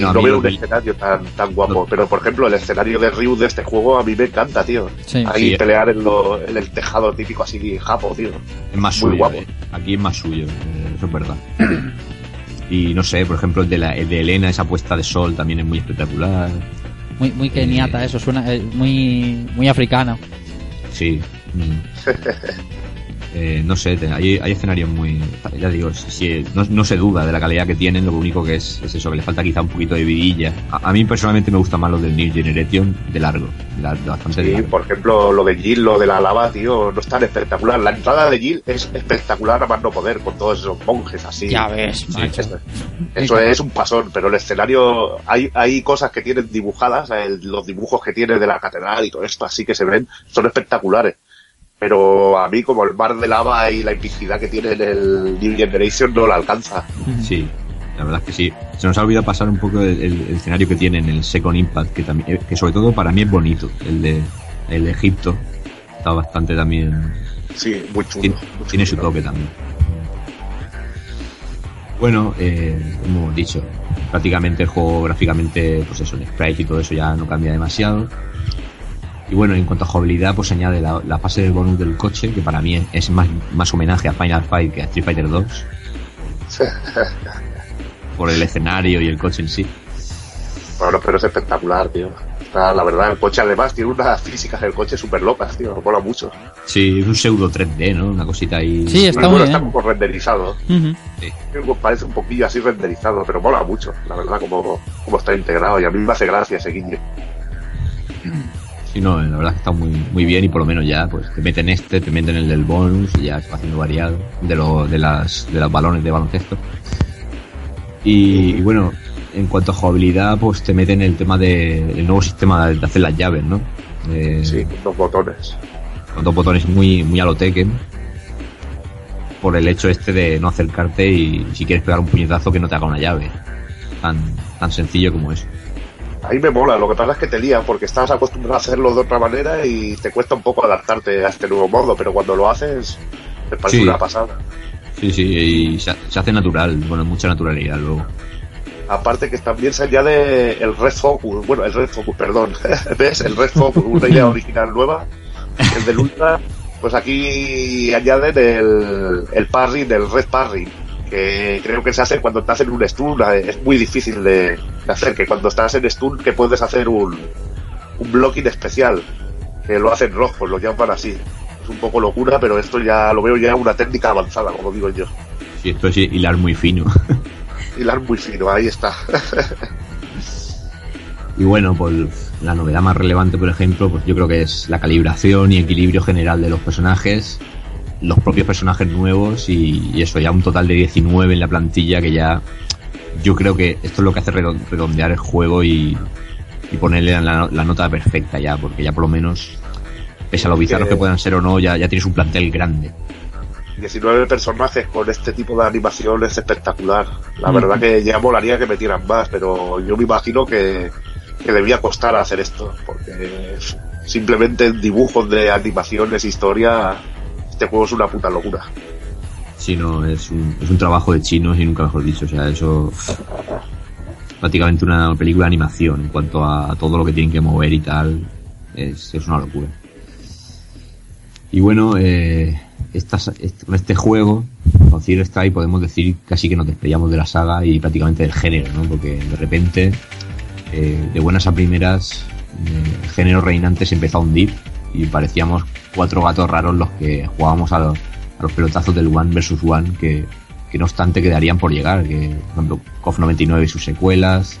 No, no, veo un escenario tan, tan guapo. No. Pero por ejemplo, el escenario de Ryu de este juego a mí me encanta, tío. Sí. Ahí Sí. pelear en, lo- en el tejado típico así japo, tío. Es más Muy suyo. guapo. eh. Aquí es más suyo, eh, eso es verdad. y no sé, por ejemplo, el de, la, el de Elena, esa puesta de sol también es muy espectacular. Muy, muy keniata, eso suena eh, muy, muy africano. Sí. Mm. eh, no sé, hay, hay escenarios muy. Ya digo, si- si- no, no se duda de la calidad que tienen, lo único que es, es eso, que le falta quizá un poquito de vidilla. A, a mí personalmente me gusta más los del New Generation de largo, de, bastante de Sí, largo. por ejemplo, lo de Jill, lo de la lava, tío, no es tan espectacular. La entrada de Jill es espectacular a más no poder, con todos esos monjes así. Ya ves, macho. Eso, eso es un pasón, pero el escenario, hay, hay cosas que tienen dibujadas, el- los dibujos que tiene de la catedral y todo esto, así que se ven, son espectaculares. Pero a mí, como el mar de lava y la epicidad que tiene en el New Generation, no la alcanza. Sí, la verdad es que sí. Se nos ha olvidado pasar un poco el, el- el escenario que tiene en el Second Impact, que también, que sobre todo para mí es bonito. El de, el de Egipto está bastante también. Sí, muy chulo. Tiene, muy tiene su toque también. Bueno, eh, como hemos dicho, prácticamente el juego gráficamente, pues eso, el sprite y todo eso ya no cambia demasiado. Y bueno, en cuanto a jugabilidad, pues añade la, la fase del bonus del coche, que para mí es, más, más homenaje a Final Fight que a Street Fighter 2, por el escenario y el coche en sí. Bueno, pero es espectacular, tío. Está, la verdad, el coche además tiene unas físicas del coche súper locas, tío. Me mola mucho. Sí, es un pseudo 3D, ¿no? Una cosita ahí. Sí, está muy bueno, bien. está como renderizado. Pues Parece un poquillo así renderizado, pero mola mucho, la verdad, como, como está integrado. Y a mí me hace gracia ese guiño. Sí, no, la verdad que está muy, muy bien y por lo menos ya, pues te meten este, te meten el del bonus y ya se va haciendo variado de, lo, de, las, de los balones de baloncesto. Y, y bueno, en cuanto a jugabilidad, pues te meten el tema del el nuevo sistema de, de hacer las llaves, ¿no? Eh, Sí, con dos botones. con dos botones muy, muy a lo Tekken. Por el hecho este de no acercarte y si quieres pegar un puñetazo que no te haga una llave. Tan, tan sencillo como eso. Ahí me mola, lo que pasa es que te lía porque estás acostumbrado a hacerlo de otra manera y te cuesta un poco adaptarte a este nuevo modo, pero cuando lo haces, te parece Sí. una pasada. Sí, sí, y se, se hace natural, bueno, mucha naturalidad luego. Aparte que también se añade el Red Focus, bueno, el Red Focus, perdón, ¿ves? El Red Focus, una idea original nueva, el del Ultra, pues aquí añaden el, el parry del Red Parry, que creo que se hace cuando estás en un stun, es muy difícil de, de hacer, que cuando estás en stun que puedes hacer un, un blocking especial, que lo hacen rojo, lo llaman así. Es un poco locura, pero esto ya lo veo ya una técnica avanzada, como digo yo. Sí, esto es hilar muy fino. Hilar muy fino, ahí está. Y bueno, pues la novedad más relevante, por ejemplo, pues yo creo que es la calibración y equilibrio general de los personajes, los propios personajes nuevos y, y eso, ya un total de 19 en la plantilla que ya yo creo que esto es lo que hace redon- redondear el juego y, y ponerle la, la nota perfecta ya, porque ya por lo menos, pese a lo bizarros que puedan ser o no, ya, ya tienes un plantel grande. 19 personajes con este tipo de animación es espectacular. La Mm. verdad que ya molaría que metieran más, pero yo me imagino que, que debía costar hacer esto, porque simplemente en dibujos de animaciones, historia, este juego es una puta locura. Si no, es un, es un trabajo de chinos y nunca mejor dicho, o sea, eso prácticamente una película de animación en cuanto a todo lo que tienen que mover y tal, es, una locura. Y bueno, eh, estas- est- con este juego, con Zero Strike, podemos decir casi que nos despedíamos de la saga y prácticamente del género, ¿no? Porque de repente, eh, de buenas a primeras, eh, el género reinante se empezó a hundir y parecíamos cuatro gatos raros los que jugábamos a los, a los pelotazos del One versus One que, que no obstante quedarían por llegar, que por ejemplo KOF 99 y sus secuelas,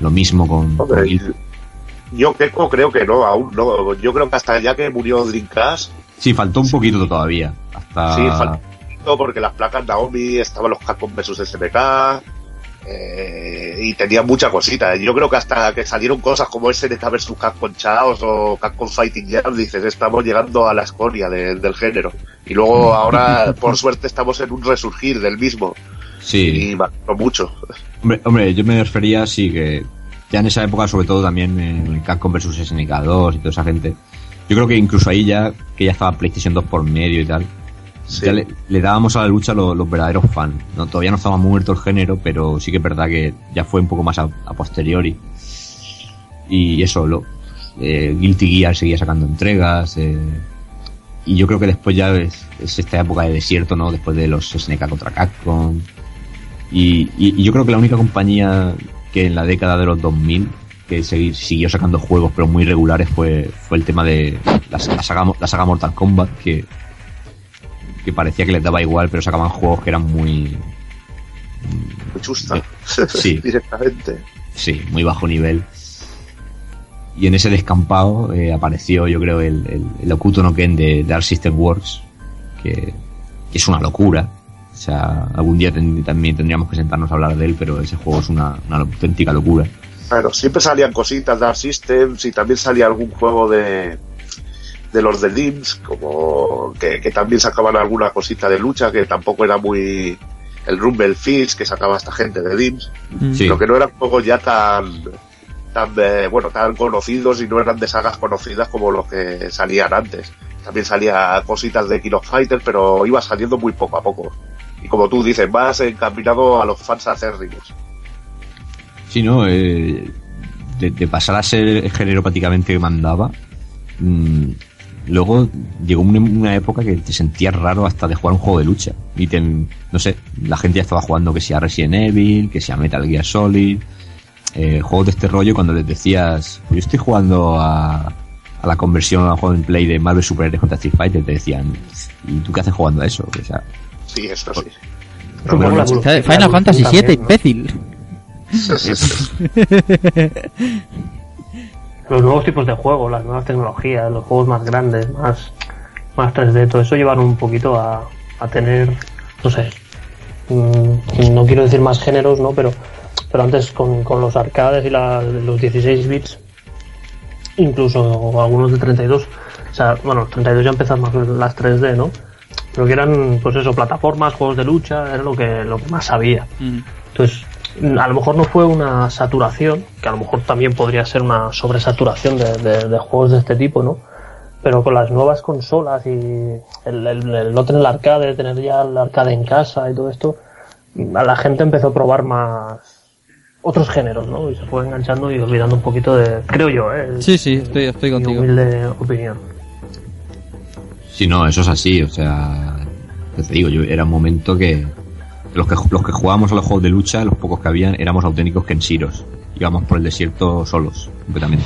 lo mismo con, Yo Keiko creo que no, aún no. Yo creo que hasta ya que murió Dreamcast, Sí, faltó un poquito todavía. Hasta... Sí, faltó porque las placas Naomi estaban los Capcom versus SNK eh, y tenían mucha cosita. Yo creo que hasta que salieron cosas como SNK versus Capcom Chaos o Capcom Fighting Jam, dices, estamos llegando a la escoria de- del género. Y luego ahora, por suerte, estamos en un resurgir del mismo. Sí. Y me mucho. Hombre, hombre, yo me refería sí que ya en esa época, sobre todo también en Capcom vs SNK 2 y toda esa gente, yo creo que incluso ahí ya, que ya estaba PlayStation 2 por medio y tal, ya le, dábamos a la lucha lo- los, verdaderos fans. ¿no? Todavía no estaba muerto el género, pero sí que es verdad que ya fue un poco más a, posteriori. Y eso, lo, eh, Guilty Gear seguía sacando entregas, eh, y yo creo que después ya es, es esta época de desierto, ¿no? Después de los SNK contra Capcom. Y, yo creo que la única compañía que en la década de los 2000 que segui- siguió sacando juegos pero muy regulares fue, fue el tema de la, la saga, la saga Mortal Kombat que, que parecía que les daba igual, pero sacaban juegos que eran muy. Muy chusta. Sí. Directamente. Sí, muy bajo nivel. Y en ese descampado eh, apareció, yo creo, el, el, el Okuto no Ken de Dark System Works, que, que es una locura. O sea, algún día ten- también tendríamos que sentarnos a hablar de él, pero ese juego es una, una auténtica locura. Claro, siempre salían cositas de Dark Systems y también salía algún juego de de los de Limbs, como que, que también sacaban alguna cosita de lucha que tampoco era muy el Rumble Fish que sacaba esta gente de Limbs, Sí. pero que no eran juegos ya tan tan eh, bueno tan conocidos y no eran de sagas conocidas como los que salían antes. También salía cositas de King of Fighters, pero iba saliendo muy poco a poco. Y como tú dices, más encaminado a los fans acérrimos. Sí, ¿no? Eh, de, de pasar a ser el género prácticamente que mandaba, mm, luego llegó una, una época que te sentías raro hasta de jugar un juego de lucha. Y te, no sé, la gente ya estaba jugando que sea Resident Evil, que sea Metal Gear Solid, eh, juegos de este rollo, cuando les decías, pues yo estoy jugando a, a la conversión a juego en play de Marvel Super Heroes contra Street Fighter, te decían, ¿y tú qué haces jugando a eso? O sea, Sí, eso sí. Final Fantasy VII, ¿no? imbécil. los nuevos tipos de juegos, las nuevas tecnologías, los juegos más grandes, más, más 3D, todo eso llevan un poquito a, a tener, no sé, mm, no quiero decir más géneros, ¿no? Pero, pero antes con, con los arcades y la- los 16 bits, incluso algunos de 32, o sea, bueno, los 32 ya empezaron más las 3D, ¿no? Pero que eran, pues eso, plataformas, juegos de lucha, era lo que, lo que más había. Entonces, a lo mejor no fue una saturación, que a lo mejor también podría ser una sobresaturación de, de- de juegos de este tipo, ¿no? Pero con las nuevas consolas y el, el- el no tener el arcade, tener ya el arcade en casa y todo esto, a la gente empezó a probar más otros géneros, ¿no? Y se fue enganchando y olvidando un poquito de, creo yo, ¿eh? Sí, sí, estoy, estoy mi contigo. humilde opinión. Sí, no, eso es así, o sea, te digo, yo era un momento que los que los que jugábamos a los juegos de lucha, los pocos que habían, éramos auténticos Kenshiros. Íbamos por el desierto solos, completamente.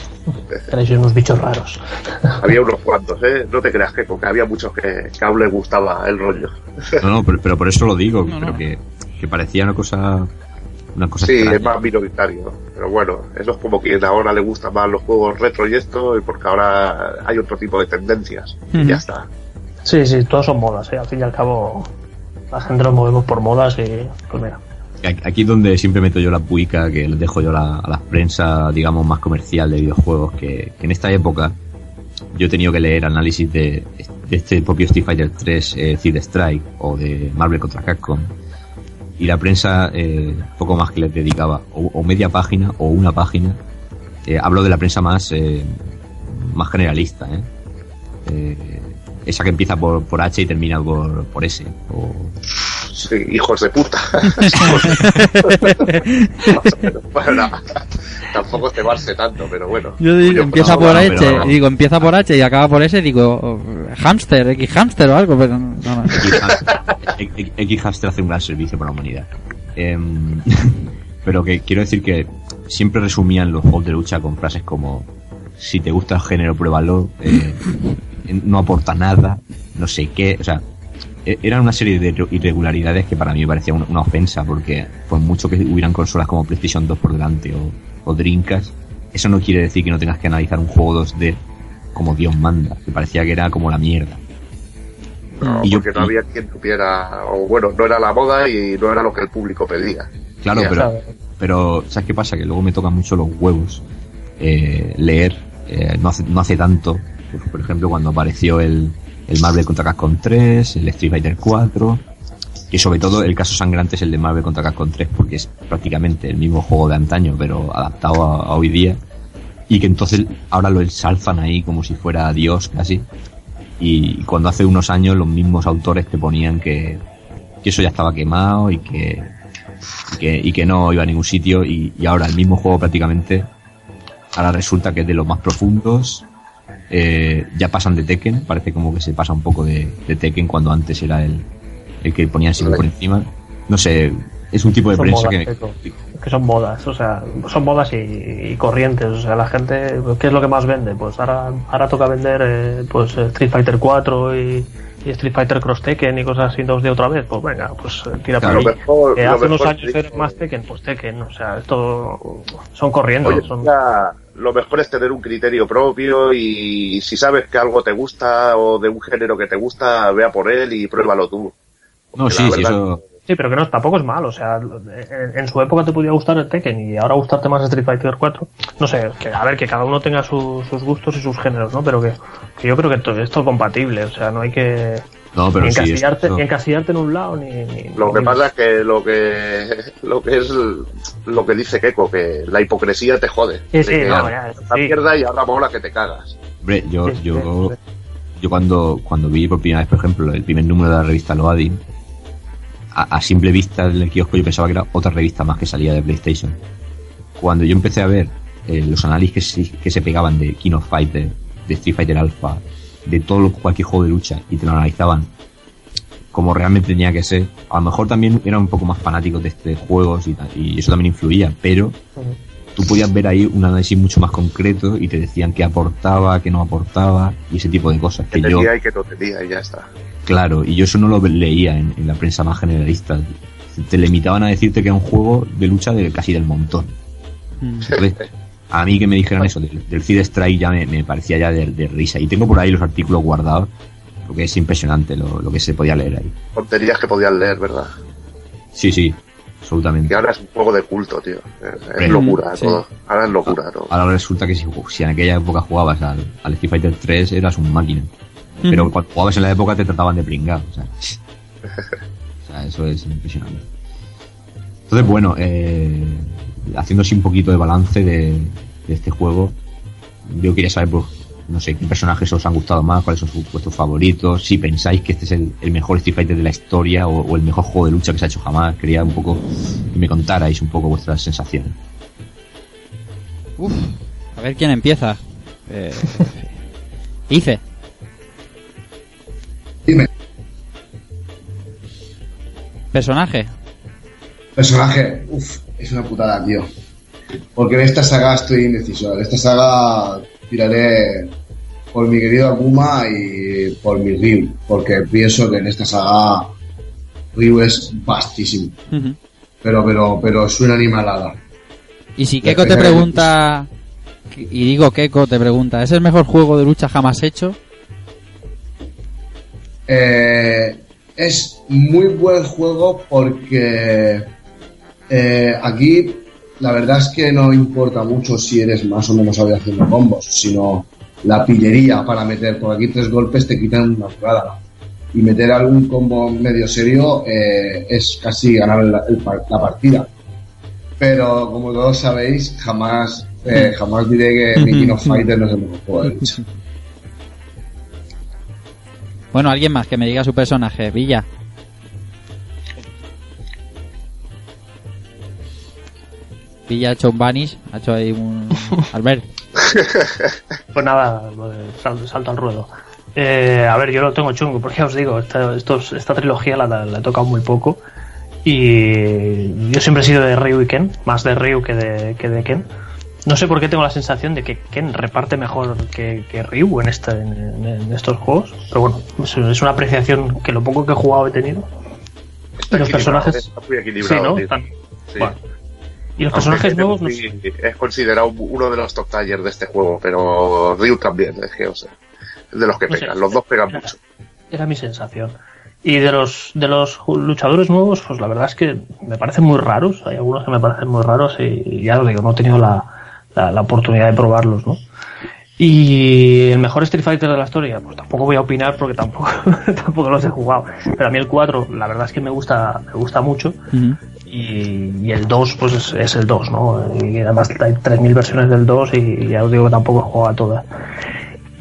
Tenéis unos bichos raros. Había unos cuantos, ¿eh? No te creas que porque había muchos que, que aún les gustaba el rollo. No, no, pero, pero por eso lo digo, No, pero no. que, que parecía una cosa una cosa Sí, extraña. es más minoritario. Pero bueno, eso es como que ahora le gustan más los juegos retro y esto, y porque ahora hay otro tipo de tendencias. Y ya está. Sí, sí, todos son modas, ¿eh? Al fin y al cabo, la gente nos movemos por modas y, pues mira. Aquí es donde siempre meto yo la puica, que les dejo yo a la prensa, digamos, más comercial de videojuegos, que, que en esta época yo he que leer análisis de, este propio Street Fighter 3 eh, Strike o de Marvel contra Capcom y la prensa eh, poco más que les dedicaba o, o media página o una página eh, hablo de la prensa más eh, más generalista ¿eh? Esa que empieza por, por H y termina por, por S o, Sí, hijos de puta. bueno, tampoco cebarse tanto, pero bueno. Yo digo, empieza por no, H, digo, empieza por H y acaba por S, digo, oh, hamster, X hamster o algo, pero no, no. X- X Hamster hace un gran servicio para la humanidad. Em, pero que quiero decir que siempre resumían los juegos de lucha con frases como si te gusta el género, pruébalo, eh, no aporta nada, no sé qué, o sea, e- eran una serie de irregularidades que para mí me parecía una, una ofensa, porque por mucho que hubieran consolas como PlayStation 2 por delante o, o Dreamcast, eso no quiere decir que no tengas que analizar un juego 2D como Dios manda, que parecía que era como la mierda. No, Y yo- porque no había quien tuviera, o bueno, no era la moda y no era lo que el público pedía. Claro, pero, pero ¿sabes qué pasa? Que luego me tocan mucho los huevos eh, leer, eh, no, hace, no hace tanto, por ejemplo, cuando apareció el, el Marvel contra Capcom 3, el Street Fighter 4, y sobre todo el caso sangrante es el de Marvel contra Capcom 3, porque es prácticamente el mismo juego de antaño, pero adaptado a, hoy día, y que entonces ahora lo ensalzan ahí como si fuera Dios casi, y cuando hace unos años los mismos autores te ponían que, que eso ya estaba quemado y que que, y que no iba a ningún sitio y, y ahora el mismo juego prácticamente ahora resulta que es de los más profundos eh, ya pasan de Tekken parece como que se pasa un poco de, de Tekken cuando antes era el, el que ponían siempre por encima. No sé es un tipo de Son prensa modas, que son modas, o sea, son modas y, y corrientes, o sea, la gente, ¿qué es lo que más vende? Pues ahora, ahora toca vender, eh, pues eh, Street Fighter 4 y, y Street Fighter Cross Tekken y cosas así 2D otra vez, pues venga, pues eh, tira Claro, por ahí. mejor- Eh, hace unos años era más Tekken, pues Tekken, o sea, esto son corriendo, Oye, son... ya, lo mejor es tener un criterio propio y si sabes que algo te gusta o de un género que te gusta, vea por él y pruébalo tú. No, sí, sí, verdad- eso. Sí, pero que no, tampoco es malo, o sea, en, en su época te podía gustar el Tekken y ahora gustarte más Street Fighter 4, no sé, que a ver, que cada uno tenga su- sus gustos y sus géneros, ¿no? Pero que, que yo creo que to- esto es compatible, o sea, no hay que No, pero ni, sí. encasillarte, eso- ni encasillarte en un lado ni... ni- Lo que ni- pasa es que lo que lo que es lo que dice Keiko, que la hipocresía te jode. Sí, sí, no, la ya, la sí. mierda y ahora mola que te cagas. Hombre, yo, Sí, yo, sí, yo cuando, cuando vi por primera vez, por ejemplo, el primer número de la revista Loading, a, a simple vista del kiosco yo pensaba que era otra revista más que salía de PlayStation. Cuando yo empecé a ver eh, los análisis que se, que se pegaban de King of Fighter, de Street Fighter Alpha, de todo lo- cualquier juego de lucha y te lo analizaban como realmente tenía que ser, a lo mejor también eran un poco más fanáticos de este juegos y, eso también influía, pero tú podías ver ahí un análisis mucho más concreto y te decían qué aportaba, qué no aportaba y ese tipo de cosas Que que yo tenía y que no tenía y ya está. Claro, y yo eso no lo leía en, en la prensa más generalista. Te limitaban a decirte que era un juego de lucha de casi del montón. Mm. A mí que me dijeran eso del, del Feed Strike ya me, me parecía ya de, de risa. Y tengo por ahí los artículos guardados, porque es impresionante lo, lo que se podía leer ahí. Tonterías que podías leer, ¿verdad? Sí, sí, Y absolutamente. ahora es un juego de culto, tío. Es, es locura sí. todo. Ahora es locura todo. Ahora resulta que si, si en aquella época jugabas al, al Street Fighter 3 eras un máquina. Pero cuando jugabas en la época te trataban de pringar. O sea, o sea, eso es impresionante. Entonces, bueno, eh, haciendo así un poquito de balance de, de este juego, yo quería saber, pues, no sé, qué personajes os han gustado más, cuáles son sus- vuestros favoritos, si pensáis que este es el, el mejor Street Fighter de la historia o, o el mejor juego de lucha que se ha hecho jamás. Quería un poco que me contarais un poco vuestras sensaciones. Uf, a ver quién empieza. Eh, Ice. Dime, Personaje. personaje, uff, es una putada, tío. Porque en esta saga estoy indeciso. En esta saga tiraré por mi querido Akuma y por mi Ryu. Porque pienso que en esta saga Ryu es vastísimo. Pero, pero, pero es una animalada. Y si Keiko te pregunta, y digo Keiko te pregunta, ¿es el mejor juego de lucha jamás hecho? Eh, es muy buen juego porque eh, aquí la verdad es que no importa mucho si eres más o menos sabio haciendo combos, sino la pillería para meter. Por aquí tres golpes te quitan una jugada. Y meter algún combo medio serio eh, es casi ganar la, el par- la partida. Pero como todos sabéis, jamás, eh, jamás diré que King of Fighter no es el mejor juego de lucha. Bueno, alguien más que me diga su personaje, Villa. Villa ha hecho un vanish, ha hecho ahí un... Albert. Pues nada, lo de sal- salto al ruedo. Eh, a ver, yo lo tengo chungo, porque ya os digo, esta, estos- esta trilogía la, la he tocado muy poco. Y yo siempre he sido de Ryu y Ken, más de Ryu que de, que de Ken. No sé por qué tengo la sensación de que Ken reparte mejor que, que Ryu en, este, en, estos juegos. Pero bueno, es, es una apreciación que lo poco que he jugado he tenido. Está y los personajes- Está muy Sí, equilibrado. ¿no? tío. Están- Sí. bueno. Y los personajes nuevos, es, no sé. es considerado uno de los top tallers de este juego, pero Ryu también, es que, o sea, de los que No sé. pegan. Los dos pegan Era- mucho. Era mi sensación. Y de los de los luchadores nuevos, pues la verdad es que me parecen muy raros. Hay algunos que me parecen muy raros y, y ya os digo, no he tenido la, la, la oportunidad de probarlos, ¿no? Y el mejor Street Fighter de la historia, pues tampoco voy a opinar porque tampoco, tampoco los he jugado. Pero a mí el 4, la verdad es que me gusta, me gusta mucho. Y, y el 2, pues es, el 2, ¿no? Y además hay 3.000 versiones del 2 y ya os digo que tampoco he jugado a todas.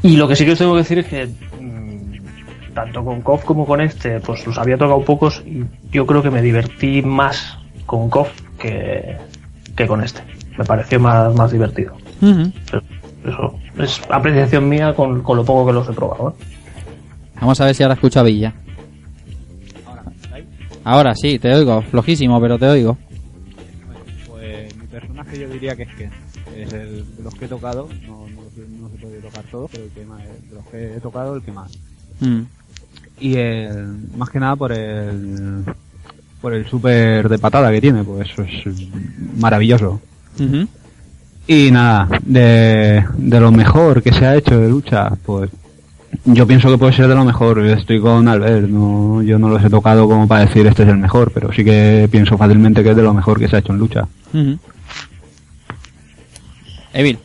Y lo que sí que os tengo que decir es que mm, tanto con KOF como con este, pues los había tocado pocos y yo creo que me divertí más con KOF que, que con este. Me pareció más, más divertido. Ujú. Pero eso es apreciación mía con, con lo poco que los he probado. ¿eh? Vamos a ver si ahora escucha Villa. Ahora sí, te oigo. Flojísimo, pero te oigo. Pues mi personaje yo diría que es Ken. Es el de los que he tocado, no, no, no se puede tocar todos, pero el que más, de los que he tocado, el que más. Mm. y el, más que nada por el por el super de patada que tiene, pues eso es maravilloso. Y nada, de, de lo mejor que se ha hecho de lucha, pues yo pienso que puede ser de lo mejor. Estoy con Albert, no, yo no los he tocado como para decir este es el mejor, pero sí que pienso fácilmente que es de lo mejor que se ha hecho en lucha. Ujú. Evil.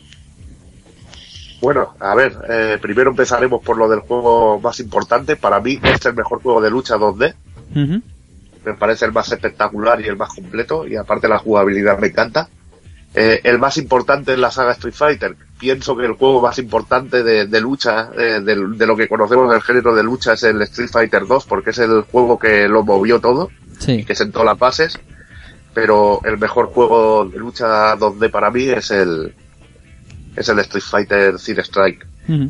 Bueno, a ver, eh, primero empezaremos por lo del juego más importante. Para mí es el mejor juego de lucha 2D. Ujú. Me parece el más espectacular y el más completo. Y aparte la jugabilidad me encanta. Eh, el más importante es la saga Street Fighter. Pienso que el juego más importante de, de lucha, eh, de, de lo que conocemos del género de lucha, es el Street Fighter 2, porque es el juego que lo movió todo, Sí. que sentó las bases. Pero el mejor juego de lucha 2D para mí es el, es el Street Fighter Zero Strike.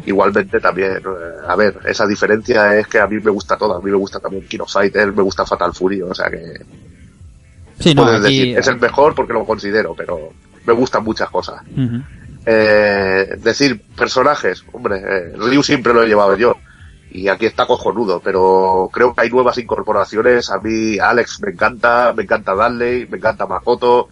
Igualmente también, eh, a ver, esa diferencia es que a mí me gusta todo, a mí me gusta también Kino Fighter, me gusta Fatal Fury, o sea que Sí, no, aquí... decir, es el mejor porque lo considero, pero me gustan muchas cosas. Eh, decir personajes, hombre, eh, Ryu siempre lo he llevado yo. Y aquí está cojonudo, pero creo que hay nuevas incorporaciones. A mí Alex me encanta, me encanta Dudley, me encanta Makoto.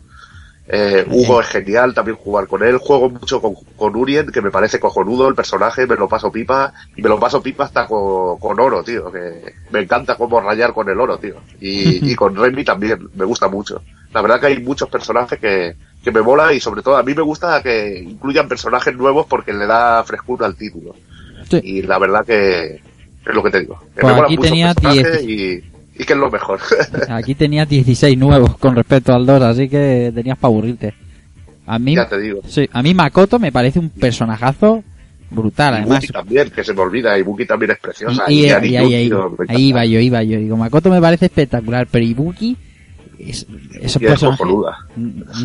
Eh, Hugo es genial también jugar con él. Juego mucho con, con Urien, que me parece cojonudo el personaje, me lo paso pipa. Y me lo paso pipa hasta con, con oro, tío. Que me encanta cómo rayar con el oro, tío. Y, y con Remy también, me gusta mucho. La verdad que hay muchos personajes que, que me mola y sobre todo a mí me gusta que incluyan personajes nuevos porque le da frescura al título. Sí. Y la verdad que es lo que te digo. Que Pues me molan aquí mucho tenía personajes 10. y, y que es lo mejor. Aquí tenías 16 nuevos con respecto al 2, así que tenías para aburrirte. A mí, ya te digo. sí, a mí Makoto me parece un personajazo brutal, Y además. Buki también, que se me olvida, y Buki también es preciosa. Y, y- y ahí, ahí, ahí encanta. iba yo, iba yo. Digo, Makoto me parece espectacular, pero Ibuki es, es un personaje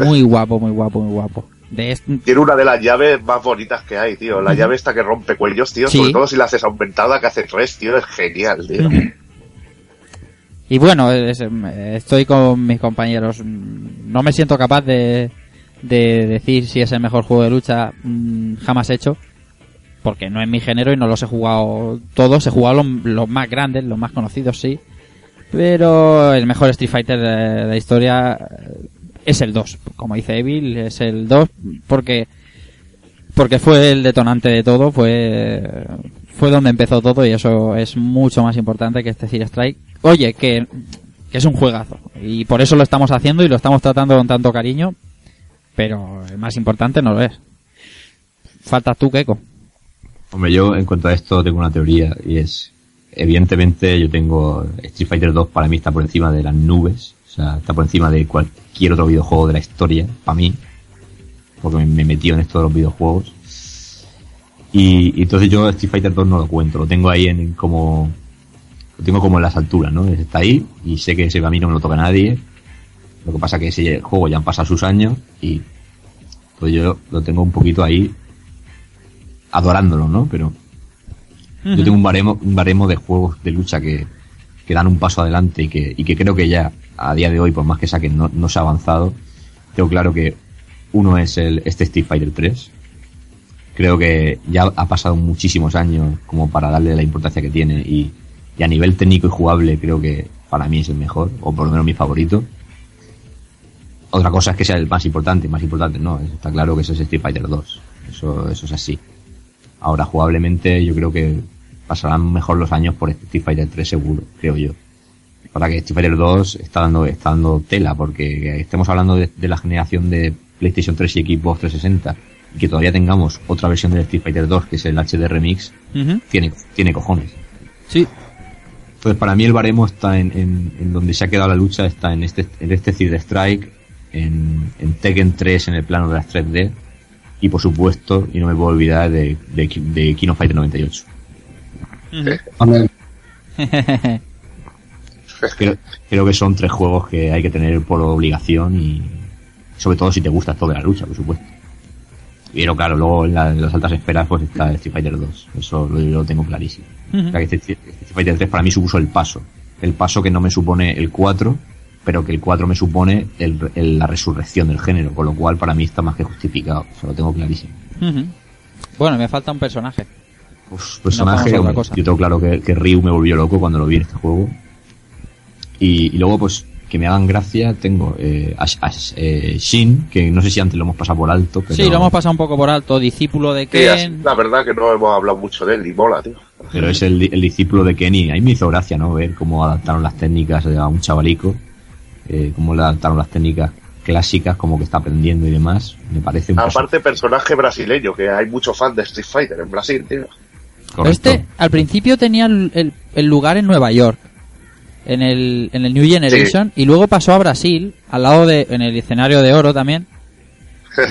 muy guapo, muy guapo, muy guapo. De este, Tiene una de las llaves más bonitas que hay, tío. La llave esta que rompe cuellos, tío. Sí. Sobre todo si la haces aumentada, que hace tres, tío. Es genial, tío. Y bueno, es- eh, estoy con mis compañeros. No me siento capaz de, de decir si es el mejor juego de lucha mm, jamás hecho. Porque no es mi género y no los he jugado todos. He jugado los, los más grandes, los más conocidos, sí. Pero el mejor Street Fighter de, la historia eh, es el 2. Como dice Evil, es el 2 porque porque fue el detonante de todo, fue fue donde empezó todo y eso es mucho más importante que este Zero Strike. Oye, que, que es un juegazo y por eso lo estamos haciendo y lo estamos tratando con tanto cariño, pero el más importante no lo es. Faltas tú, Keiko. Hombre, yo en cuanto a esto tengo una teoría y es, evidentemente yo tengo Street Fighter 2 para mí está por encima de las nubes, o sea, está por encima de cualquier otro videojuego de la historia, para mí, porque me, me metió en esto de los videojuegos. Y, y entonces yo Street Fighter 2 no lo cuento, lo tengo ahí en como, lo tengo como en las alturas, ¿no? Está ahí y sé que ese camino no me lo toca nadie. Lo que pasa que ese juego ya han pasado sus años y pues yo lo tengo un poquito ahí adorándolo, ¿no? Pero yo tengo un baremo, un baremo de juegos de lucha que, que dan un paso adelante y que, y que creo que ya a día de hoy, por más que saquen, no, no se ha avanzado. Tengo claro que uno es el este Street Fighter 3. Creo que ya ha pasado muchísimos años como para darle la importancia que tiene y, y a nivel técnico y jugable creo que para mí es el mejor, o por lo menos mi favorito. Otra cosa es que sea el más importante, más importante no, está claro que ese es Street Fighter 2. Eso, eso es así. Ahora, jugablemente, yo creo que pasarán mejor los años por Street Fighter 3 seguro, creo yo. Para que Street Fighter 2 está dando, está dando tela, porque estemos hablando de, de la generación de PlayStation 3 y Xbox 360, y que todavía tengamos otra versión de Street Fighter 2, que es el HD Remix, tiene, tiene cojones. Sí. Entonces, para mí el baremo está en, en, en donde se ha quedado la lucha, está en este, en este Cid Strike, en, en Tekken 3 en el plano de las 3D, y por supuesto, y no me puedo olvidar de, de, de Kino Fighter 98. Amén. Creo, creo que son tres juegos que hay que tener por obligación y sobre todo si te gusta esto de la lucha, por supuesto. Pero claro, luego en, la- en las altas esferas pues está Street Fighter 2, eso lo, lo tengo clarísimo. O sea, que este- este Street Fighter 3 para mí supuso el paso, el paso que no me supone el 4, pero que el 4 me supone el- el- la resurrección del género, con lo cual para mí está más que justificado, eso lo tengo clarísimo. Ujú. Bueno, me falta un personaje. Pues, personaje, yo tengo claro que, que Ryu me volvió loco cuando lo vi en este juego. Y, y luego, pues, que me hagan gracia, tengo eh, a, a- eh, Shin, que no sé si antes lo hemos pasado por alto, pero, Sí, lo hemos pasado un poco por alto. Discípulo de Sí, Ken. la verdad que no hemos hablado mucho de él y mola, tío. pero es el, el discípulo de Kenny. A mí me hizo gracia, ¿no? Ver cómo adaptaron las técnicas a un chavalico, eh, cómo le adaptaron las técnicas clásicas, como que está aprendiendo y demás. Me parece un Aparte, personaje brasileño, que hay muchos fans de Street Fighter en Brasil, tío. Correcto. Este al principio tenía el, el- el lugar en Nueva York, en el, en el New Generation, y luego pasó a Brasil, al lado de, en el escenario de oro también.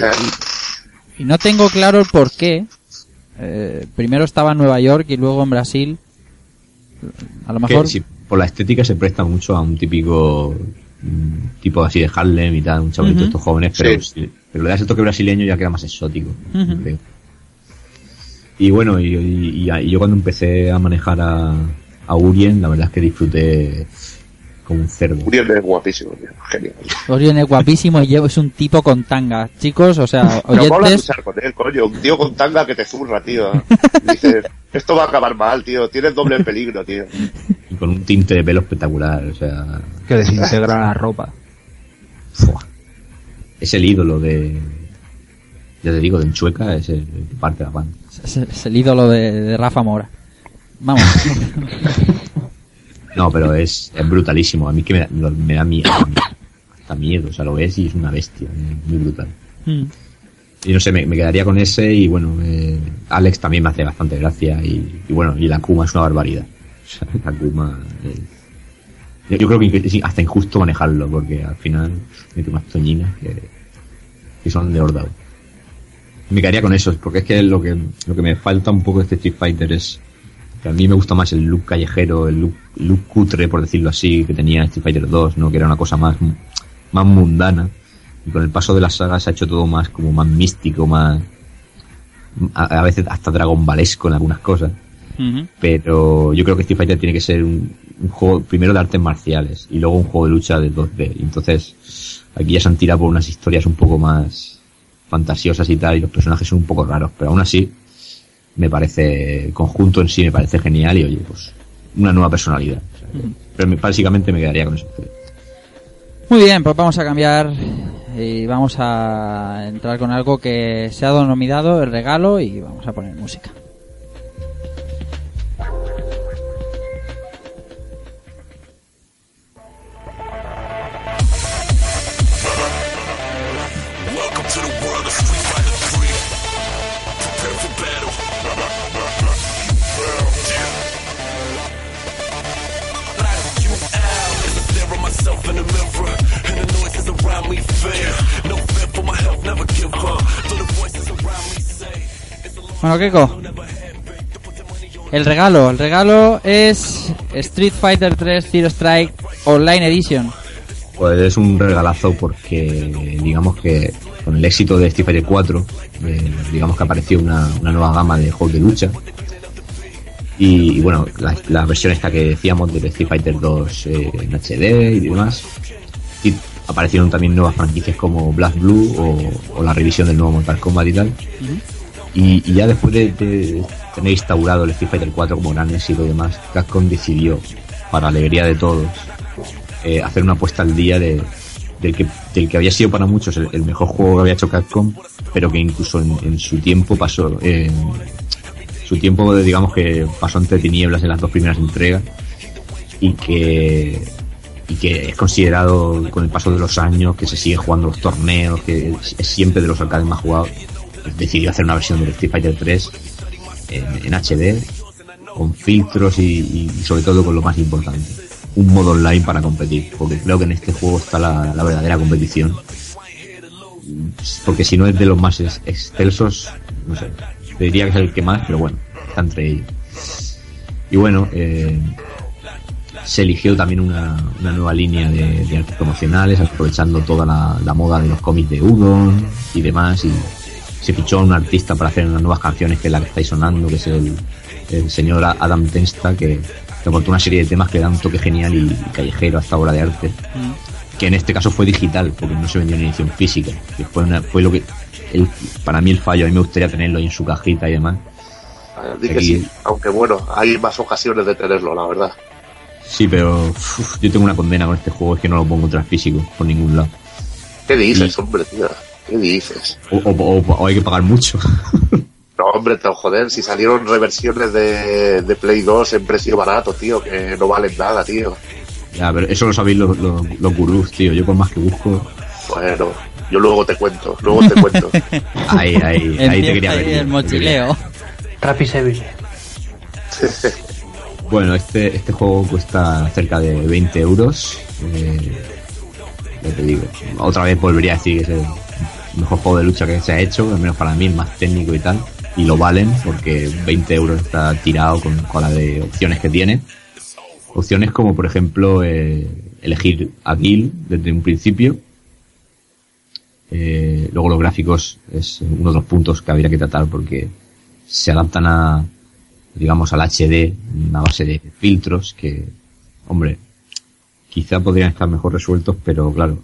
Y no tengo claro el por qué. Eh, primero estaba en Nueva York y luego en Brasil. A lo mejor. sí, por la estética se presta mucho a un típico mm, tipo así de Harlem y tal, un chavalito de Ujú. estos jóvenes, pero, Sí. pero le das el toque brasileño ya queda más exótico. Creo. Y bueno, y, y- y- yo cuando empecé a manejar a, a Urien, la verdad es que disfruté como un cerdo. Uriel es guapísimo, tío. Genial. Orion es guapísimo y es un tipo con tanga. Chicos, o sea, oyentes. luchar con él, coño. Un tío con tanga que te zurra, tío. Dices, esto va a acabar mal, tío. Tienes doble peligro, tío. Y con un tinte de pelo espectacular, o sea, Que desintegra la ropa. ¡fua! es el ídolo de, ya te digo, de Enchueca, es el, que parte la pan. Es, es el ídolo de, de Rafa Mora. Vamos. No, pero es, es brutalísimo. A mí que me da, me da miedo. Hasta miedo. O sea, lo ves y es una bestia. Muy brutal. Mm. Y no sé, me, me quedaría con ese y bueno, eh, Alex también me hace bastante gracia y, y bueno, y la Kuma es una barbaridad. O sea, la Kuma es... Yo, yo creo que es hasta injusto manejarlo porque al final mete unas toñinas que, que son de Ordao. Me quedaría con eso, porque es que lo que lo que me falta un poco de este Street Fighter es que a mí me gusta más el look callejero, el look, look cutre, por decirlo así, que tenía Street Fighter 2, ¿no? Que era una cosa más, más mundana. Y con el paso de las sagas se ha hecho todo más, como más místico, más, a, a veces hasta Dragon Ballesco en algunas cosas. Pero yo creo que Street Fighter tiene que ser un, un juego primero de artes marciales y luego un juego de lucha de 2D. Y entonces aquí ya se han tirado por unas historias un poco más fantasiosas y tal, y los personajes son un poco raros, pero aún así me parece, el conjunto en sí me parece genial y oye, pues una nueva personalidad. O sea, que- pero me- básicamente me quedaría con eso. Muy bien, pues vamos a cambiar y vamos a entrar con algo que se ha denominado el regalo y vamos a poner música. Bueno, Keiko. El regalo, el regalo es Street Fighter 3 Zero Strike Online Edition. Pues es un regalazo porque digamos que con el éxito de Street Fighter 4, eh, digamos que apareció una, una nueva gama de juegos de lucha. Y, y bueno, la, la versión esta que decíamos de Street Fighter 2 eh, en HD y demás. Y aparecieron también nuevas franquicias como Black Blue o, o la revisión del nuevo Mortal Kombat y tal. Y, ya después de, de tener instaurado el Street Fighter 4 como gran éxito y demás, Capcom decidió, para alegría de todos, eh, hacer una apuesta al día de, del, que, del que había sido para muchos el, mejor juego que había hecho Capcom, pero que incluso en, su tiempo pasó, en su tiempo digamos que pasó entre tinieblas en las dos primeras entregas y que y que es considerado con el paso de los años que se sigue jugando los torneos, que es, es siempre de los arcades más jugados, decidió hacer una versión del Street Fighter 3 en, HD con filtros y, sobre todo con lo más importante, un modo online para competir, porque creo que en este juego está la, verdadera competición. Porque si no es de los más ex- excelsos, no sé, te diría que es el que más, pero bueno, está entre ellos. Y bueno, eh, se eligió también una, una nueva línea de, de artes promocionales, aprovechando toda la, la moda de los cómics de Udon y demás, y se fichó a un artista para hacer unas nuevas canciones que es la que estáis sonando, que es el, el señor Adam Tensta, que, que aportó una serie de temas que dan un toque genial y, y callejero a esta obra de arte, que en este caso fue digital, porque no se vendió en edición física, que fue, una- fue lo que, el, para mí el fallo, a mí me gustaría tenerlo ahí en su cajita y demás, que Aquí- sí, aunque bueno, hay más ocasiones de tenerlo, la verdad. Sí, pero uf, yo tengo una condena con este juego, es que no lo pongo tras físico por ningún lado. ¿Qué dices, hombre, tío? ¿Qué dices? O, o- o- o hay que pagar mucho. No, hombre, te joder, si salieron reversiones de, de Play 2 en precio barato, tío, que no valen nada, tío. ya, pero eso lo sabéis los, los, los gurús, tío. Yo por más que busco, Bueno, yo luego te cuento, luego te cuento. ahí, ahí, ahí te quería ver. el mochileo. Rapid Evil. Bueno, este, este juego cuesta cerca de 20 euros. Eh, ya te digo, otra vez volvería a decir que es el mejor juego de lucha que se ha hecho, al menos para mí, el más técnico y tal. Y lo valen porque 20 euros está tirado con, con la de opciones que tiene. Opciones como, por ejemplo, eh, elegir a Bill desde un principio. Eh, luego los gráficos es uno de los puntos que habría que tratar porque se adaptan a, digamos, al HD, una base de filtros que, hombre, quizá podrían estar mejor resueltos, pero claro,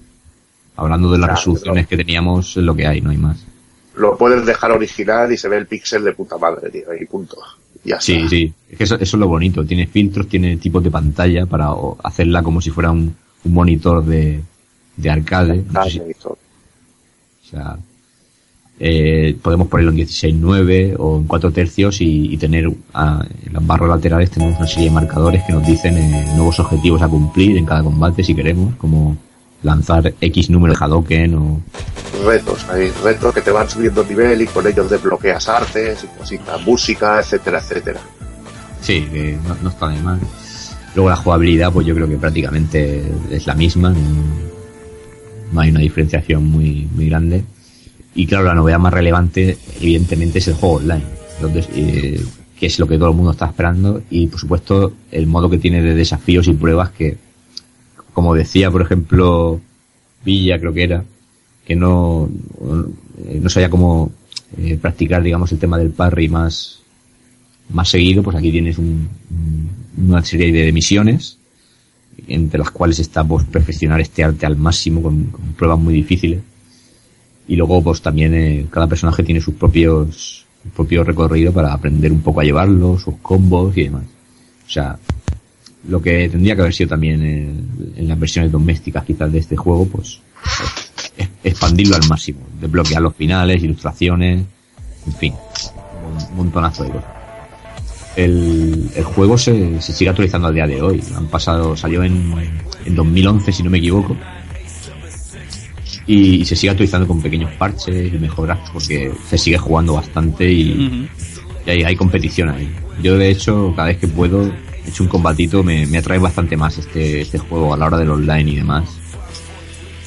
hablando de las Claro, resoluciones que teníamos, es lo que hay, no hay más. Lo puedes dejar original y se ve el píxel de puta madre, tío, y punto. Ya Sí, está. sí, es que eso, eso es lo bonito, tiene filtros, tiene tipos de pantalla para hacerla como si fuera un, un monitor de, de arcade. No sé si-. O sea, eh, podemos ponerlo en 16.9 o en 4 tercios y, y tener ah, en las barras laterales tenemos una serie de marcadores que nos dicen eh, nuevos objetivos a cumplir en cada combate si queremos, como lanzar X número de Hadoken o... retos, hay retos que te van subiendo nivel y con ellos desbloqueas artes y cositas, música, etcétera, etcétera. Sí, que no, no está de mal. Luego la jugabilidad, pues yo creo que prácticamente es la misma, no, no hay una diferenciación muy, muy grande. Y claro, la novedad más relevante, evidentemente, es el juego online, donde, eh, que es lo que todo el mundo está esperando, y por supuesto el modo que tiene de desafíos y pruebas que, como decía, por ejemplo, Villa, creo que era, que no, eh, no sabía cómo eh, practicar, digamos, el tema del parry más, más seguido, pues aquí tienes un- un- una serie de misiones, entre las cuales está pues perfeccionar este arte al máximo con, con pruebas muy difíciles. Y luego pues también eh, cada personaje tiene sus propios su propio recorrido para aprender un poco a llevarlo, sus combos y demás. O sea, lo que tendría que haber sido también en, en las versiones domésticas quizás de este juego, pues es- expandirlo al máximo, desbloquear los finales, ilustraciones, en fin, un montonazo de cosas. El, el juego se, se sigue actualizando al día de hoy. Han pasado, salió en, en 2011 si no me equivoco. Y, y se sigue actualizando con pequeños parches y mejoras porque se sigue jugando bastante y, y hay, hay competición ahí. Yo de hecho cada vez que puedo hecho un combatito, me, me atrae bastante más este, este juego a la hora del online y demás.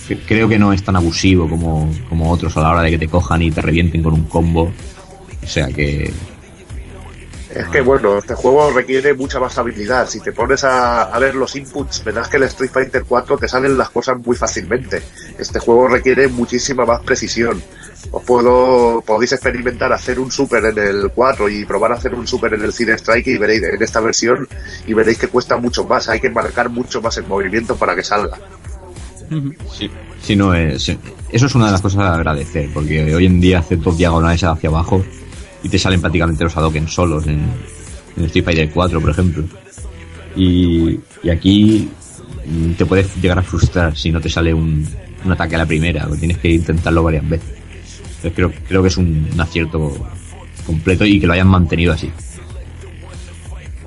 Cre- Creo que no es tan abusivo como, como otros a la hora de que te cojan y te revienten con un combo. O sea que Es que bueno, este juego requiere mucha más habilidad. Si te pones a, a ver los inputs, verás que el Street Fighter 4 te salen las cosas muy fácilmente. Este juego requiere muchísima más precisión. Os puedo, podéis experimentar hacer un super en el 4 y probar a hacer un super en el Cine Strike y veréis en esta versión y veréis que cuesta mucho más. Hay que marcar mucho más el movimiento para que salga. Sí, sí, no, es, eso es una de las cosas a agradecer, porque hoy en día hacer dos diagonales hacia abajo y te salen prácticamente los Hadoken solos en, en Street Fighter 4, por ejemplo. Y, y aquí te puedes llegar a frustrar si no te sale un, un ataque a la primera, o tienes que intentarlo varias veces. Entonces creo, creo que es un, acierto completo y que lo hayan mantenido así.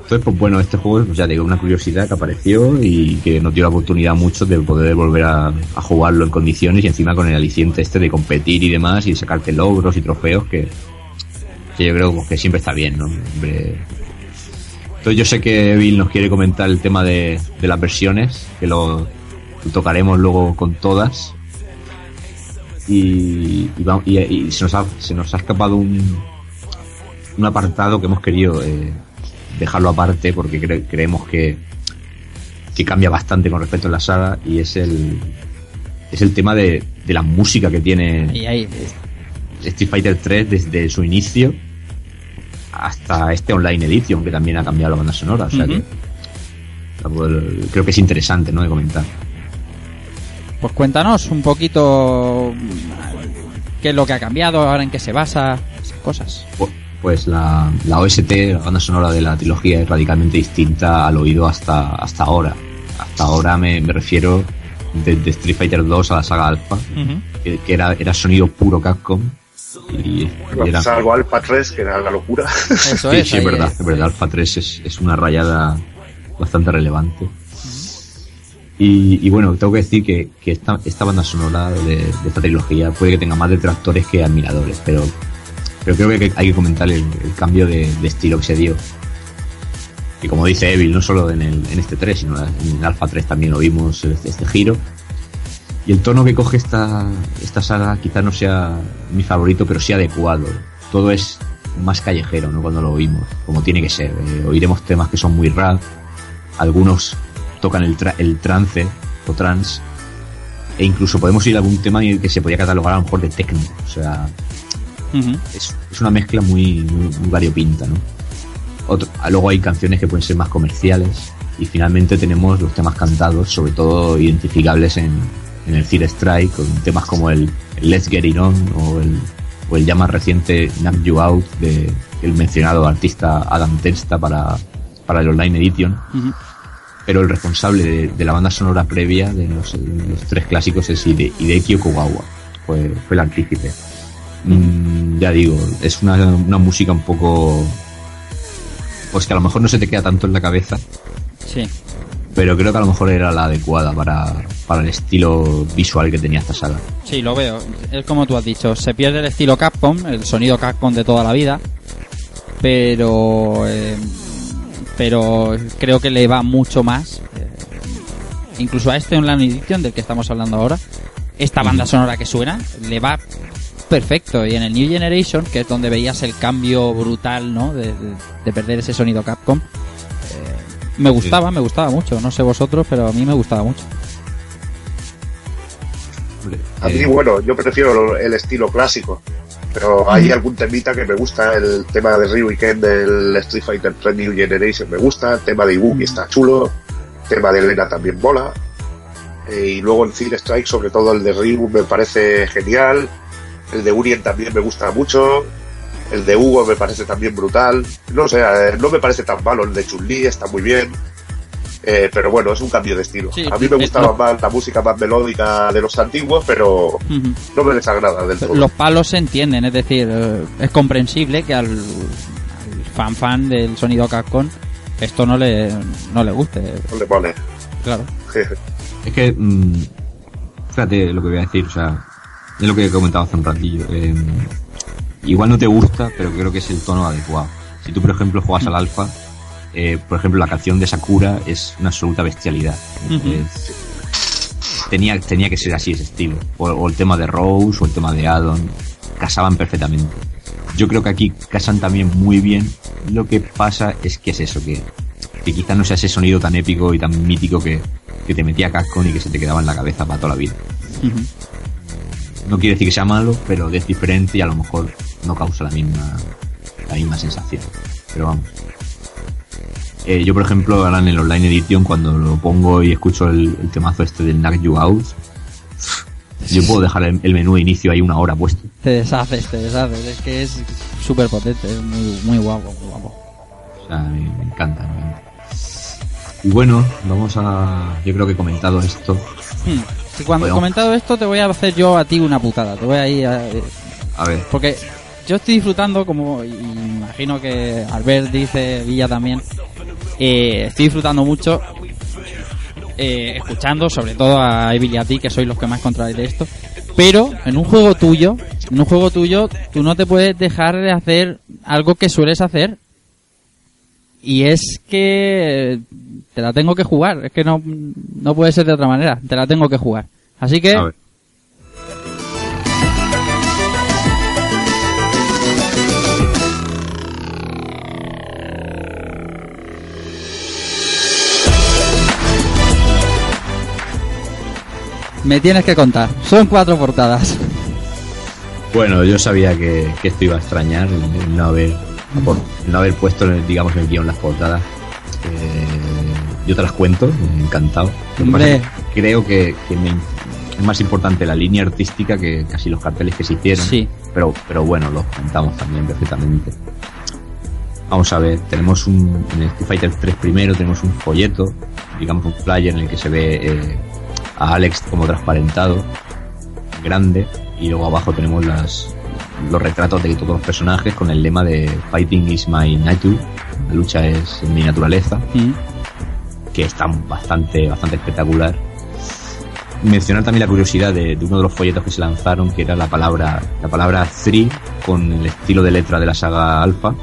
Entonces, pues bueno, este juego, pues ya digo, una curiosidad que apareció y que nos dio la oportunidad mucho de poder volver a, a jugarlo en condiciones y encima con el aliciente este de competir y demás y sacarte logros y trofeos que, que yo creo que siempre está bien, ¿no? Hombre. Entonces yo sé que Bill nos quiere comentar el tema de, de las versiones, que lo, lo tocaremos luego con todas. Y, y, va- y- y se, nos ha, se nos ha escapado un, un apartado que hemos querido eh, dejarlo aparte porque cre- creemos que, que cambia bastante con respecto a la saga y es el es el tema de, de la música que tiene Street Fighter 3 desde su inicio hasta este online edition que también ha cambiado la banda sonora o sea que pues, creo que es interesante no de comentar pues cuéntanos un poquito qué es lo que ha cambiado, ahora en qué se basa, esas cosas. Pues, pues la, la OST, la banda sonora de la trilogía, es radicalmente distinta al oído hasta, hasta ahora. Hasta ahora me, me refiero de, de Street Fighter 2 a la saga Alpha, que, que era, era sonido puro Capcom. Y, y era, Salvo Alpha 3, que era la locura. Eso sí, es. sí, es verdad, es verdad. Alpha 3 es, es una rayada bastante relevante. Y, y bueno, tengo que decir que, que esta, esta banda sonora de, de esta trilogía puede que tenga más detractores que admiradores, pero, pero creo que hay que comentar el, el cambio de, de estilo que se dio. Que como dice Evil, no solo en, el, en este 3, sino en Alpha 3 también lo vimos, este, este giro. Y el tono que coge esta, esta saga quizás no sea mi favorito, pero sí adecuado. Todo es más callejero, ¿no? Cuando lo oímos, como tiene que ser. Eh, oiremos temas que son muy rap, algunos tocan el, tra- el trance o trance, e incluso podemos ir a algún tema en el que se podría catalogar a lo mejor de techno. O sea, es, es una mezcla muy, muy, muy variopinta, ¿no? Otro- ah, luego hay canciones que pueden ser más comerciales y finalmente tenemos los temas cantados, sobre todo identificables en, en el Fear Strike, con temas como el, el Let's Get It On o el, o el ya más reciente Knock You Out de el mencionado artista Adam Testa para, para el Online Edition. Pero el responsable de, de la banda sonora previa de los, de los tres clásicos es Hide, Hideki Okugawa, fue, fue el artífice. Mm, ya digo, es una, una música un poco. Pues que a lo mejor no se te queda tanto en la cabeza, Sí. Pero creo que a lo mejor era la adecuada para, para el estilo visual que tenía esta saga. Sí, lo veo. Es como tú has dicho, se pierde el estilo Capcom, el sonido Capcom de toda la vida, pero eh, pero creo que le va mucho más, eh, incluso a este Online Edition del que estamos hablando ahora, esta banda sonora que suena le va perfecto y en el New Generation, que es donde veías el cambio brutal, ¿no? De, de- de perder ese sonido Capcom. Me gustaba, me gustaba mucho. No sé vosotros, pero a mí me gustaba mucho. A mí, Eh, bueno, yo prefiero el estilo clásico. Pero hay algún temita que me gusta, el tema de Ryu y Ken del Street Fighter 3 New Generation me gusta, el tema de Ibuki está chulo, el tema de Elena también mola, eh, y luego el Fear Strike, sobre todo el de Ryu me parece genial, el de Urien también me gusta mucho, el de Hugo me parece también brutal, no sé, eh, no me parece tan malo, el de Chun-Li está muy bien, eh, pero bueno, es un cambio de estilo. Sí, a mí me eh, gustaba más la música más melódica de los antiguos, pero no me desagrada del todo. Los palos se entienden, es decir, es comprensible que al, al fan fan del sonido Capcom esto no le, no le guste, No le mole. claro. Es que, mm, fíjate lo que voy a decir, o sea, es lo que he comentado hace un ratillo. eh, igual no te gusta, pero creo que es el tono adecuado. Si tú, por ejemplo, juegas al alfa, eh, por ejemplo, la canción de Sakura es una absoluta bestialidad. Es- tenía, tenía que ser así ese estilo. O, o el tema de Rose o el tema de Addon, casaban perfectamente. Yo creo que aquí casan también muy bien. Lo que pasa es que es eso, que, que quizás no sea ese sonido tan épico y tan mítico que, que te metía Capcom y que se te quedaba en la cabeza para toda la vida. Ujú. No quiere decir que sea malo, pero es diferente y a lo mejor no causa la misma, la misma sensación. Pero vamos. Eh, yo, por ejemplo, ahora en el Online Edition, cuando lo pongo y escucho el, el temazo este del Knock You Out, yo puedo dejar el, el menú de inicio ahí una hora puesto. Te deshaces, te deshaces, es que es súper potente, es muy, muy guapo, muy guapo. O sea, me, me encanta, me encanta. Y bueno, vamos a... Yo creo que he comentado esto. Hmm. Y cuando he comentado esto te voy a hacer yo a ti una putada, te voy a ir a, A ver, Porque yo estoy disfrutando, como y imagino que Albert dice, Villa también, eh, estoy disfrutando mucho eh, escuchando, sobre todo a Evil y a ti, que sois los que más controláis de esto. Pero en un juego tuyo, en un juego tuyo, tú no te puedes dejar de hacer algo que sueles hacer. Y es que te la tengo que jugar, es que no, no puede ser de otra manera, te la tengo que jugar. Así que a ver. me tienes que contar. Son cuatro portadas. Bueno, yo sabía que, que esto iba a extrañar, no haber por- no haber puesto, digamos, en el guion las portadas. Eh, yo te las cuento, encantado. Que creo que, que me, es más importante la línea artística que casi los carteles que se hicieron. Sí. Pero, pero bueno, los comentamos también perfectamente. Vamos a ver, tenemos un, en el Street Fighter 3 primero tenemos un folleto, digamos un flyer en el que se ve eh, a Alex como transparentado, grande, y luego abajo tenemos las, los retratos de todos los personajes con el lema de Fighting is my nature, la lucha es mi naturaleza, Mm. que está bastante, bastante espectacular. Mencionar también la curiosidad de, de uno de los folletos que se lanzaron, que era la palabra, la palabra Three con el estilo de letra de la saga Alpha,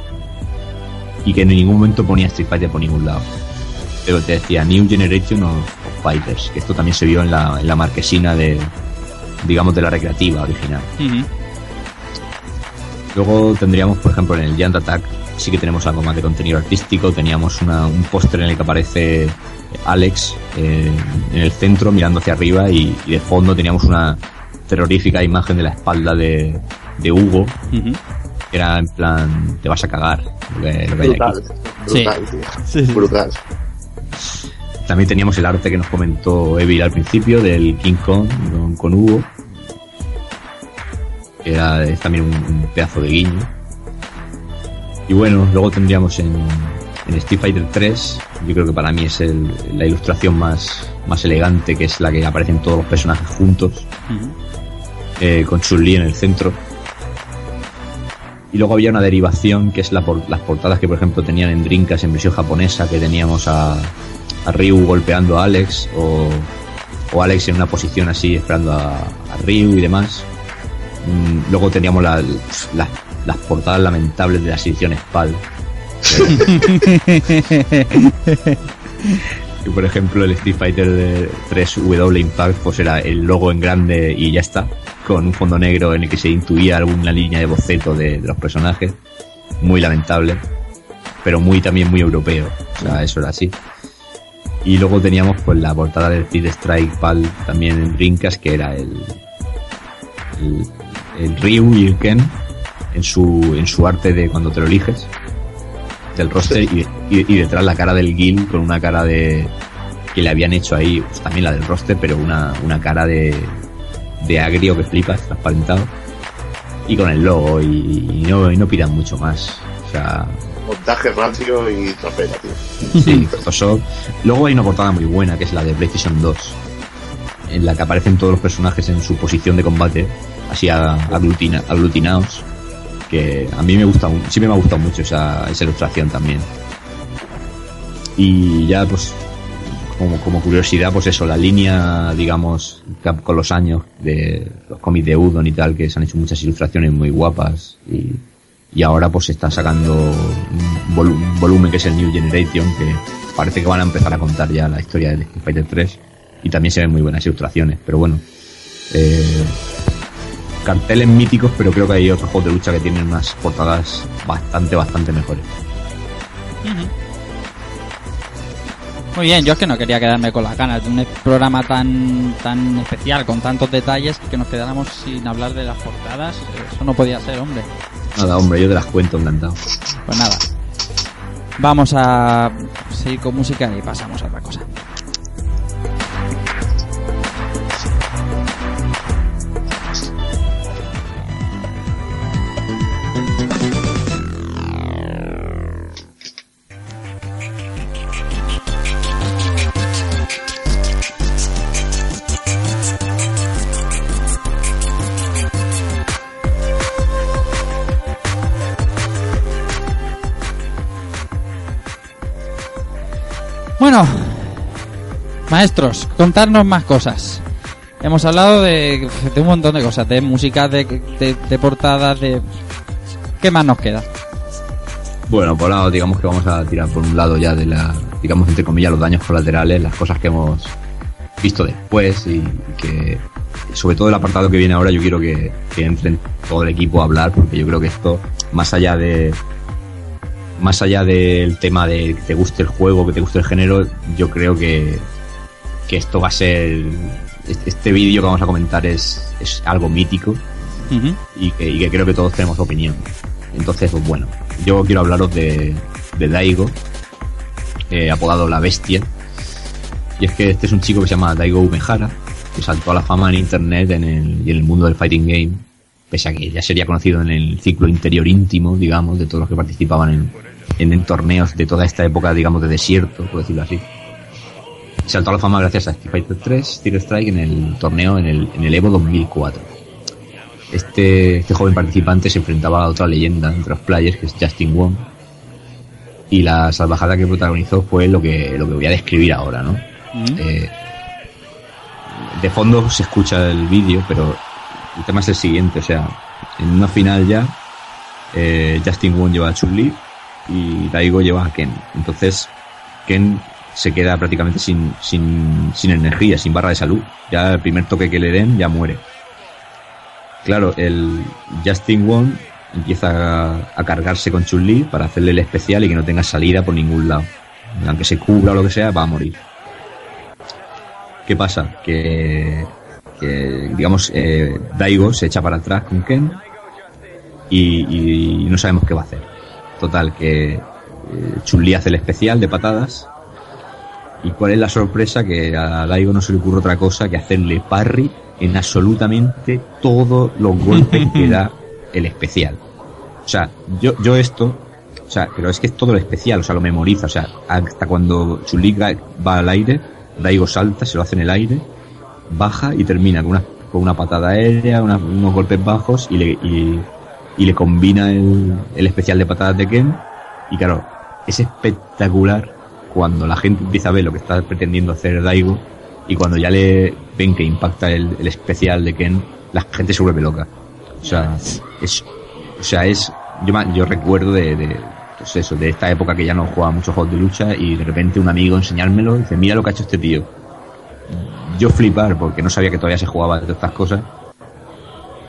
y que en ningún momento ponía Street Fighter por ningún lado. Pero te decía New Generation of, of Fighters, que esto también se vio en la, en la marquesina de, digamos, de la recreativa original. Ujú. Luego tendríamos, por ejemplo, en el Giant Attack sí que tenemos algo más de contenido artístico. Teníamos una- un póster en el que aparece Alex eh, en el centro mirando hacia arriba y, y de fondo teníamos una terrorífica imagen de la espalda de, de Hugo, que era en plan, te vas a cagar. Lo que, lo que hay aquí. Brutal. Sí. Brutal, tío. Sí. Brutal. También teníamos el arte que nos comentó Evil al principio del King Kong con, con Hugo. Que era, es también un, un pedazo de guiño. Y bueno, luego tendríamos en, en Street Fighter 3, yo creo que para mí es el- la ilustración más, más elegante, que es la que aparecen todos los personajes juntos, eh, con Chun-Li en el centro. Y luego había una derivación que es la por- las portadas que por ejemplo tenían en Drinkas en versión japonesa, que teníamos a, a Ryu golpeando a Alex o, o Alex en una posición así esperando a, a Ryu y demás. Mm, luego teníamos la- las- las portadas lamentables de las ediciones PAL. Y por ejemplo el Street Fighter de 3W Impact pues era el logo en grande y ya está, con un fondo negro en el que se intuía alguna línea de boceto de, de los personajes, muy lamentable, pero muy también muy europeo, o sea, eso era así. Y luego teníamos pues la portada del Street Strike PAL también en Dreamcast que era el, el, el Ryu y el Ken en su, en su arte de cuando te lo eliges del roster y, y- y detrás la cara del Gil con una cara de que le habían hecho ahí pues, también la del roster pero una, una cara de de agrio que flipas transparentado y con el logo y, y no, y no pidan mucho más o sea. Montaje rancio y trapera, tío. sí Photoshop. Luego hay una portada muy buena que es la de PlayStation 2 en la que aparecen todos los personajes en su posición de combate así aglutina, aglutinados que a mí me gusta siempre me ha gustado mucho esa, esa ilustración también. Y ya pues como, curiosidad pues eso la línea digamos con los años de los cómics de Udon y tal que se han hecho muchas ilustraciones muy guapas y, y ahora pues se está sacando un volumen que es el New Generation que parece que van a empezar a contar ya la historia del Street Fighter 3 y también se ven muy buenas ilustraciones pero bueno eh, carteles míticos, pero creo que hay otros juegos de lucha que tienen unas portadas bastante, bastante mejores. Muy bien, yo es que no quería quedarme con las ganas de un programa tan tan especial, con tantos detalles, que nos quedáramos sin hablar de las portadas. Eso no podía ser, hombre. Nada, hombre, yo te las cuento encantado. Pues nada. Vamos a seguir con música y pasamos a otra cosa. Maestros, contarnos más cosas. Hemos hablado de, un montón de cosas, de música, de, de, portadas, de... ¿Qué más nos queda? Bueno, por lado, digamos que vamos a tirar por un lado ya de la, digamos, entre comillas, los daños colaterales, las cosas que hemos visto después y que, sobre todo el apartado que viene ahora, yo quiero que, que entren todo el equipo a hablar, porque yo creo que esto, más allá de, más allá del tema de que te guste el juego, que te guste el género, yo creo que, que esto va a ser, este, vídeo que vamos a comentar es, es algo mítico y que, y que creo que todos tenemos opinión. Entonces, pues bueno, yo quiero hablaros de, de Daigo, eh, apodado La Bestia. Y es que este es un chico que se llama Daigo Umehara, que saltó a la fama en internet en el, y en el mundo del fighting game, pese a que ya sería conocido en el ciclo interior íntimo, digamos, de todos los que participaban en, en, en torneos de toda esta época, digamos, de desierto, por decirlo así. Saltó a la fama gracias a Street Fighter 3, Tier Strike en el torneo en el, en el Evo 2004. Este, este joven participante se enfrentaba a otra leyenda entre los players, que es Justin Wong, y la salvajada que protagonizó fue lo que, lo que voy a describir ahora, ¿no? Eh, de fondo se escucha el vídeo, pero el tema es el siguiente, o sea, en una final ya, eh, Justin Wong lleva a Chun-Li y Daigo lleva a Ken. Entonces, Ken se queda prácticamente sin, sin, sin energía, sin barra de salud. Ya el primer toque que le den ya muere. Claro, el Justin Wong empieza a, a cargarse con Chun-Li para hacerle el especial y que no tenga salida por ningún lado. Aunque se cubra o lo que sea, va a morir. ¿Qué pasa? Que, que, digamos, eh, Daigo se echa para atrás con Ken y, y no sabemos qué va a hacer. Total, que eh, Chun-Li hace el especial de patadas y cuál es la sorpresa que a Daigo no se le ocurre otra cosa que hacerle parry en absolutamente todos los golpes que da el especial. O sea, yo, yo esto, o sea, pero es que es todo lo especial, o sea, lo memoriza, o sea, hasta cuando Chun-Li va al aire, Daigo salta, se lo hace en el aire, baja y termina con una, con una patada aérea, una- unos golpes bajos y le, y, y le combina el, el especial de patadas de Ken. Y claro, es espectacular cuando la gente empieza a ver lo que está pretendiendo hacer Daigo y cuando ya le ven que impacta el, especial de Ken, la gente se vuelve loca. O sea, es, o sea, es, yo, yo recuerdo de, de, pues eso, de esta época que ya no jugaba muchos juegos de lucha y de repente un amigo enseñármelo y dice, mira lo que ha hecho este tío. Yo flipar porque no sabía que todavía se jugaba de estas cosas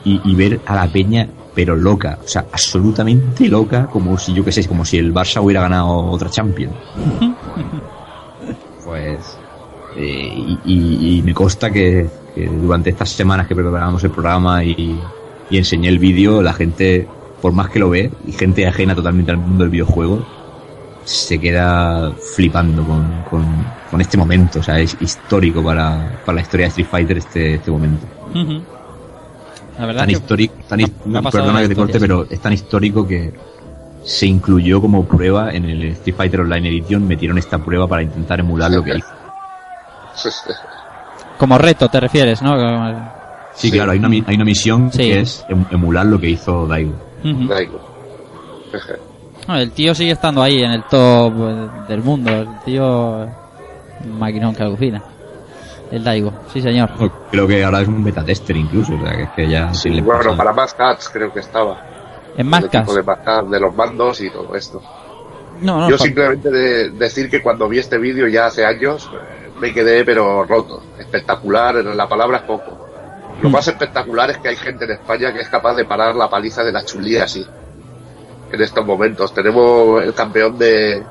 y ver a la peña pero loca, o sea, absolutamente loca, como si yo qué sé, como si el Barça hubiera ganado otra Champions. Pues, eh, y, y- y me consta que, que durante estas semanas que preparábamos el programa y, y enseñé el vídeo, la gente, por más que lo ve, y gente ajena totalmente al mundo del videojuego, se queda flipando con, con, con este momento. O sea, es histórico para, para la historia de Street Fighter este, este momento. La verdad Tan que histórico, perdona que te corte, pero es tan histórico que se incluyó como prueba en el Street Fighter Online Edition, metieron esta prueba para intentar emular lo que hizo. como reto te refieres, ¿no? Sí, claro, hay una, mi- hay una misión Sí. que es em- emular lo que hizo Daigo. Ujú. Daigo. No, el tío sigue estando ahí en el top eh, del mundo. El tío maquinón que alucina. El Daigo, sí señor. Creo que ahora es un beta tester incluso, o sea, que es que ya Sí, bueno, para más cats creo que estaba. En Mascas. equipo de más Cats, de los mandos y todo esto. No, no, Yo simplemente de decir que cuando vi este vídeo ya hace años eh, me quedé pero roto. Espectacular, la palabra es poco. Lo Mm. más espectacular es que hay gente en España que es capaz de parar la paliza de la chulía así. En estos momentos. Tenemos el campeón de,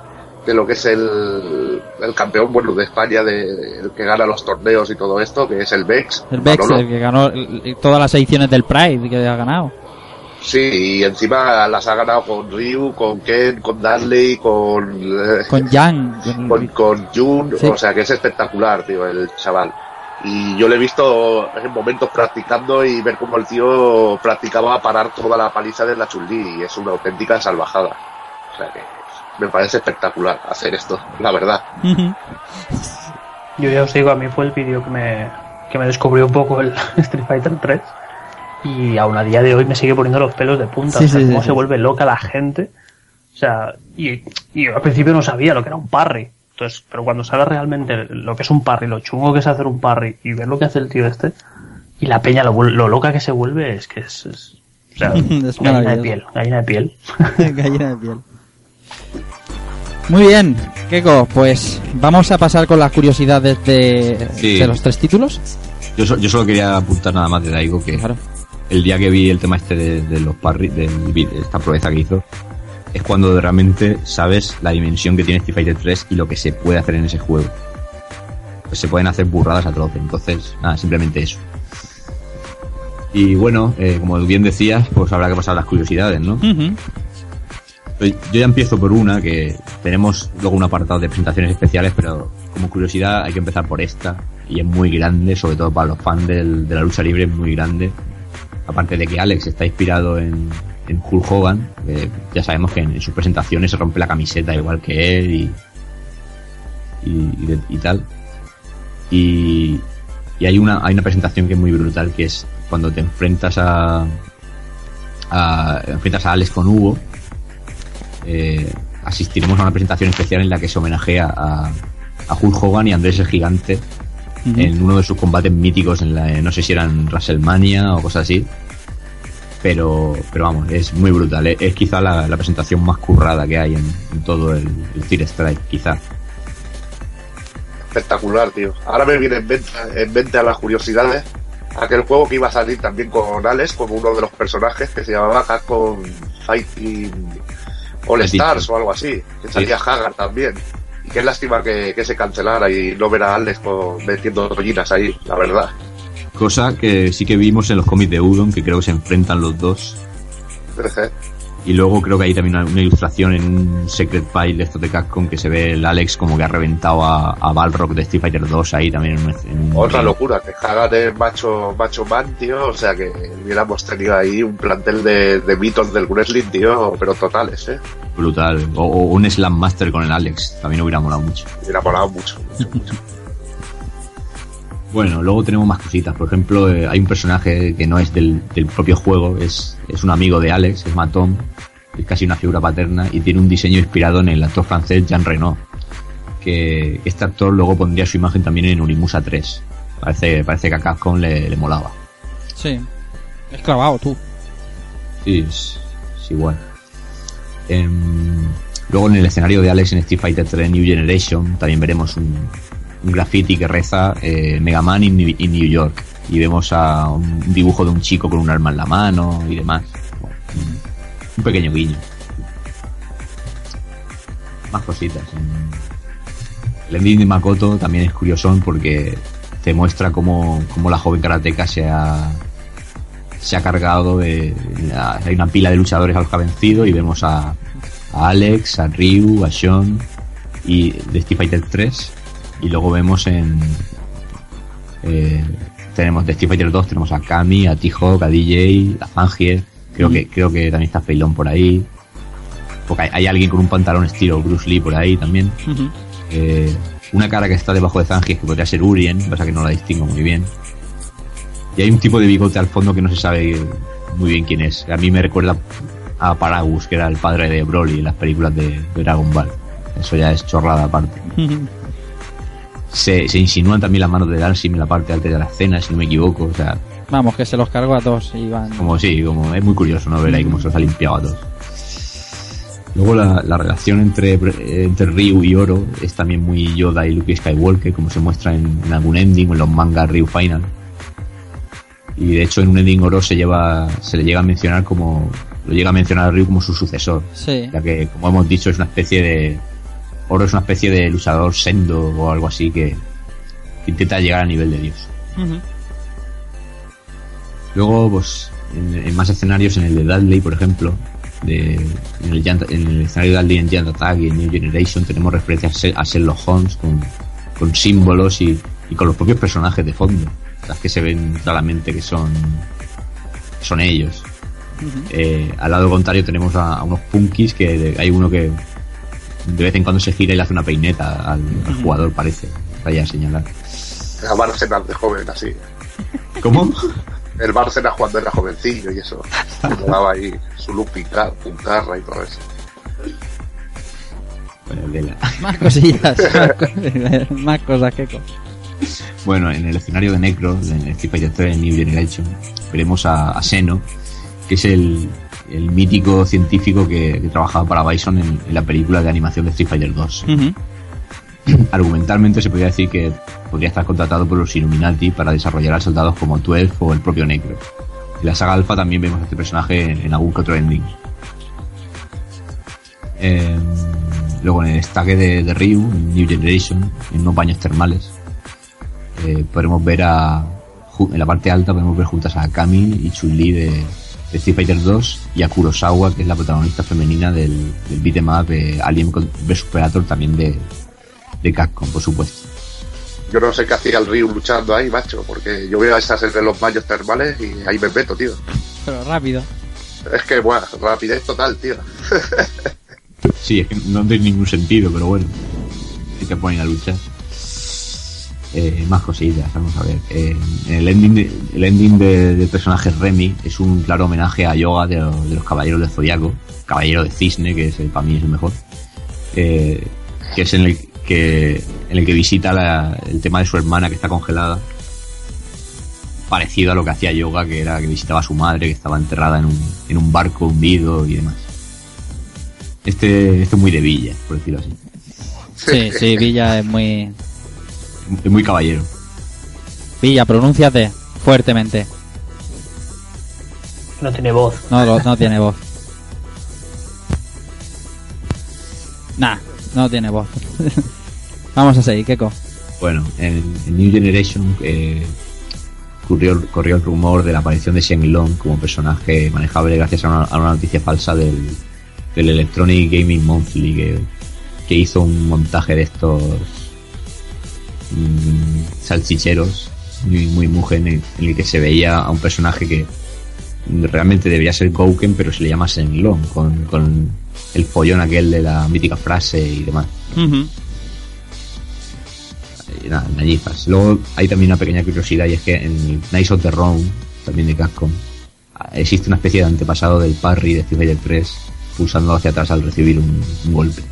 de lo que es el, el campeón bueno de España de, el que gana los torneos y todo esto, que es el Bex. el Bex, Manolo. el que ganó todas las ediciones del Pride que ha ganado. Sí, y encima las ha ganado con Ryu, con Ken, con Dudley, con, eh, Con Jan. con- con, Jun, Sí. o sea que es espectacular, tío, el chaval. Y yo le he visto en momentos practicando y ver cómo el tío practicaba parar toda la paliza de la Chun-Li y es una auténtica salvajada. O sea que me parece espectacular hacer esto, la verdad. Yo ya os digo, a mí fue el vídeo que me, que me descubrió un poco el Street Fighter 3 y aún a día de hoy me sigue poniendo los pelos de punta. Sí, o sea, sí, cómo sí, se vuelve loca la gente. O sea, y, y yo al principio no sabía lo que era un parry. Entonces, pero cuando sabes realmente lo que es un parry, lo chungo que es hacer un parry y ver lo que hace el tío este y la peña lo, lo loca que se vuelve es que es, es- o sea, Es gallina de piel, gallina de piel. Gallina de piel. Muy bien, Keiko, pues vamos a pasar con las curiosidades de, Sí. de los tres títulos. Yo, so- yo solo quería apuntar nada más de Daigo que Claro. el día que vi el tema este de, de los parry, de esta proeza que hizo, es cuando realmente sabes la dimensión que tiene Street Fighter 3 y lo que se puede hacer en ese juego. Pues se pueden hacer burradas a troce, entonces, nada, simplemente eso. Y bueno, eh, como bien decías, pues habrá que pasar las curiosidades, ¿no? Pues Yo ya empiezo por una, que tenemos luego un apartado de presentaciones especiales, pero como curiosidad hay que empezar por esta. y es muy grande, sobre todo para los fans del- de la lucha libre, es muy grande. Aparte de que Alex está inspirado en, en Hulk Hogan, eh, ya sabemos que en, sus presentaciones se rompe la camiseta igual que él y, y tal. Y, y hay una hay una presentación que es muy brutal que es cuando te enfrentas a, a enfrentas a Alex con Hugo eh, asistiremos a una presentación especial en la que se homenajea a, a Hulk Hogan y Andrés el Gigante en uno de sus combates míticos en la, no sé si eran WrestleMania o cosas así pero pero vamos es muy brutal. Es, es quizá la, la presentación más currada que hay en, en todo el, el Strike quizá. Espectacular, tío. Ahora me viene en mente, en mente a las curiosidades aquel juego que iba a salir también con Alex como uno de los personajes que se llamaba Capcom Fighting All Stars o algo así. Que salía Hagar también. Y qué lástima que, que se cancelara y no ver a Alex con- metiendo rollinas ahí, la verdad. cosa que sí que vimos en los cómics de Udon que creo que se enfrentan los dos y luego creo que hay también una, una ilustración en un Secret File de estos de Capcom que se ve el Alex como que ha reventado a, a Balrog de Street Fighter 2 ahí también en en un- Otra locura, que Hagar es macho, macho man, tío. O sea que hubiéramos tenido ahí un plantel de, de mitos del wrestling, tío, pero totales, eh. brutal o, o un Slam Master con el Alex también hubiera molado mucho Hubiera molado mucho. Bueno, luego tenemos más cositas. Por ejemplo, eh, hay un personaje que no es del, del propio juego, es, es un amigo de Alex, llama Tom, es casi una figura paterna y tiene un diseño inspirado en el actor francés Jean Reno, que este actor luego pondría su imagen también en Urimusa 3. Parece, parece que a Capcom le, le molaba. Sí. Es clavado tú. Sí, es, es igual. Em, luego en el escenario de Alex en Street Fighter 3 New Generation también veremos un, un graffiti que reza eh, Mega Man in, New- York y vemos a un dibujo de un chico con un arma en la mano y demás. Un- pequeño guiño. Más cositas. El ending de Makoto también es curioso porque te muestra cómo, cómo la joven karateca se ha, se ha cargado de, hay una pila de luchadores a los que ha vencido y vemos a, a Alex, a Ryu, a Sean y de Street Fighter 3 y luego vemos en eh, tenemos de Street Fighter 2 tenemos a Kami, a T-Hawk, a DJ, a Fangier creo que creo que también está Feilón por ahí porque hay, hay alguien con un pantalón estilo Bruce Lee por ahí también eh, una cara que está debajo de Zangief que podría ser Urien, pasa que no la distingo muy bien. Y hay un tipo de bigote al fondo que no se sabe muy bien quién es. A mí me recuerda a Paragus, que era el padre de Broly en las películas de, de Dragon Ball. Eso ya es chorrada aparte. Se, se insinúan también las manos de Dalsim en la parte alta de la escena, si no me equivoco. O sea, Vamos, que se los cargo a todos y van. como sí, como es muy curioso, ¿no? Ver ahí cómo se los ha limpiado a todos. Luego la, la relación entre, entre Ryu y Oro es también muy Yoda y Luke Skywalker, como se muestra en, en algún ending o en los mangas Ryu Final. Y de hecho en un ending Oro se lleva, se le llega a mencionar como, lo llega a mencionar a Ryu como su sucesor. Sí. Ya que, como hemos dicho, es una especie de, Oro es una especie de luchador sendo o algo así que intenta llegar a nivel de Dios. Luego, pues, en, en más escenarios, en el de Dudley, por ejemplo, de, en, el, en el escenario de Dudley en Giant Attack y en New Generation, tenemos referencias a Sher- a Sherlock Holmes con, con símbolos y, y con los propios personajes de fondo, las que se ven claramente que son, son ellos. Eh, al lado contrario tenemos a, a unos punkis que de- hay uno que de vez en cuando se gira y le hace una peineta al, al jugador, parece. Vaya a señalar. Era Bárcenas de joven, así. ¿Cómo? El Bárcenas cuando era jovencillo y eso. Le daba ahí su look pincar, puntarra y todo eso. Bueno, de la- Más cosillas. más, co- más cosas que co- Bueno, en el escenario de Necro, en Street Fighter 3 New Generation, veremos a, a Seno, que es el, el mítico científico que, que trabajaba para Bison en, en la película de animación de Street Fighter 2. Ujú. Argumentalmente se podría decir que podría estar contratado por los Illuminati para desarrollar a soldados como 12 o el propio Necro. En la saga Alpha también vemos a este personaje en, en algún que otro ending. Eh, luego en el destaque de, de Ryu, en New Generation, en unos baños termales, eh, podremos ver a. En la parte alta podemos ver juntas a Kami y Chun-Li de Street Fighter 2 y a Kurosawa, que es la protagonista femenina del, del beat'em up eh, Alien vs Predator, también de, de Capcom, por supuesto. Yo no sé qué hacía el Ryu luchando ahí, macho, porque yo veo a esas en los baños termales y ahí me meto, tío. Pero rápido. Es que, bueno, rapidez total, tío. Sí, es que no tiene ningún sentido, pero bueno. Si te ponen a luchar. Eh, más cosillas, vamos a ver. Eh, el ending, de- el ending de- del personaje Remy es un claro homenaje a Yoga de, de los Caballeros del Zodiaco, Caballero de Cisne, que es el, para mí es el mejor. Eh, que es en el que, en el que visita el tema de su hermana que está congelada. Parecido a lo que hacía Yoga, que era que visitaba a su madre, que estaba enterrada en un, en un barco hundido y demás. Este, este es muy de Villa, por decirlo así. Sí, sí, Villa es muy... Es muy caballero. Villa, pronúnciate fuertemente. No tiene voz. No, no tiene voz. Nah, no tiene voz. Vamos a seguir, Keko. Bueno, en, en New Generation eh, corrió, corrió el rumor de la aparición de Shenlong como personaje manejable gracias a una, a una noticia falsa del, del Electronic Gaming Monthly que, que hizo un montaje de estos salchicheros muy, muy mugen en, en el que se veía a un personaje que realmente debería ser Gouken pero se le llama Shenlong con, con el follón aquel de la mítica frase y demás y nada, nallizas. Luego hay también una pequeña curiosidad y es que en Nice of the Round, también de Capcom, existe una especie de antepasado del parry de Street Fighter 3 pulsando hacia atrás al recibir un, un golpe.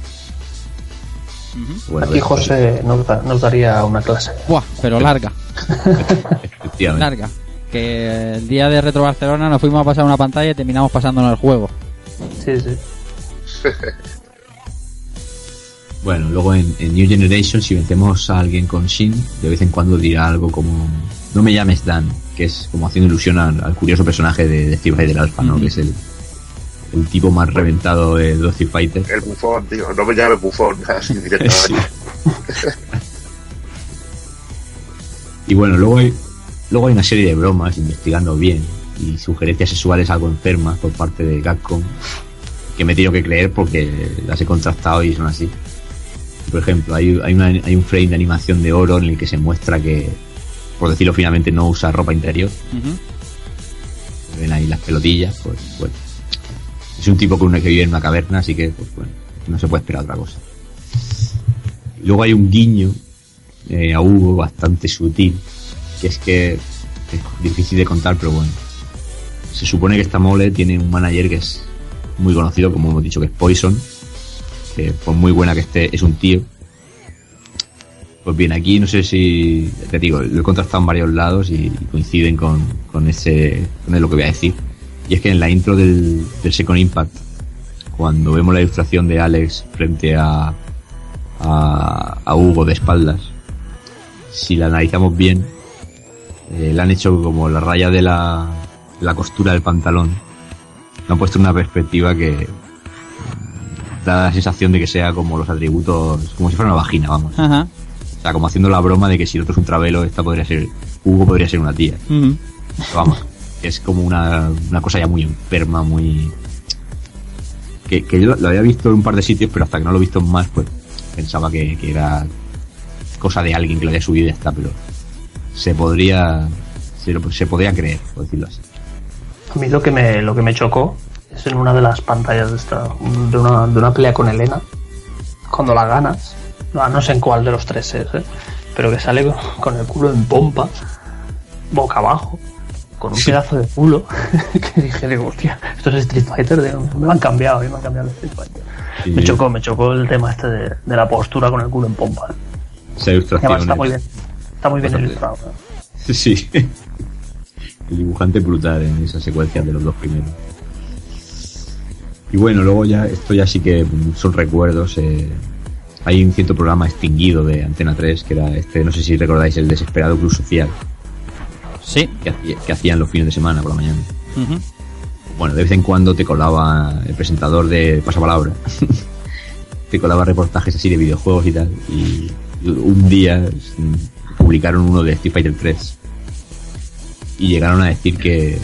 Bueno, Aquí después- José nos, da- nos daría una clase. Buah, pero larga, efectivamente. larga. Que el día de Retro Barcelona nos fuimos a pasar una pantalla y terminamos pasándonos el juego. Sí, sí. Bueno, luego en, en New Generation, si vencemos a alguien con Shin, de vez en cuando dirá algo como No me llames Dan, que es como haciendo ilusión al, al curioso personaje de, de Street Fighter Alpha, ¿no? Que es el, el tipo más reventado de los Street Fighter. El bufón, tío. No me llames bufón, así directamente. Y bueno, luego hay, luego hay una serie de bromas investigando bien y sugerencias sexuales algo enfermas por parte de Capcom que me he tenido que creer porque las he contrastado y son así. Por ejemplo, hay, hay, una- hay un frame de animación de oro en el que se muestra que, por decirlo finalmente, no usa ropa interior. Ven ahí las pelotillas, pues bueno. Es un tipo que, vive en una caverna, así que, pues bueno, no se puede esperar otra cosa. Luego hay un guiño eh, a Hugo bastante sutil, que es que es difícil de contar, pero bueno. Se supone que esta mole tiene un manager que es muy conocido, como hemos dicho, que es Poison, que por muy buena que esté, es un tío. Pues bien, aquí no sé si, te digo, lo he contrastado en varios lados y coinciden con, con ese, con lo que voy a decir. Y es que en la intro del, del Second Impact, cuando vemos la ilustración de Alex frente a, a, a Hugo de espaldas, si la analizamos bien, eh, le han hecho como la raya de la, la costura del pantalón. Le han puesto una perspectiva que mm, da la sensación de que sea como los atributos, como si fuera una vagina, vamos. Ajá. O sea, como haciendo la broma de que si el otro es un travelo, esta podría ser, Hugo podría ser una tía. Pero vamos, es como una, una cosa ya muy enferma, muy... Que, que yo lo había visto en un par de sitios, pero hasta que no lo he visto más, pues pensaba que, que era cosa de alguien que lo había subido y ya pero se podría... Se, lo- se podría creer, por decirlo así. A mí lo que me, lo que me chocó es en una de las pantallas de, esta, de, una, de una pelea con Elena, cuando la ganas, no, no sé en cuál de los tres es, ¿eh? pero que sale con, con el culo en pompa, boca abajo, con un pedazo de culo, que dije, hostia, esto es Street Fighter, digo, me han cambiado, me han cambiado el Street Fighter. Sí, Me chocó, me chocó el tema este de, de la postura con el culo en pompa. Esa ilustración además está es- muy bien, está muy bien ilustrado. ¿eh? Sí. El dibujante es brutal en esas secuencias de los dos primeros. Y bueno, luego ya, esto ya sí que son recuerdos. eh, hay un cierto programa extinguido de Antena 3, que era este, no sé si recordáis, el Desesperado Club Social, Sí. que, hacía- que hacían los fines de semana por la mañana. Bueno, de vez en cuando te colaba el presentador de Pasapalabra. te colaba reportajes así de videojuegos y tal. Y un día mm, publicaron uno de Street Fighter 3. Y llegaron a decir que,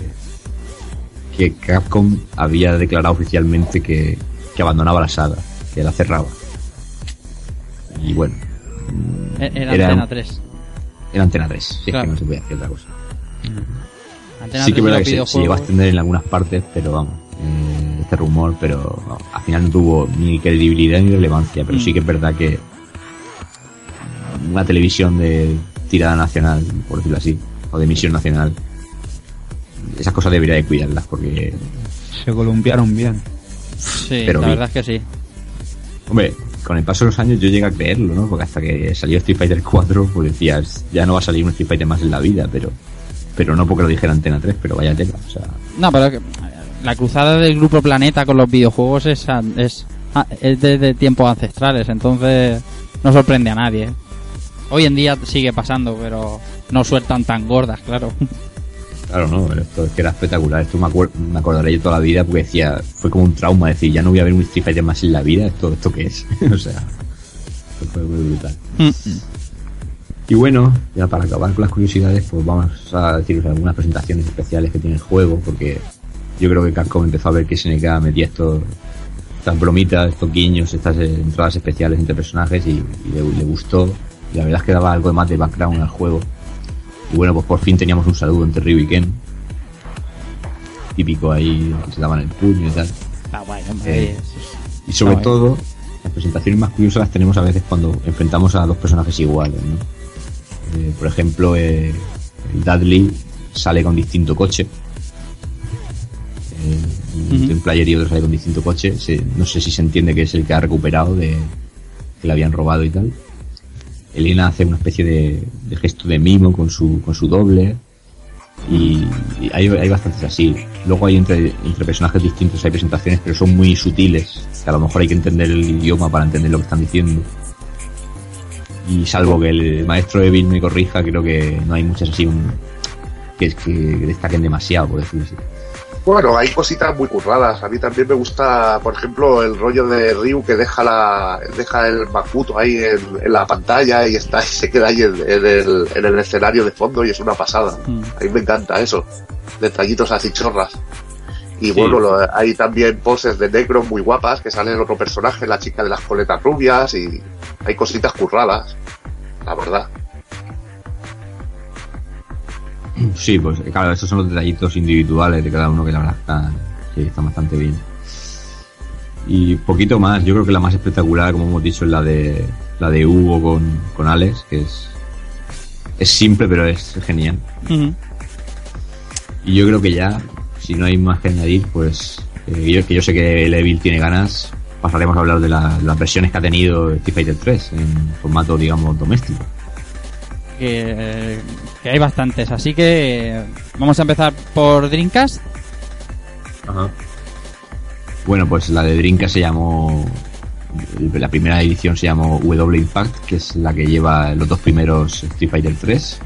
que Capcom había declarado oficialmente que, que abandonaba la saga, que la cerraba. Y bueno, mm, E- Era, Era Antena un- 3. en Antena 3, si es Claro. que no se puede hacer otra cosa. Antena sí que 3 es verdad que se, se llegó a extender en algunas partes, pero vamos, eh, este rumor, pero vamos, al final no tuvo ni credibilidad ni relevancia, pero Mm. sí que es verdad que una televisión de tirada nacional, por decirlo así, o de emisión nacional, esas cosas debería de cuidarlas porque, Se columpiaron bien. Sí, pero la bien. verdad es que sí. hombre, con el paso de los años yo llegué a creerlo, ¿no? Porque hasta que salió Street Fighter 4, pues decías, ya no va a salir un Street Fighter más en la vida, pero pero no porque lo dijera Antena 3, pero vaya tela, o sea, No, pero que- la cruzada del grupo Planeta con los videojuegos es, an- es, es desde tiempos ancestrales, entonces no sorprende a nadie. ¿eh? Hoy en día sigue pasando, pero no sueltan tan gordas, claro. Claro, no, pero esto es que era espectacular. Esto me, me acordaré yo toda la vida porque decía, fue como un trauma decir, ya no voy a ver un Street Fighter más en la vida. ¿Esto, esto qué es? o sea, esto fue muy brutal. Y bueno, ya para acabar con las curiosidades, pues vamos a deciros algunas presentaciones especiales que tiene el juego, porque yo creo que Capcom empezó a ver que SNK metía estos, estas bromitas, estos guiños, estas entradas especiales entre personajes y, y le, le gustó. Y la verdad es que daba algo más de background al juego. Y bueno, pues por fin teníamos un saludo entre Ryu y Ken. Típico ahí, que se daban el puño y tal. Guay, hombre. Eh, Y sobre todo, las presentaciones más curiosas las tenemos a veces cuando enfrentamos a dos personajes iguales, ¿no? Eh, por ejemplo, eh, el Dudley sale con distinto coche. Eh. Un player y otro sale con distinto coche. Se- no sé si se entiende que es el que ha recuperado de que le habían robado y tal. Elena hace una especie de, de gesto de mimo con su, con su doble. Y, y hay, hay bastantes así. Luego hay entre, entre personajes distintos, hay presentaciones, pero son muy sutiles. Que a lo mejor hay que entender el idioma para entender lo que están diciendo. Y salvo que el maestro Evil me corrija, creo que no hay muchas así un- que, que destaquen demasiado, por decirlo así. Bueno, hay cositas muy curradas. A mí también me gusta, por ejemplo, el rollo de Ryu que deja la deja el Makuto ahí en, en la pantalla y está y se queda ahí en, en el, en el escenario de fondo y es una pasada. Mm. A mí me encanta eso. Detallitos así chorras. Y Sí. bueno, lo- hay también poses de negro muy guapas que sale el otro personaje, la chica de las coletas rubias y hay cositas curradas. La verdad. Sí, pues claro, estos son los detallitos individuales de cada uno que la verdad están, sí, están bastante bien. Y poquito más, yo creo que la más espectacular, como hemos dicho, es la de la de Hugo con, con Alex, que es es simple pero es genial. Y yo creo que ya, si no hay más que añadir, pues eh, yo, que yo sé que el Evil tiene ganas, pasaremos a hablar de la- las versiones que ha tenido Street Fighter 3 en formato, digamos, doméstico. que, que hay bastantes. Así que vamos a empezar por Dreamcast. Bueno, pues la de Drinka se llamó. La primera edición se llamó W Impact, que es la que lleva los dos primeros Street Fighter 3.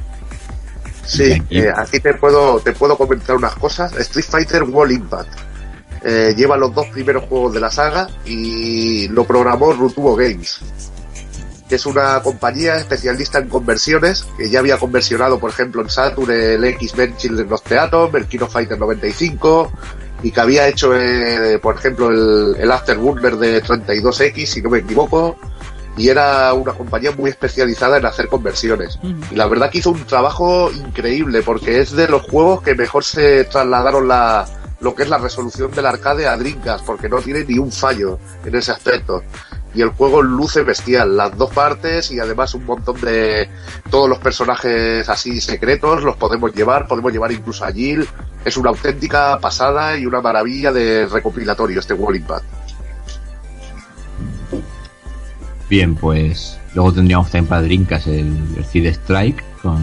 Sí, Aquí. eh, aquí te puedo, te puedo comentar unas cosas. Street Fighter Wall Impact. Eh, lleva los dos primeros juegos de la saga y lo programó Rutubo Games, que es una compañía especialista en conversiones, que ya había conversionado, por ejemplo, en Saturn el X-Men Children of the Atom, el Kino Fighter 95, y que había hecho, eh, por ejemplo, el, el Afterburner de 32X, si no me equivoco, y era una compañía muy especializada en hacer conversiones. Y la verdad que hizo un trabajo increíble porque es de los juegos que mejor se trasladaron la, lo que es la resolución del arcade a Dreamcast porque no tiene ni un fallo en ese aspecto. Y el juego luce bestial, las dos partes y además un montón de todos los personajes así secretos los podemos llevar, podemos llevar incluso a Jill. Es una auténtica pasada y una maravilla de recopilatorio este Wall Impact. Bien, pues luego tendríamos también para Drinkas el, el Strike, con,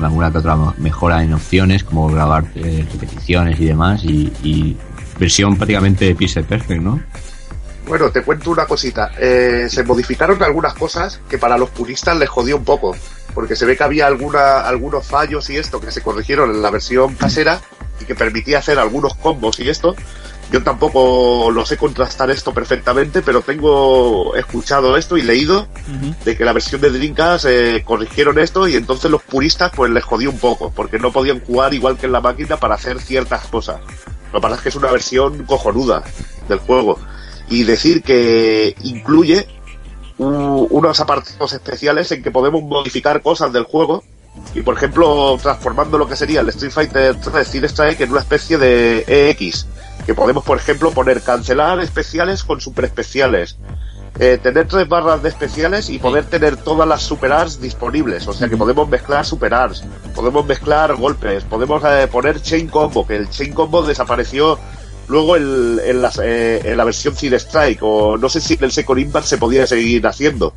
alguna que otra mejora en opciones, como grabar eh, repeticiones y demás, y, versión prácticamente Pixel Perfect, ¿no? Bueno, te cuento una cosita. Eh, se modificaron algunas cosas que para los puristas les jodió un poco, porque se ve que había alguna, algunos fallos y esto que se corrigieron en la versión casera y que permitía hacer algunos combos y esto. Yo tampoco lo sé contrastar esto perfectamente, pero tengo escuchado esto y leído de que la versión de Dreamcast eh, corrigieron esto y entonces los puristas pues les jodió un poco, porque no podían jugar igual que en la máquina para hacer ciertas cosas. Lo que pasa es que es una versión cojonuda del juego. Y decir que incluye u- unos apartados especiales en que podemos modificar cosas del juego y por ejemplo transformando lo que sería el Street Fighter 3 Cine Strike en una especie de EX que podemos por ejemplo poner cancelar especiales con super especiales eh, tener tres barras de especiales y poder tener todas las super arts disponibles. O sea que podemos mezclar super arts podemos mezclar golpes podemos eh, poner chain combo que el chain combo desapareció luego el- en, las, eh, en la versión Cine Strike o no sé si en el Second Impact se podía seguir haciendo.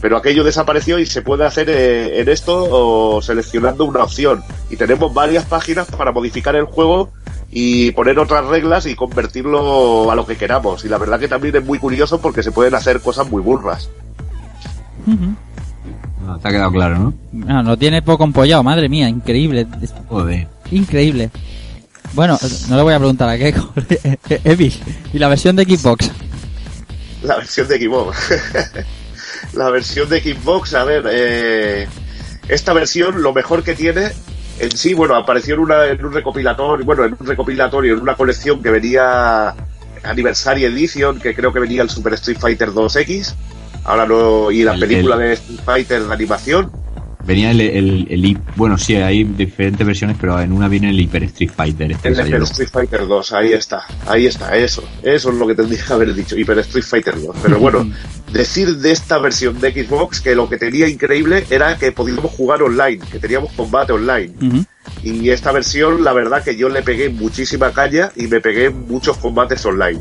Pero aquello desapareció y se puede hacer eh, en esto o seleccionando una opción. Y tenemos varias páginas para modificar el juego y poner otras reglas y convertirlo a lo que queramos. Y la verdad que también es muy curioso porque se pueden hacer cosas muy burras. Ujú. Ah, te ha quedado claro, ¿no? No tiene poco empollado, madre mía, increíble. Joder. increíble. Bueno, no le voy a preguntar a qué. Evis, ¿y la versión de Xbox? La versión de Xbox. la versión de Xbox, a ver, eh, esta versión lo mejor que tiene en sí, bueno, apareció en, una, en un recopilatorio, bueno, en un recopilatorio, en una colección que venía Anniversary Edition, que creo que venía el Super Street Fighter 2X, ahora no, y la El- película el- de Street Fighter de animación, Venía el, el, Bueno, sí, hay diferentes versiones, pero en una viene el Hyper Street Fighter. Este el luego. Street Fighter 2, ahí está, ahí está, eso, eso es lo que tendría que haber dicho, Hyper Street Fighter 2. Pero bueno, decir de esta versión de Xbox que lo que tenía increíble era que podíamos jugar online, que teníamos combate online. Y esta versión, la verdad que yo le pegué muchísima caña y me pegué muchos combates online.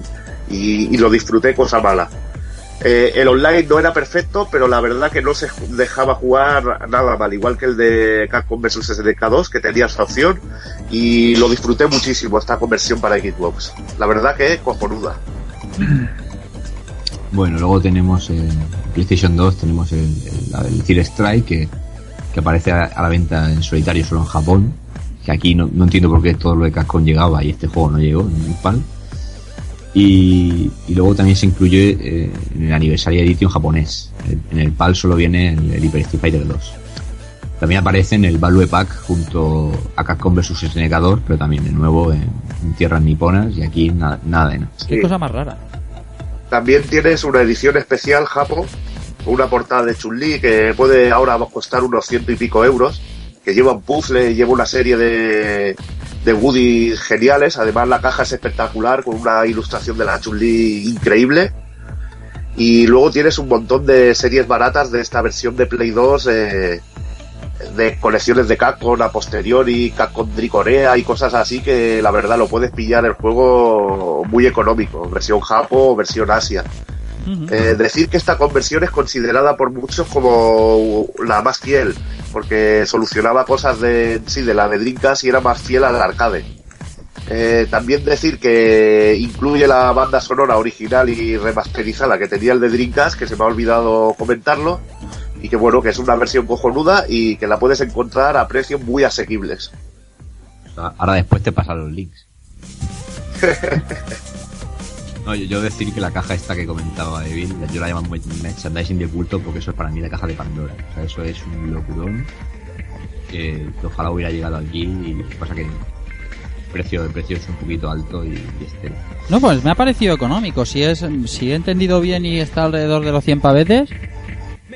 Y, y lo disfruté cosa mala. Eh, el online no era perfecto, pero la verdad que no se dejaba jugar nada mal, igual que el de Capcom vs SNK 2, que tenía esa opción, y lo disfruté muchísimo esta conversión para Xbox. La verdad que cojonuda. Bueno, luego tenemos en PlayStation 2, tenemos el, el, Strike, que, aparece a, la venta en solitario solo en Japón. Que aquí no, entiendo por qué todo lo de Capcom llegaba y este juego no llegó en el PAL. Y, y luego también se incluye eh, en el Anniversary Edition japonés. En, en el PAL solo viene el, el Hyper Street Fighter 2. También aparece en el Value Pack junto a Capcom vs SNK 2, pero también de nuevo en, en tierras niponas y aquí nada, nada de nada. Qué Sí. cosa más rara. También tienes una edición especial Japón, con una portada de Chun-Li que puede ahora costar unos ciento y pico euros, que lleva un puzzle, lleva una serie de, de Woody geniales, además la caja es espectacular, con una ilustración de la Chun-Li increíble. Y luego tienes un montón de series baratas de esta versión de Play 2, eh, de colecciones de Capcom a posteriori, Capcom Corea y cosas así que la verdad lo puedes pillar el juego muy económico, versión Japo o versión Asia. Eh, decir que esta conversión es considerada por muchos como la más fiel, porque solucionaba cosas de sí de la de Dreamcast y era más fiel al arcade. Eh, también decir que incluye la banda sonora original y remasterizada que tenía el de Dreamcast, que se me ha olvidado comentarlo, y que bueno, que es una versión cojonuda y que la puedes encontrar a precios muy asequibles. Ahora después te pasan los links. No, yo, yo decir que la caja esta que comentaba Evil, yo la llamo merchandising de culto porque eso es para mí la caja de Pandora. O sea, eso es un locurón que ojalá hubiera llegado aquí y pasa que el precio, el precio es un poquito alto y, y este. No, pues me ha parecido económico. Si es, si he entendido bien y está alrededor de los 100 pavetes.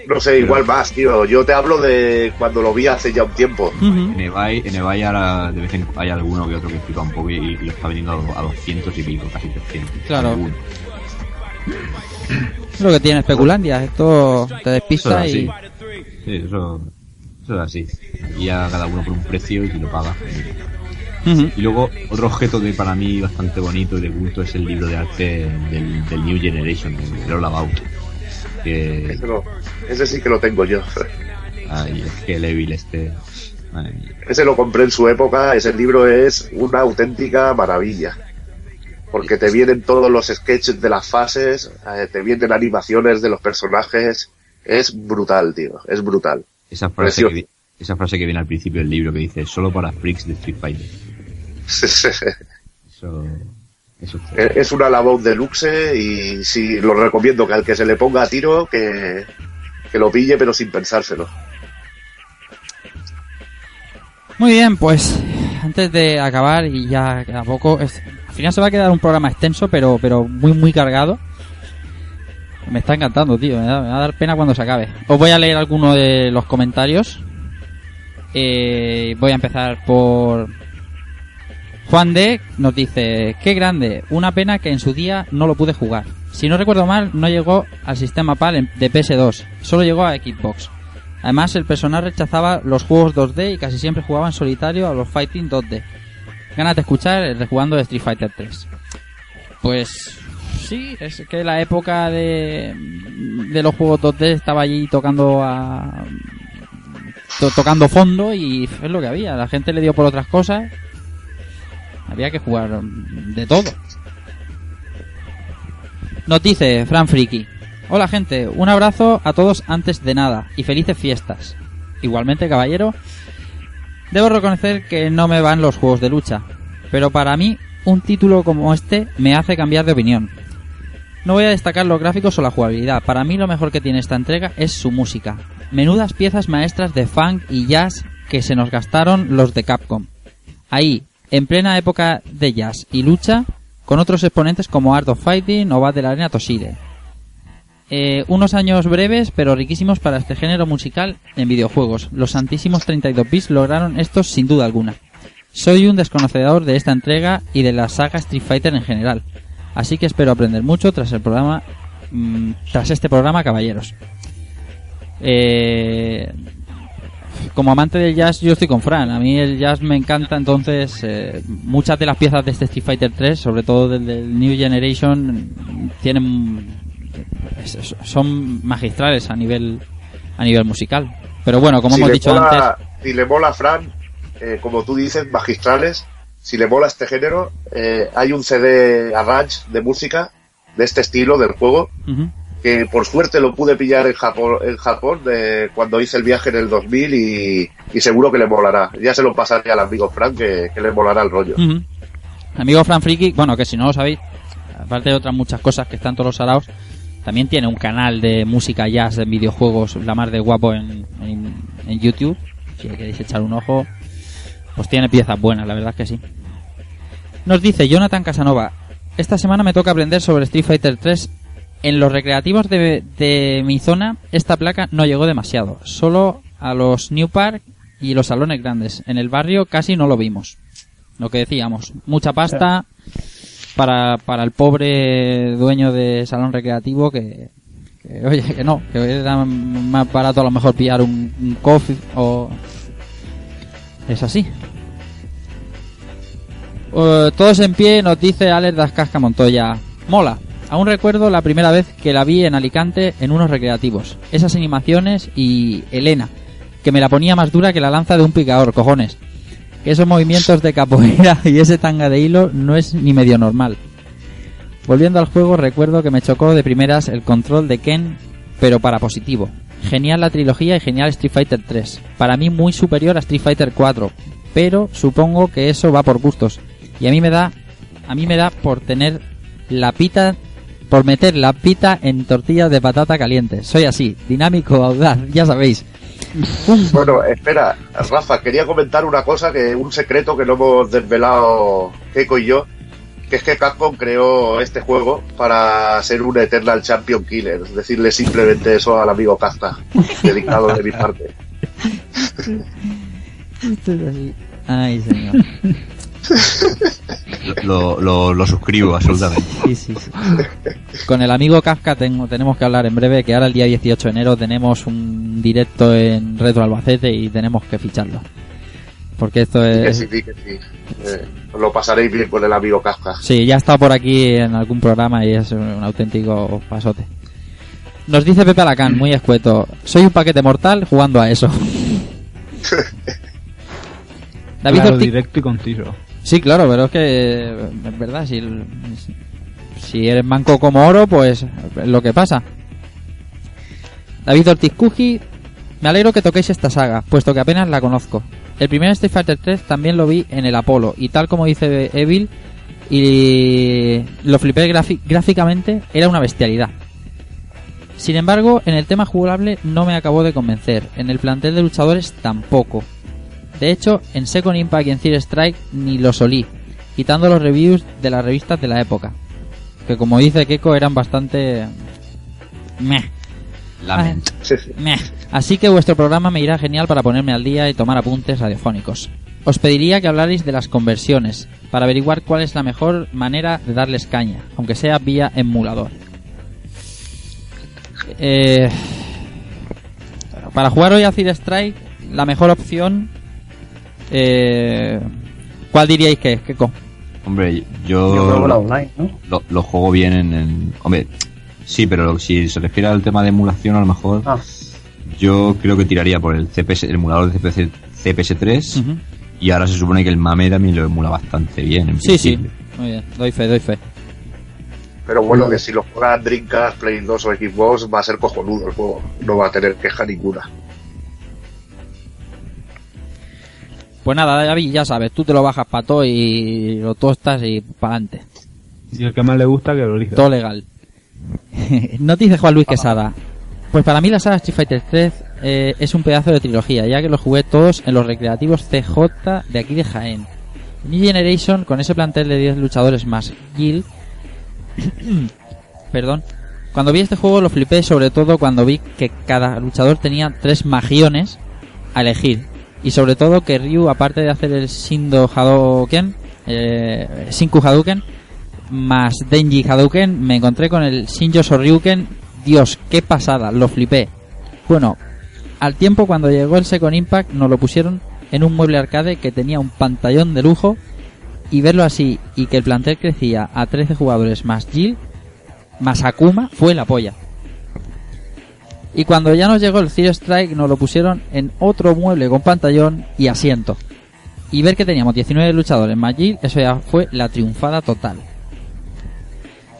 No sé, igual más, tío. Yo te hablo de cuando lo vi hace ya un tiempo. En eBay, en eBay ahora de vez en cuando hay alguno que otro que flipa un poco y, y lo está vendiendo a, a 200 y pico, casi 300. Claro. Alguno. Es lo que tiene especulandia. Esto te Eso despista es y. así. Sí, eso, eso es así. Y ya cada uno por un precio y si lo paga. Y luego, otro objeto que para mí bastante bonito y de culto es el libro de arte del, del New Generation, el All About. Que, Ese, ese sí que lo tengo yo. ay, es que el Evil este. Ese lo compré en su época. Ese libro es una auténtica maravilla. Porque te vienen todos los sketches de las fases, eh, te vienen animaciones de los personajes. Es brutal, tío. Es brutal. Esa frase, que, vi- esa frase que viene al principio del libro que dice solo para freaks de Street Fighter. Eso es una labor deluxe y sí, lo recomiendo que al que se le ponga a tiro, que, que lo pille pero sin pensárselo. Muy bien, pues antes de acabar y ya queda poco, es- al final se va a quedar un programa extenso, pero pero muy muy cargado. Me está encantando, tío. Me, da- me va a dar pena cuando se acabe. Os voy a leer alguno de los comentarios Eh, voy a empezar por Juan D nos dice, qué grande, una pena que en su día no lo pude jugar. Si no recuerdo mal, no llegó al sistema PAL de PS2, solo llegó a Xbox. Además, el personal rechazaba los juegos 2D y casi siempre jugaba en solitario a los Fighting 2D. Ganas de escuchar el rejugando de Street Fighter 3. Pues sí, es que la época de, de los juegos 2D estaba allí tocando a, to- tocando fondo y es lo que había. La gente le dio por otras cosas. Había que jugar de todo. Nos dice Fran Friki. Hola gente, un abrazo a todos antes de nada y felices fiestas. Igualmente caballero, debo reconocer que no me van los juegos de lucha, pero para mí un título como este me hace cambiar de opinión. No voy a destacar los gráficos o la jugabilidad, para mí lo mejor que tiene esta entrega es su música. Menudas piezas maestras de funk y jazz que se nos gastaron los de Capcom. Ahí, en plena época de jazz y lucha, con otros exponentes como Art of Fighting o Battle Arena Toshire. Eh, unos años breves pero riquísimos para este género musical en videojuegos. Los santísimos 32 bits lograron estos sin duda alguna. Soy un desconocedor de esta entrega y de la saga Street Fighter en general, así que espero aprender mucho tras el programa, mm, tras este programa, caballeros. Eh, como amante del jazz, yo estoy con Fran. A mí el jazz me encanta, entonces eh, muchas de las piezas de este Street Fighter 3, sobre todo del, del New Generation, tienen son magistrales a nivel a nivel musical. Pero bueno, como si hemos dicho mola- antes, Si le mola a Fran, eh, como tú dices, magistrales, si le mola este género, eh, hay un CD arrange de música de este estilo del juego que por suerte lo pude pillar en Japón, en Japón de cuando hice el viaje en el 2000 y, seguro que le molará. Ya se lo pasaré al amigo Frank que, le molará el rollo. amigo Fran Friki, bueno, que si no lo sabéis, aparte de otras muchas cosas que están todos los araos, también tiene un canal de música jazz en videojuegos, la más de guapo en, en, en YouTube. Si le queréis echar un ojo, pues tiene piezas buenas, la verdad es que sí. Nos dice Jonathan Casanova, esta semana me toca aprender sobre Street Fighter 3. En los recreativos de, de mi zona, esta placa no llegó demasiado. Solo a los New Park y los salones grandes. En el barrio casi no lo vimos. Lo que decíamos, mucha pasta para, para el pobre dueño de salón recreativo que, que, oye, que no, que era más barato a lo mejor pillar un, un coffee o... Es así. Eh, todos en pie, nos dice Alex Dascasca Montoya. Mola. Aún recuerdo la primera vez que la vi en Alicante en unos recreativos. Esas animaciones y Elena, que me la ponía más dura que la lanza de un picador, cojones. Esos movimientos de capoeira y ese tanga de hilo no es ni medio normal. Volviendo al juego, recuerdo que me chocó de primeras el control de Ken, pero para positivo. Genial la trilogía y genial Street Fighter 3. Para mí muy superior a Street Fighter 4, pero supongo que eso va por gustos. Y a mí me da a mí me da por tener la pita por meter la pita en tortillas de patata caliente. Soy así, dinámico, audaz, ya sabéis. Bueno, espera, Rafa, quería comentar una cosa, que un secreto que no hemos desvelado Keiko y yo, que es que Capcom creó este juego para ser un Eternal Champion Killer. Decirle simplemente eso al amigo Kafka, dedicado de mi parte. Ay, señor. Lo, lo, lo suscribo absolutamente. Sí, sí, sí. Con el amigo Kafka tengo, tenemos que hablar en breve, que ahora el día 18 de enero tenemos un directo en Retro Albacete y tenemos que ficharlo. Porque esto es... sí, sí, que sí. Eh, lo pasaréis bien con el amigo Kafka. Sí, ya ha estado por aquí en algún programa y es un auténtico pasote. Nos dice Pepe Alacán, muy escueto. Soy un paquete mortal jugando a eso. David Claro, Ortiz- directo y conciso. Sí, claro, pero es que es verdad, si, si eres manco como oro, pues es lo que pasa. David Ortiz Cuji, me alegro que toquéis esta saga, puesto que apenas la conozco. El primer Street Fighter 3 también lo vi en el Apolo, y tal como dice Evil, y lo flipé gráficamente, era una bestialidad. Sin embargo, en el tema jugable no me acabó de convencer, en el plantel de luchadores tampoco. De hecho, en Second Impact y en Zero Strike ni lo solí, quitando los reviews de las revistas de la época. Que como dice Keiko eran bastante... Meh. Lament. Sí. Meh. Así que vuestro programa me irá genial para ponerme al día y tomar apuntes radiofónicos. Os pediría que hablarais de las conversiones, para averiguar cuál es la mejor manera de darles caña, aunque sea vía emulador. Eh, para jugar hoy a Cid Strike, la mejor opción... Eh, ¿Cuál diríais que es, Keko? Hombre, Yo yo, juego la online, ¿no? lo, lo juego bien en, en- Hombre, sí, pero si se refiere al tema de emulación, a lo mejor Ah, yo creo que tiraría por el CPS, el emulador de CPS, CPS3 Ujú. y ahora se supone que el MAME también lo emula bastante bien. En Sí, sí. Muy bien, doy fe, doy fe. Pero bueno, que si lo juegan Dreamcast, Play 2 o Xbox va a ser cojonudo el juego. No va a tener queja ninguna. Pues nada, David, ya sabes, tú te lo bajas para todo y lo tostas y para adelante. Y el que más le gusta que lo elija. Todo legal. no te dice Juan Luis Quesada. Pues para mí la saga Street Fighter 3 eh, es un pedazo de trilogía, ya que los jugué todos en los recreativos CJ de aquí de Jaén. New Generation, con ese plantel de 10 luchadores más Gil, perdón, cuando vi este juego lo flipé sobre todo cuando vi que cada luchador tenía tres magiones a elegir. Y sobre todo que Ryu, aparte de hacer el Shindo Hadouken, eh, Shinku Hadouken, más Denji Hadouken, me encontré con el Shinjo Shoryuken. Dios, qué pasada, lo flipé. Bueno, al tiempo cuando llegó el Second Impact nos lo pusieron en un mueble arcade que tenía un pantallón de lujo y verlo así y que el plantel crecía a 13 jugadores más Jill, más Akuma, fue la polla. Y cuando ya nos llegó el Zero Strike nos lo pusieron en otro mueble con pantallón y asiento. Y ver que teníamos 19 luchadores más Jill, eso ya fue la triunfada total.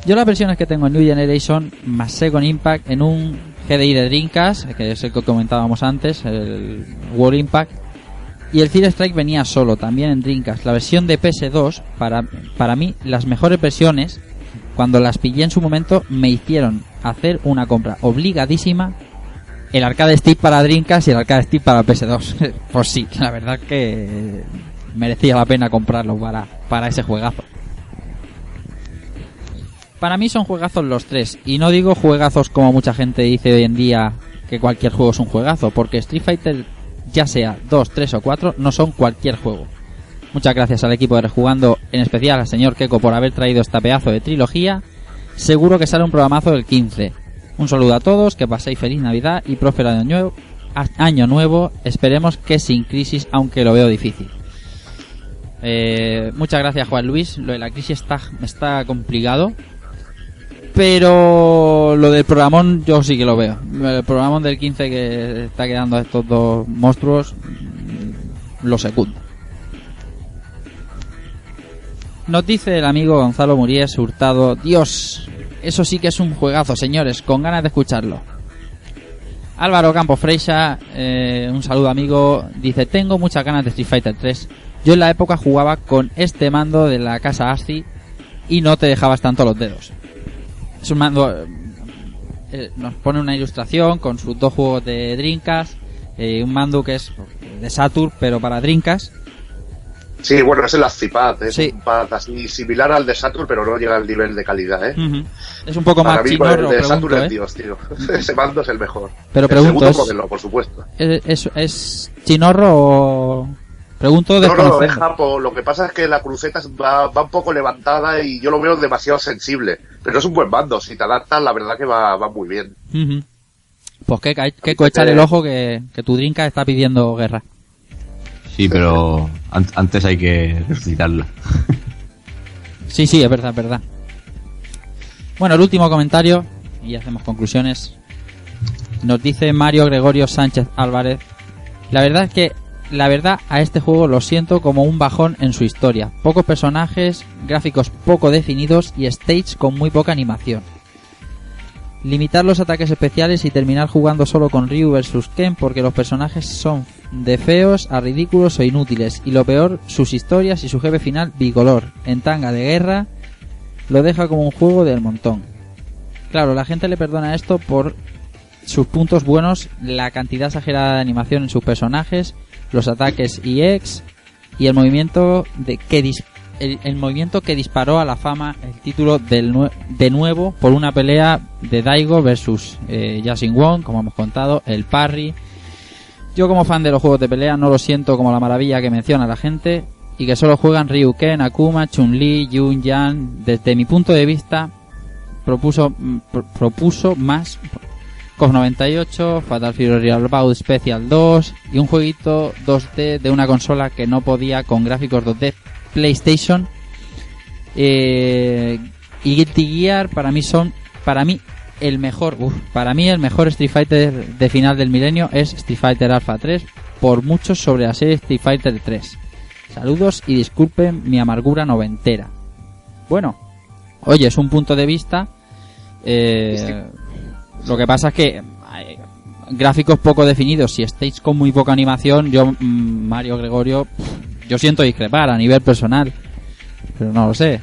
Yo las versiones que tengo en New Generation más Second Impact en un GDI de Dreamcast, que es el que comentábamos antes, el World Impact, y el Zero Strike venía solo, también en Dreamcast. La versión de PS2, para, para mí, las mejores versiones, cuando las pillé en su momento, me hicieron hacer una compra obligadísima. El arcade stick para Dreamcast y el arcade stick para PS2. pues sí, la verdad que merecía la pena comprarlo para, para ese juegazo. Para mí son juegazos los tres, y no digo juegazos como mucha gente dice hoy en día que cualquier juego es un juegazo, porque Street Fighter, ya sea 2, 3 o 4, no son cualquier juego. Muchas gracias al equipo de Rejugando, en especial al señor Keko por haber traído esta pedazo de trilogía. Seguro que sale un programazo del 15. Un saludo a todos, que paséis feliz Navidad y próspero año nuevo. Año nuevo, esperemos que sin crisis, aunque lo veo difícil. Eh, muchas gracias Juan Luis, lo de la crisis está, está complicado. Pero lo del programón yo sí que lo veo. El programón del 15 que está quedando a estos dos monstruos lo secundo. Nos dice el amigo Gonzalo Muríez Hurtado, Dios, eso sí que es un juegazo, señores, con ganas de escucharlo. Álvaro Campos Freixa, eh, un saludo amigo, dice, tengo muchas ganas de Street Fighter 3. Yo en la época jugaba con este mando de la casa ASCII y no te dejabas tanto los dedos. Es un mando, eh, eh, nos pone una ilustración con sus dos juegos de Dreamcast, eh, un mando que es de Saturn, pero para Dreamcast. Sí, bueno, es el Azipad, es Sí. un pad así similar al de Saturn, pero no llega al nivel de calidad, ¿eh? Es un poco Para más mí, chinorro, el de pregunto, Saturn es ¿eh? Dios, tío. Ese mando es el mejor. Pero el pregunto, segundo ¿es- modelo, por supuesto. ¿Es, es, es chinorro o...? Pregunto No, no, desconociendo. es Japo. Lo que pasa es que la cruceta va, va un poco levantada y yo lo veo demasiado sensible. Pero es un buen mando. Si te adaptas, la verdad que va, va muy bien. Ujú. Pues que, que, que echar el ojo que, que tu drinka está pidiendo guerra. Sí, pero an- antes hay que resucitarla. Sí, sí, es verdad, es verdad. Bueno, el último comentario, y hacemos conclusiones. Nos dice Mario Gregorio Sánchez Álvarez. La verdad es que, la verdad, a este juego lo siento como un bajón en su historia. Pocos personajes, gráficos poco definidos y stage con muy poca animación. Limitar los ataques especiales y terminar jugando solo con Ryu versus Ken porque los personajes son de feos a ridículos o inútiles y lo peor, sus historias y su jefe final bicolor, en tanga de guerra, lo deja como un juego del montón. Claro, la gente le perdona esto por sus puntos buenos, la cantidad exagerada de animación en sus personajes, los ataques EX y el movimiento de que dis- el, movimiento que disparó a la fama el título del de nuevo por una pelea de Daigo versus eh, Wong, como hemos contado, el parry Yo como fan de los juegos de pelea no lo siento como la maravilla que menciona la gente y que solo juegan Ryu Ken, Akuma, Chun-Li, Yun Yan. Desde mi punto de vista propuso mm, pro- propuso más COF 98, Fatal Fury Real Bout Special 2 y un jueguito 2D de una consola que no podía con gráficos 2D PlayStation. Eh, y Guilty Gear para mí son para mí el mejor, uf, para mí el mejor Street Fighter de final del milenio es Street Fighter Alpha 3 por mucho sobre la serie Street Fighter 3. Saludos y disculpen mi amargura noventera. Bueno, oye, es un punto de vista. eh, lo que pasa es que hay gráficos poco definidos y stage con muy poca animación, yo, mm, Mario Gregorio, yo siento discrepar a nivel personal. Pero no lo sé.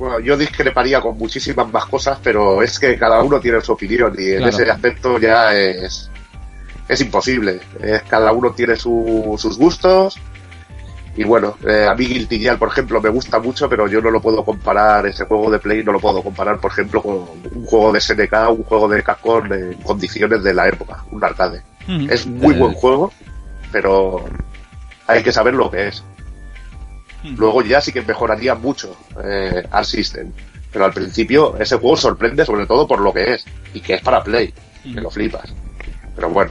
Bueno, yo discreparía con muchísimas más cosas, pero es que cada uno tiene su opinión y en Claro. ese aspecto ya es, es imposible. Es, cada uno tiene su- sus gustos. Y bueno, eh, a mí Guilty Gear, por ejemplo, me gusta mucho, pero yo no lo puedo comparar, ese juego de Play no lo puedo comparar, por ejemplo, con un juego de SNK, un juego de Capcom en condiciones de la época, un arcade. Es muy buen juego, pero hay que saber lo que es. Luego ya sí que mejoraría mucho eh, System. Pero al principio ese juego sorprende sobre todo por lo que es. Y que es para Play. Que lo flipas. Pero bueno.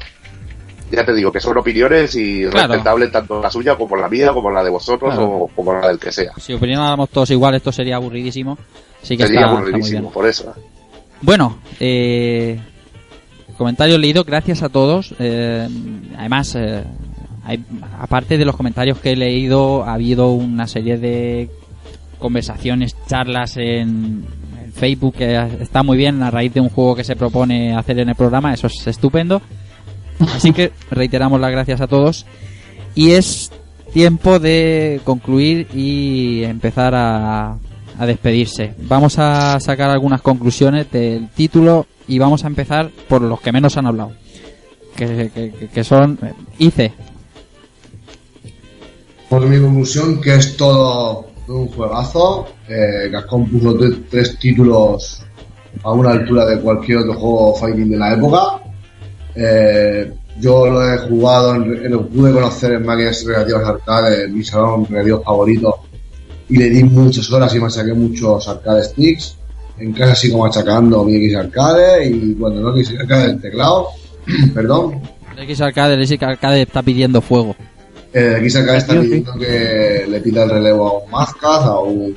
Ya te digo que son opiniones y Claro. respetable tanto la suya como la mía, como la de vosotros Claro. o como la del que sea. Si opináramos todos igual, esto sería aburridísimo. Así que Sería está, está muy aburridísimo, bien. por eso. Bueno, eh, comentarios leídos, gracias a todos. Eh, además, eh, hay- aparte de los comentarios que he leído, ha habido una serie de conversaciones, charlas en, Facebook que está muy bien a raíz de un juego que se propone hacer en el programa. Eso es estupendo. Así que reiteramos las gracias a todos. Y es tiempo de concluir y empezar a, a despedirse. Vamos a sacar algunas conclusiones del título y vamos a empezar por los que menos han hablado. Que, que- que son eh, ICE. Por mi conclusión, que es todo, un juegazo. Eh, Capcom puso tre- tres títulos a una altura de cualquier otro juego fighting de la época. Eh, yo lo he jugado, en- en- lo pude conocer en máquinas recreativas arcade, en mi salón recreativo favorito, y le di muchas horas y machaqué muchos arcade sticks. En casa sigo machacando mi X arcade y cuando no quise arcade el teclado, perdón, El X Arcade, el X Arcade está pidiendo fuego. Eh, aquí se acaba está Sí, sí. pidiendo que le pida el relevo a un Mazcaz, a un.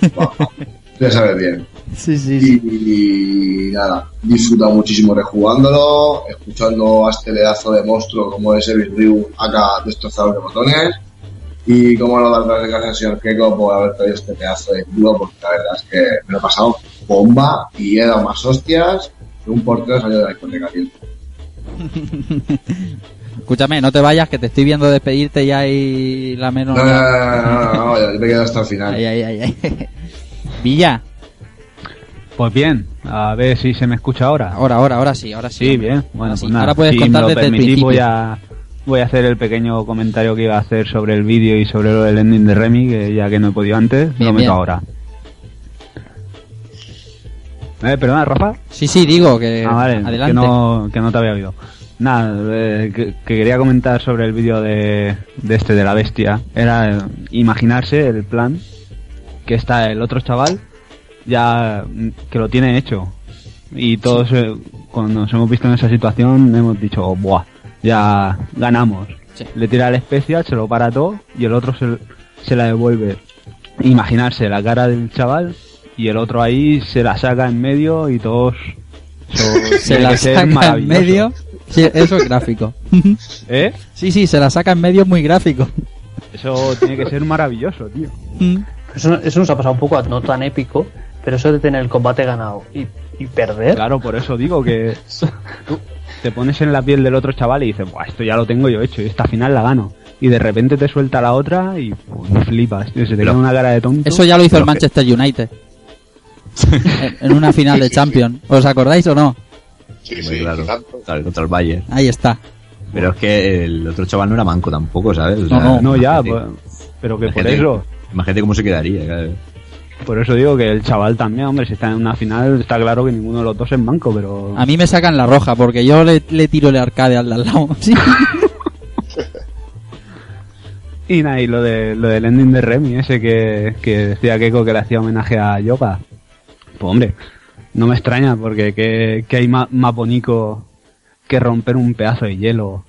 Ya sabes bien. Sí, sí, Y, y nada, disfruta muchísimo rejugándolo, escuchando a este pedazo de monstruo como es el Ryu acá destrozado de botones. Y como no dar las gracias al señor Keiko por haber traído este pedazo de título, porque la verdad es que me lo he pasado bomba y he dado más hostias que un portero salió de la discoteca, tío. Escúchame, no te vayas, que te estoy viendo despedirte ya y la menos. No, no, no, no, no, no, ya me he quedado hasta el final. Ay, ay, ay, ay. Villa, Pues bien, a ver si se me escucha ahora. ahora, ahora, ahora sí, ahora sí. Sí, bien. Bueno, Ahora pues sí. nada, Ahora puedes si contar desde el permitís, principio. voy a, voy a hacer el pequeño comentario que iba a hacer sobre el vídeo y sobre lo del ending de Remy, que ya que no he podido antes, Bien, lo meto bien. ahora. Eh, perdona, Rafa. Sí, sí, digo que. Ah, vale, adelante. Que no, que no te había oído. Nada, eh, que, que quería comentar sobre el vídeo de, de este, de la bestia. Era eh, imaginarse el plan que está el otro chaval ya mm, que lo tiene hecho. Y todos, eh, cuando nos hemos visto en esa situación, hemos dicho, ¡buah! Ya ganamos. Sí. Le tira el especial, se lo para todo y el otro se, se la devuelve. Imaginarse la cara del chaval y el otro ahí se la saca en medio y todos... Se la saca en medio. Sí, eso es gráfico. ¿Eh? sí, sí, se la saca en medio es muy gráfico. Eso tiene que ser maravilloso, tío. Eso, eso nos ha pasado un poco, no tan épico, pero eso de tener el combate ganado y, y perder. Claro, por eso digo que tú te pones en la piel del otro chaval y dices, Buah, esto ya lo tengo yo hecho y esta final la gano. Y de repente te suelta la otra y pues, flipas, tío, se te queda una cara de tonto. Eso ya lo hizo el Manchester United. en, en una final de Champions. ¿Os acordáis o no? Sí, Muy sí, claro. tanto. Claro, contra el Bayern. Ahí está. Pero es que el otro chaval no era manco tampoco, ¿sabes? O No, no, No, ya, imagínate- pues, pero que por imagínate- eso. Imagínate cómo se quedaría. claro. Por eso digo que el chaval también, hombre, si está en una final, está claro que ninguno de los dos es manco, pero... A mí me sacan la roja porque yo le, le tiro el arcade al de al lado. Sí. Y nada, y lo, de, lo del ending de Remy, ese que, que decía Keiko que le hacía homenaje a Yoga. Pues hombre, no me extraña porque que, que hay más, más bonito que romper un pedazo de hielo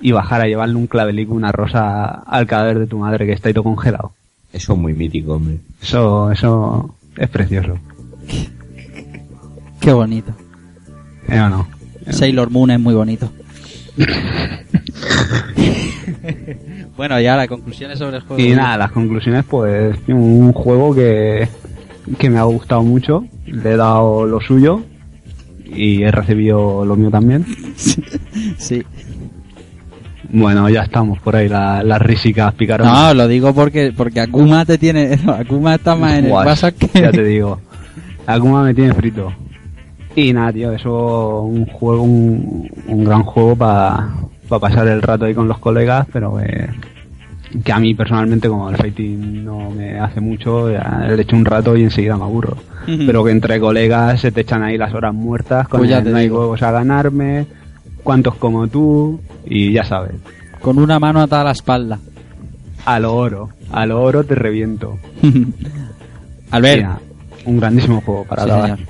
y bajar a llevarle un clavelico, una rosa al cadáver de tu madre que está ahí todo congelado. Eso es muy mítico, hombre. Eso, eso es precioso. Qué bonito. ¿Eh o no? Sailor Moon es muy bonito. bueno, ya las conclusiones sobre el juego. Y nada, las conclusiones, pues, un juego que, que me ha gustado mucho, le he dado lo suyo y he recibido lo mío también. Sí. Bueno, ya estamos por ahí, la- las risicas picaronas. No, lo digo porque porque Akuma te tiene. no, Akuma está más en el WhatsApp que. Ya te digo. Akuma me tiene frito. Y nada, tío, eso un juego, un, un gran juego para pasar el rato ahí con los colegas, pero que, que a mí personalmente, como el fighting no me hace mucho, ya le echo un rato y enseguida me aburro. Pero que entre colegas se te echan ahí las horas muertas, con Pues ya el no hay huevos a ganarme, cuántos como tú, y ya sabes. Con una mano atada a la espalda. A lo oro, a lo oro te reviento. Albert. Mira, un grandísimo juego para Sí, acabar. señor.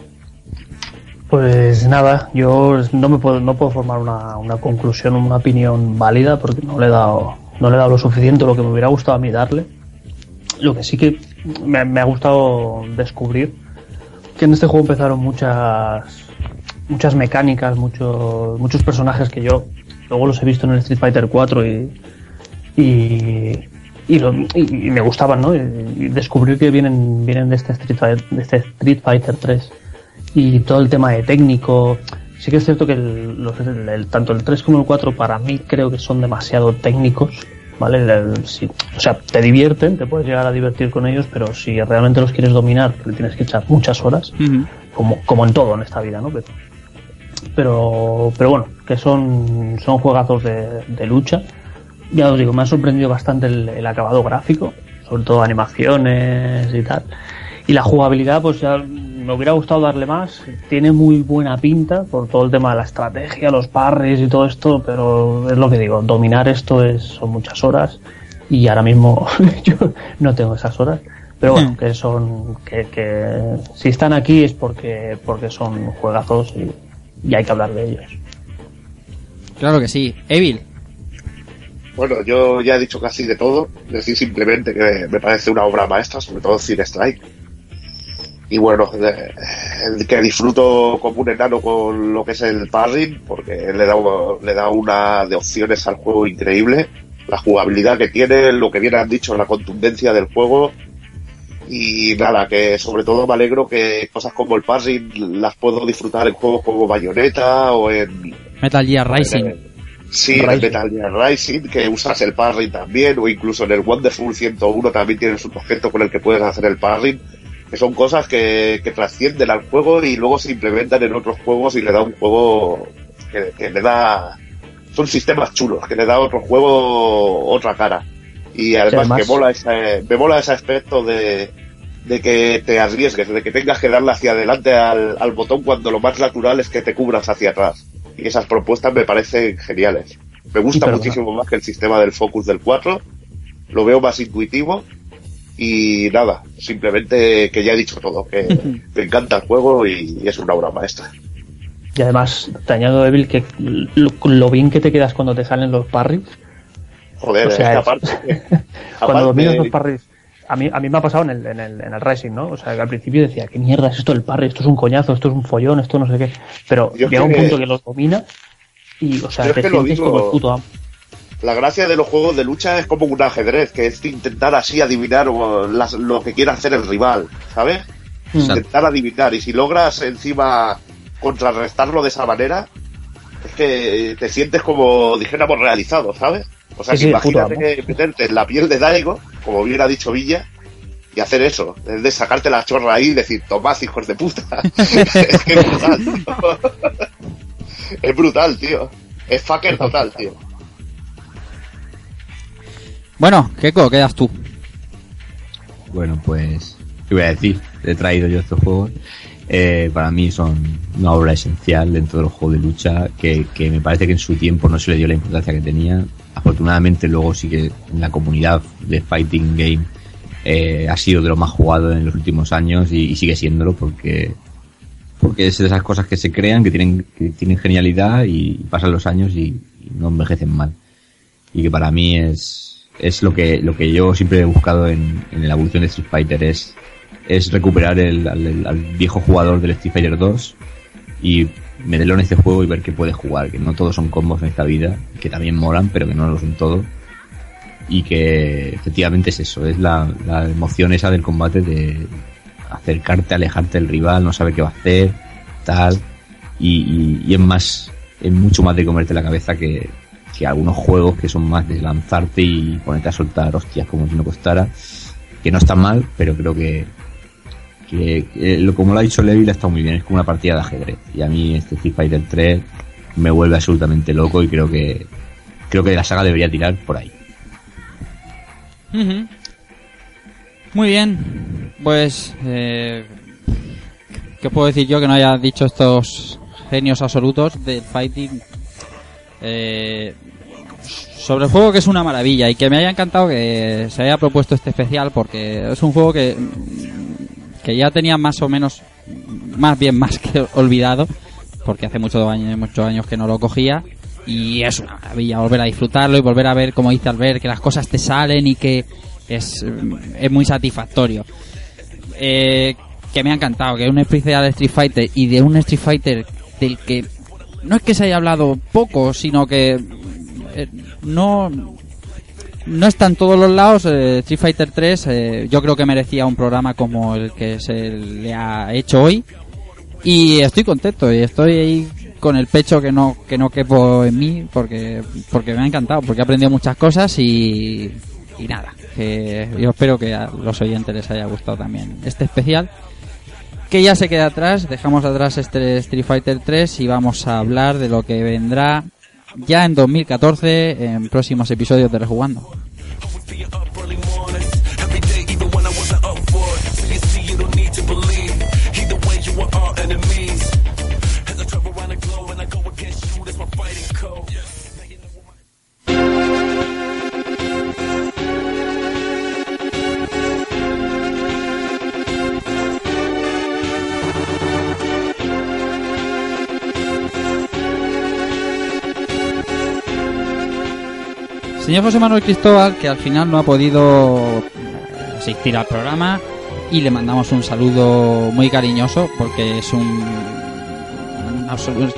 Pues nada, yo no me puedo, no puedo formar una, una conclusión, una opinión válida porque no le he dado, no le he dado lo suficiente lo que me hubiera gustado a mí darle. Lo que sí que me, me ha gustado descubrir que en este juego empezaron muchas muchas mecánicas, muchos muchos personajes que yo luego los he visto en el Street Fighter 4 y y, lo- y- me gustaban, ¿no? Y, y descubrir que vienen vienen de este Street Fighter, de este Street Fighter 3 y todo el tema de técnico. Sí que es cierto que el- los- el- tanto el 3 como el 4 para mí creo que son demasiado técnicos, ¿vale? El- sí, o sea, te divierten, te puedes llegar a divertir con ellos, pero si realmente los quieres dominar, le tienes que echar muchas horas, como, como en todo en esta vida, ¿no? Pero, pero, pero bueno, que son, son juegazos de, de lucha. Ya os digo, me ha sorprendido bastante el, el acabado gráfico, sobre todo animaciones y tal. Y la jugabilidad, pues ya me hubiera gustado darle más. Tiene muy buena pinta por todo el tema de la estrategia, los parries y todo esto, pero es lo que digo, dominar esto es, son muchas horas y ahora mismo yo no tengo esas horas. Pero bueno, Hmm. que son, que, que si están aquí es porque, porque son juegazos y, y hay que hablar de ellos. Claro que sí. Evil. Bueno, yo ya he dicho casi de todo. Decir simplemente que me parece una obra maestra, sobre todo Cine Strike. Y bueno, el que disfruto como un enano con lo que es el parring, porque le da, le da una de opciones al juego increíble. La jugabilidad que tiene, lo que bien han dicho, la contundencia del juego. Y nada, que sobre todo me alegro que cosas como el parring las puedo disfrutar en juegos como Bayonetta o en Metal Gear Rising. Sí, en Rising. Metal Gear Rising, que usas el parring también, o incluso en el Wonderful 101 también tienes un objeto con el que puedes hacer el parring, que son cosas que, que trascienden al juego y luego se implementan en otros juegos y le da un juego que, que le da... Son sistemas chulos, que le da a otro juego otra cara. Y además, además- que mola ese, me mola ese aspecto de, de que te arriesgues, de que tengas que darle hacia adelante al, al botón cuando lo más natural es que te cubras hacia atrás. Y esas propuestas me parecen geniales. Me gusta muchísimo más que el sistema del Focus del 4. Lo veo más intuitivo. Y nada, simplemente que ya he dicho todo, que me encanta el juego y es una obra maestra. Y además, te añado, Evil, que lo, lo bien que te quedas cuando te salen los parries. Joder, O sea, es aparte, Cuando dominas los parries. A mí, a mí me ha pasado en el, en, el, en el Racing, ¿no? O sea, que al principio decía, ¿qué mierda es esto el parry? Esto es un coñazo, esto es un follón, esto no sé qué. Pero llega un punto que los dominas y, o sea, te sientes digo- como el puto amo. La gracia de los juegos de lucha es como un ajedrez, que es intentar así adivinar las- lo que quiere hacer el rival, ¿sabes? Intentar adivinar. Y si logras encima contrarrestarlo de esa manera, es que te sientes como dijéramos realizado, ¿sabes? O sea, Sí, que imagínate que meterte en la piel de Daigo, como bien ha dicho Villa, y hacer eso, es de sacarte la chorra ahí y decir, tomad hijos de puta. es que es brutal, tío. Es brutal, tío. Es fucker total, tío. Bueno, Keiko, quedas tú. Bueno, pues ¿Qué voy a decir? He traído yo estos juegos. Eh, para mí son una obra esencial dentro del juego de lucha que, que me parece que en su tiempo no se le dio la importancia que tenía. Afortunadamente luego sí que en la comunidad de Fighting Game eh, ha sido de lo más jugado en los últimos años y, y sigue siéndolo porque porque es de esas cosas que se crean, que tienen, que tienen genialidad y pasan los años y, y no envejecen mal. Y que para mí es, es lo que, lo que yo siempre he buscado en, en la evolución de Street Fighter, es, es recuperar el, al, viejo jugador del Street Fighter 2 y meterlo en este juego y ver que puede jugar, que no todos son combos en esta vida, que también molan, pero que no lo son todo. Y que efectivamente es eso, es la, la emoción esa del combate de acercarte, alejarte del rival, no saber qué va a hacer, tal. Y, y, y es más, es mucho más de comerte la cabeza que, que algunos juegos que son más de lanzarte y ponerte a soltar hostias como si no costara. Que no está mal, pero creo que, que, lo, como lo ha dicho Levi, estado muy bien. Es como una partida de ajedrez. Y a mí este Street Fighter 3 me vuelve absolutamente loco y creo que creo que la saga debería tirar por ahí. Ujú. Muy bien, pues eh, ¿qué puedo decir yo que no haya dicho estos genios absolutos del fighting eh, sobre el juego que es una maravilla y que me haya encantado que se haya propuesto este especial porque es un juego que que ya tenía más o menos más bien más que olvidado porque hace muchos años muchos años que no lo cogía y es una maravilla volver a disfrutarlo y volver a ver como dice Albert que las cosas te salen y que es, es muy satisfactorio. Eh, que me ha encantado que es un especial de Street Fighter y de un Street Fighter del que no es que se haya hablado poco sino que eh, no no está en todos los lados eh, Street Fighter 3 eh, yo creo que merecía un programa como el que se le ha hecho hoy. Y estoy contento y estoy ahí con el pecho que no que no quepo en mí porque porque me ha encantado porque he aprendido muchas cosas y y nada yo espero que a los oyentes les haya gustado también este especial que ya se queda atrás. Dejamos atrás este Street Fighter 3 y vamos a hablar de lo que vendrá ya en 2014 en próximos episodios de Rejugando Señor José Manuel Cristóbal, que al final no ha podido asistir al programa y le mandamos un saludo muy cariñoso porque es un,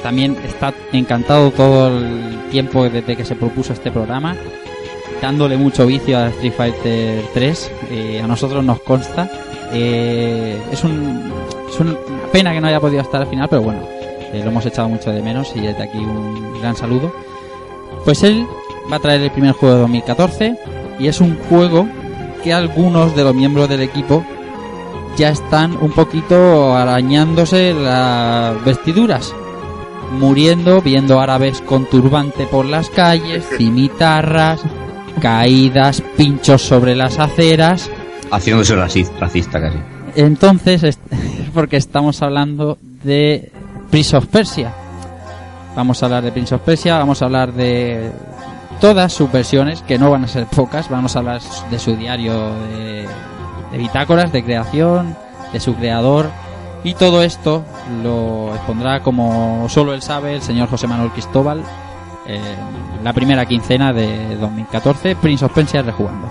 también está encantado todo el tiempo desde que se propuso este programa dándole mucho vicio a Street Fighter 3 eh, a nosotros nos consta. Eh, es, un, es una pena que no haya podido estar al final pero bueno eh, lo hemos echado mucho de menos y desde aquí un gran saludo. Pues él va a traer el primer juego de 2014 y es un juego que algunos de los miembros del equipo ya están un poquito arañándose las vestiduras, muriendo, viendo árabes con turbante por las calles, cimitarras, caídas, pinchos sobre las aceras. Haciéndose raci- racista casi. Entonces, es porque estamos hablando de Prince of Persia. Vamos a hablar de Prince of Persia, vamos a hablar de todas sus versiones, que no van a ser pocas, vamos a hablar de su diario de, bitácoras, de creación, de su creador, y todo esto lo expondrá como solo él sabe el señor José Manuel Cristóbal en la primera quincena de 2014, Prince of rejugando.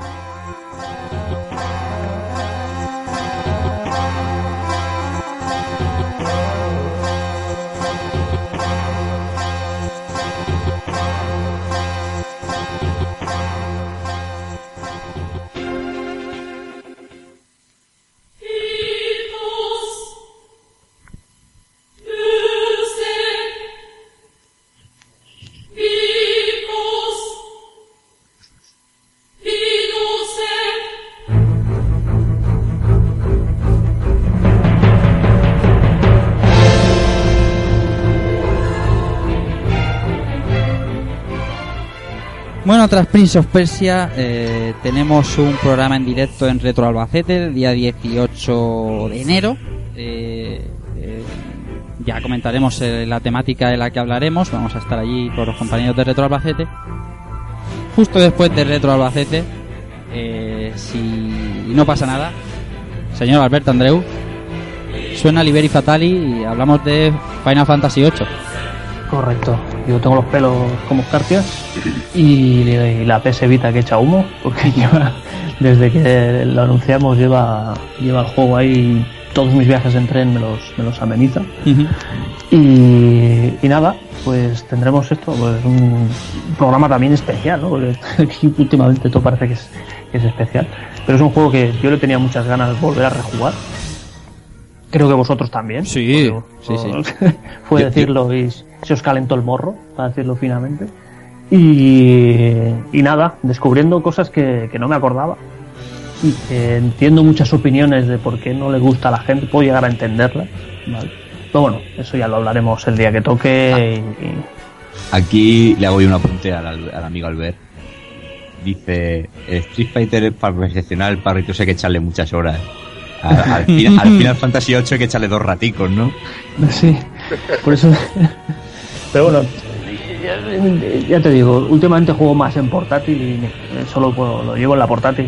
Tras Prince of Persia eh, tenemos un programa en directo en Retro Albacete el día 18 de enero. Eh, eh, ya comentaremos eh, la temática de la que hablaremos. Vamos a estar allí con los compañeros de Retro Albacete. Justo después de Retro Albacete, eh, si no pasa nada, señor Alberto Andreu, suena Liberi Fatali y hablamos de Final Fantasy VIII. Correcto. Yo tengo los pelos como escarpias y, y la PS Vita que echa humo, porque lleva, desde que lo anunciamos lleva, lleva el juego ahí, todos mis viajes en tren me los, me los ameniza. Y, y nada, pues tendremos esto, pues un programa también especial, ¿no? Porque últimamente todo parece que es, que es especial. Pero es un juego que yo le tenía muchas ganas de volver a rejugar. Creo que vosotros también. Sí, sí, sí. Fue decirlo y se os calentó el morro, para decirlo finamente. Y, y nada, descubriendo cosas que, que no me acordaba. Y que entiendo muchas opiniones de por qué no le gusta a la gente, puedo llegar a entenderlas. ¿vale? Pero bueno, eso ya lo hablaremos el día que toque. y- y, Aquí le hago yo un apunte al, al amigo Albert. Dice, Street Fighter para perfeccionar el parrito hay que echarle muchas horas. Al, al fin- al Final Fantasy VIII hay que echarle dos raticos, ¿no? Sí, por eso. Pero bueno, ya, te digo, últimamente juego más en portátil y solo puedo- lo llevo en la portátil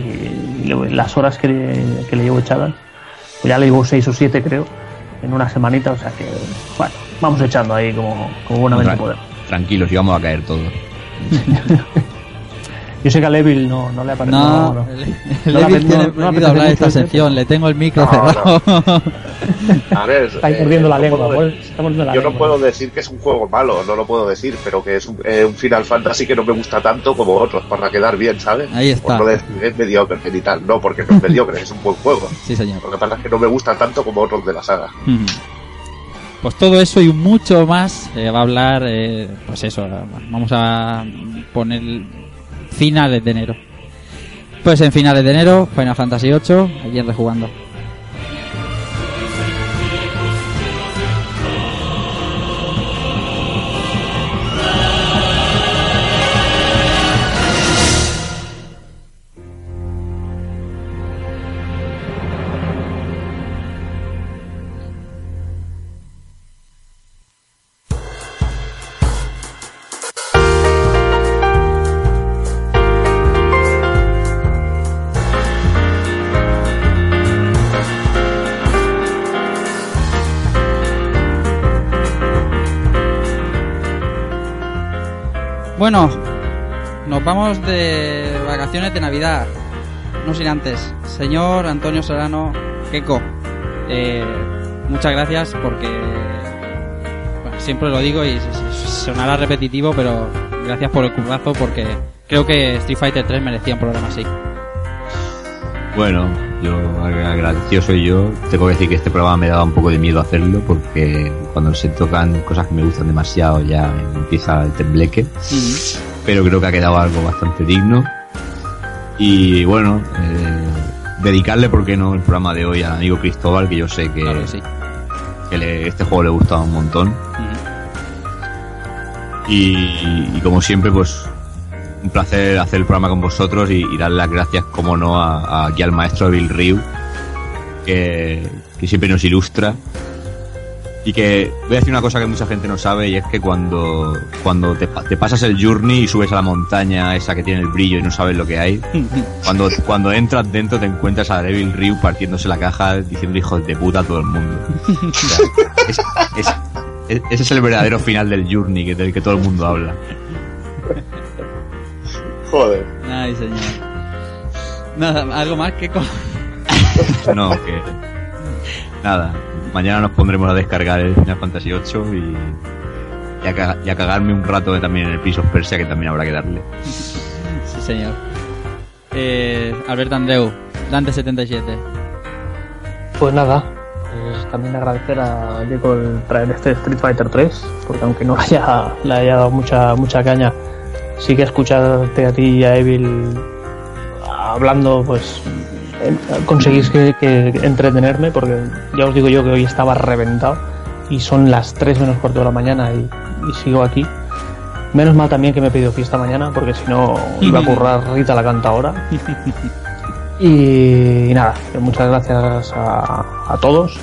y, las horas que, le- que le llevo echadas, pues ya le llevo 6 o 7 creo, en una semanita, o sea que, bueno, vamos echando ahí como, como buenamente podemos. Tranquilos, y vamos a caer todos. Yo sé que a Levil no, no le ha parecido. No, no, No el la Evil apetece- tiene no- no prohibido apetece hablar de esta sección, le tengo el micro No, cerrado. A ver, Está ahí eh, mordiendo la no lengua, puedo pues, está mordiendo la yo no lengua. puedo decir que es un juego malo, no lo puedo decir, pero que es un, eh, un Final Fantasy que no me gusta tanto como otros, para quedar bien, ¿sabes? Ahí está. Por no decir es mediocre ni tal, no, porque no es mediocre, es un buen juego. Sí, señor. Lo que pasa es que no me gusta tanto como otros de la saga. Pues todo eso y mucho más eh, va a hablar, eh, pues eso, vamos a poner finales de enero. Pues en finales de enero, Final Fantasy VIII, allí en Rejugando. De vacaciones de Navidad. No sin antes. Señor Antonio Serrano, Keiko, eh, muchas gracias porque bueno, siempre lo digo y sonará repetitivo, pero gracias por el currazo porque creo que Street Fighter 3 merecía un programa así. Bueno, yo ag- agradecido soy yo. Tengo que decir que este programa me daba un poco de miedo hacerlo porque cuando se tocan cosas que me gustan demasiado ya empieza el tembleque. Pero creo que ha quedado algo bastante digno. Y bueno, eh, dedicarle, ¿por qué no?, el programa de hoy al amigo Cristóbal, que yo sé que, Claro que sí. que le- este juego le gusta un montón. Y, y como siempre, pues un placer hacer el programa con vosotros y, y dar las gracias, como no, a, a- aquí al maestro Bill Ryu, que, que siempre nos ilustra. Y que voy a decir una cosa que mucha gente no sabe y es que cuando, cuando te, pa- te pasas el journey y subes a la montaña esa que tiene el brillo y no sabes lo que hay, cuando, cuando entras dentro te encuentras a Devil Ryu partiéndose la caja diciendo hijos de puta a todo el mundo. O sea, es- es- es- ese es el verdadero final del journey que, del que todo el mundo habla. Joder. Ay, señor. Nada, algo más que con... No, que. Nada, mañana nos pondremos a descargar el Final Fantasy VIII y. Y a, y a cagarme un rato también en el Prince of Persia, que también habrá que darle. Sí, señor. Eh, Alberto Andreu, Dante77. Pues nada, pues también agradecer a Diego el traer este Street Fighter 3, porque aunque no haya, le haya dado mucha, mucha caña, sí que escucharte a ti y a Evil hablando, pues conseguís que, que entretenerme, porque ya os digo yo que hoy estaba reventado y son las 3 menos cuarto de la mañana y, y sigo aquí. Menos mal también que me he pedido fiesta mañana, porque si no iba a currar Rita la canta ahora. Y, nada, muchas gracias a, a todos.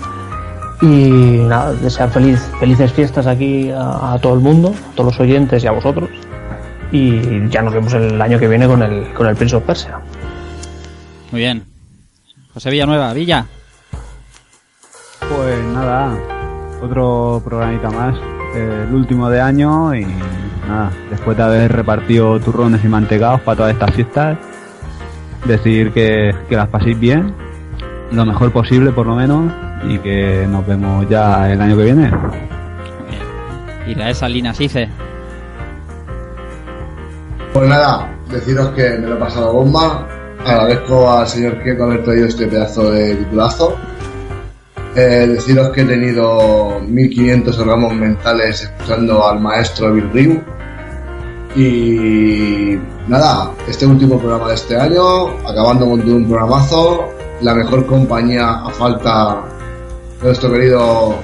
Y nada, desear feliz, felices fiestas aquí a, a todo el mundo, a todos los oyentes y a vosotros. Y ya nos vemos el año que viene con el, con el Prince of Persia. Muy bien. José Villanueva, Villa. Pues nada, otro programita más, eh, el último de año y nada, después de haber repartido turrones y mantecados para todas estas fiestas, decir que, que las paséis bien, lo mejor posible por lo menos, y que nos vemos ya el año que viene. Y la esa Lina Sice. Pues nada, deciros que me lo he pasado bomba. Agradezco al señor Kieto haber traído este pedazo de titulazo. Eh, deciros que he tenido 1500 orgamos mentales escuchando al maestro Bill Ryu. Y nada, este último programa de este año, acabando con todo un programazo, la mejor compañía a falta de nuestro querido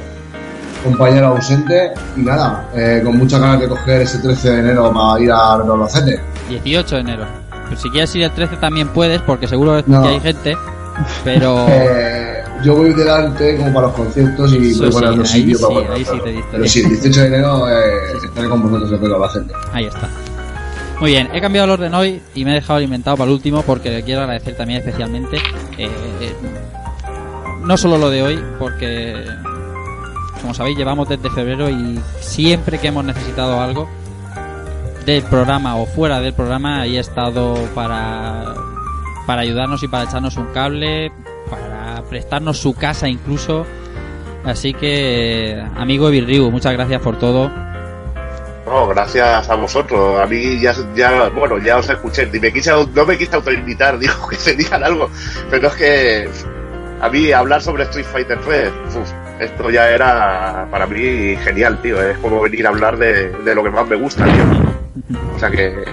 compañero ausente. Y nada, eh, con muchas ganas de coger ese 13 de enero para ir a Albacete. 18 de enero. Si quieres ir el 13 también puedes, porque seguro No. que hay gente. Pero. Eh, yo voy delante como para los conciertos y Eso voy sí, ahí sitio sí, para poner ahí sí otro. te diste Pero sí, el 18 de enero eh, estaré con vosotros en la gente. Ahí está. Muy bien, he cambiado el orden hoy y me he dejado el inventado para el último porque le quiero agradecer también especialmente. eh, eh, no solo lo de hoy, porque como sabéis llevamos desde febrero y siempre que hemos necesitado algo del programa o fuera del programa ahí he estado para para ayudarnos y para echarnos un cable, para prestarnos su casa incluso. Así que, amigo Virriu, muchas gracias por todo. No, gracias a vosotros. A mí ya, bueno, ya os escuché. Ni me quise, no me quise autoinvitar, dijo que tenían algo. Pero es que a mí hablar sobre Street Fighter 3, uf, esto ya era para mí genial, tío. Es como venir a hablar de, de lo que más me gusta, tío. O sea que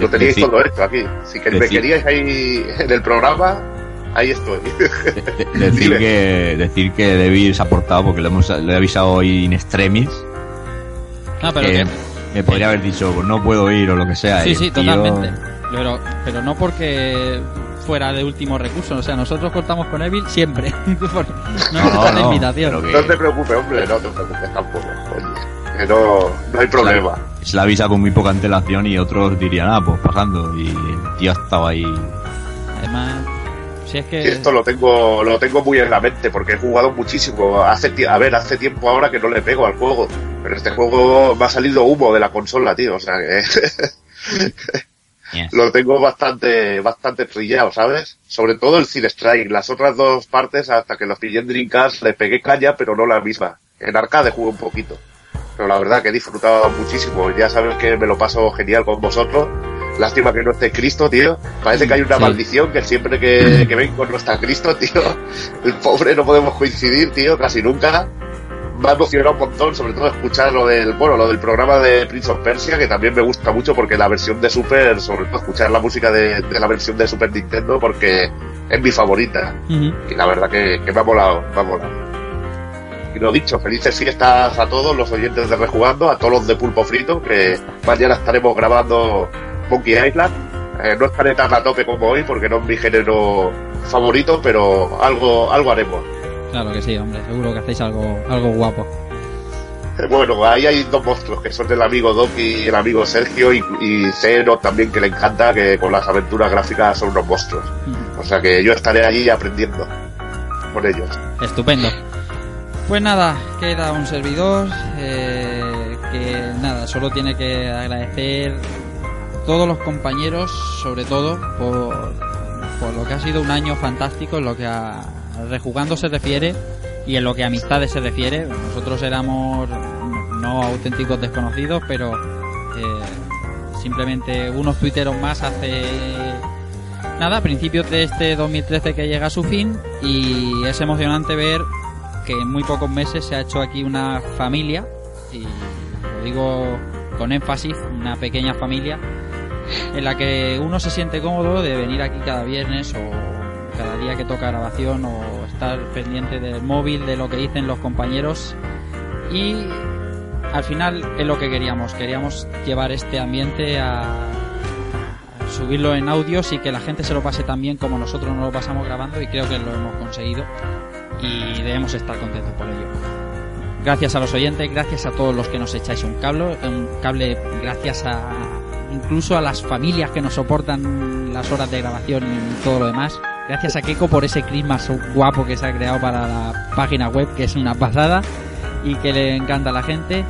lo teníais todo esto aquí. Si que me queríais ahí en el programa, ahí estoy. De- decir que decir que David se ha portado porque le hemos le he avisado hoy in extremis No, pero que que- me podría haber dicho pues no puedo ir o lo que sea Sí, sí, tío- totalmente. Pero, pero no porque fuera de último recurso. O sea, nosotros cortamos con Evil siempre. No No, necesitas la no, invitación. que- No te preocupes, hombre, no te preocupes tampoco. Oye, que no, no hay problema. se la avisa con muy poca antelación y otros dirían ah pues pasando y el tío ha estado ahí Además, si es que. Sí, esto lo tengo, lo tengo muy en la mente porque he jugado muchísimo. Hace a ver, hace tiempo ahora que no le pego al juego, pero este juego me ha salido humo de la consola, tío. O sea que Yes. lo tengo bastante, bastante trillado, ¿sabes? Sobre todo el Strike. Las otras dos partes, hasta que los pillé en Dreamcast, le pegué caña, pero no la misma. En arcade jugué un poquito. Pero la verdad que he disfrutado muchísimo. Ya sabes que me lo paso genial con vosotros. Lástima que no esté Cristo, tío. Parece que hay una Sí. maldición que siempre que, que vengo no está Cristo, tío. El pobre no podemos coincidir, tío, casi nunca. Me ha emocionado un montón, sobre todo escuchar lo del, bueno, lo del programa de Prince of Persia, que también me gusta mucho porque la versión de Super, sobre todo escuchar la música de, de la versión de Super Nintendo porque es mi favorita. Y la verdad que, que me ha molado, me ha molado. Y lo dicho, felices fiestas a todos los oyentes de Rejugando, a todos los de Pulpo Frito, que mañana estaremos grabando Monkey Island. Eh, no estaré tan a tope como hoy porque no es mi género favorito, pero algo, algo haremos. Claro que sí, hombre. Seguro que hacéis algo, algo guapo. Eh, Bueno, ahí hay dos monstruos que son el amigo Doc y el amigo Sergio y, y Zeno también que le encanta que con las aventuras gráficas son unos monstruos. Ujú. O sea que yo estaré allí aprendiendo con ellos. Estupendo. Pues nada, queda un servidor eh, que nada, solo tiene que agradecer todos los compañeros, sobre todo por, por lo que ha sido un año fantástico en lo que a, rejugando se refiere y en lo que a amistades se refiere. Nosotros éramos no auténticos desconocidos, pero eh, simplemente unos tuiteros más hace nada, principios de este 2013 que llega a su fin y es emocionante ver que en muy pocos meses se ha hecho aquí una familia y lo digo con énfasis, una pequeña familia en la que uno se siente cómodo de venir aquí cada viernes o cada día que toca grabación o estar pendiente del móvil, de lo que dicen los compañeros y al final es lo que queríamos. Queríamos llevar este ambiente a, subirlo en audios y que la gente se lo pase tan bien como nosotros nos lo pasamos grabando y creo que lo hemos conseguido y debemos estar contentos por ello. Gracias a los oyentes, gracias a todos los que nos echáis un cable, un cable gracias a incluso a las familias que nos soportan las horas de grabación y todo lo demás. Gracias a Keiko por ese Christmas guapo que se ha creado para la página web, que es una pasada y que le encanta a la gente.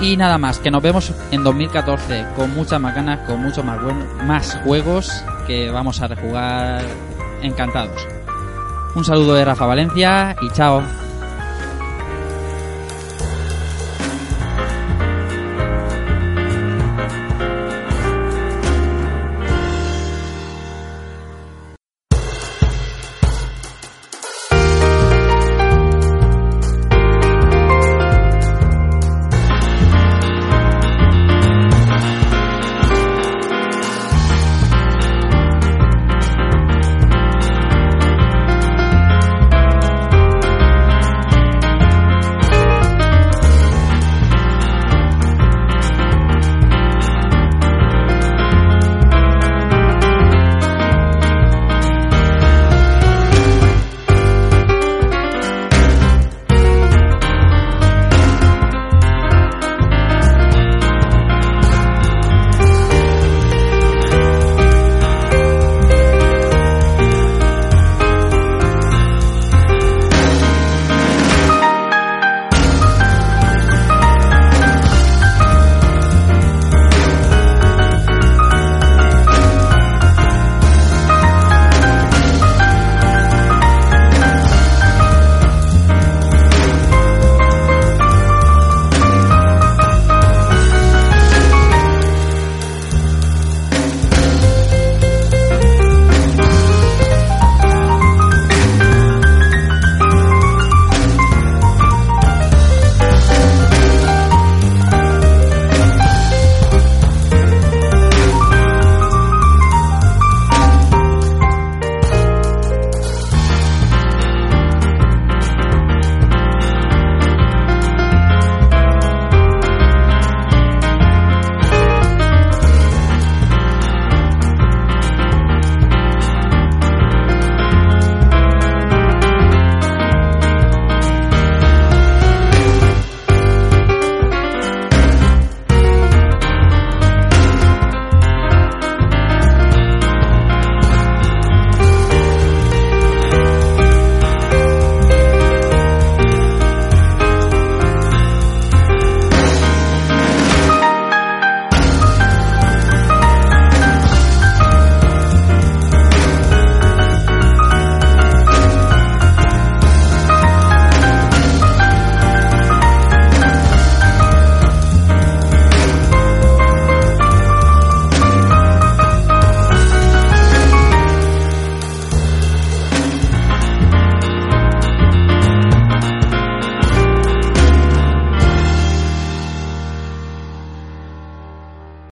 Y nada más, que nos vemos en 2014 con muchas más ganas, con muchos más, buen, más juegos que vamos a rejugar encantados. Un saludo de Rafa Valencia y chao.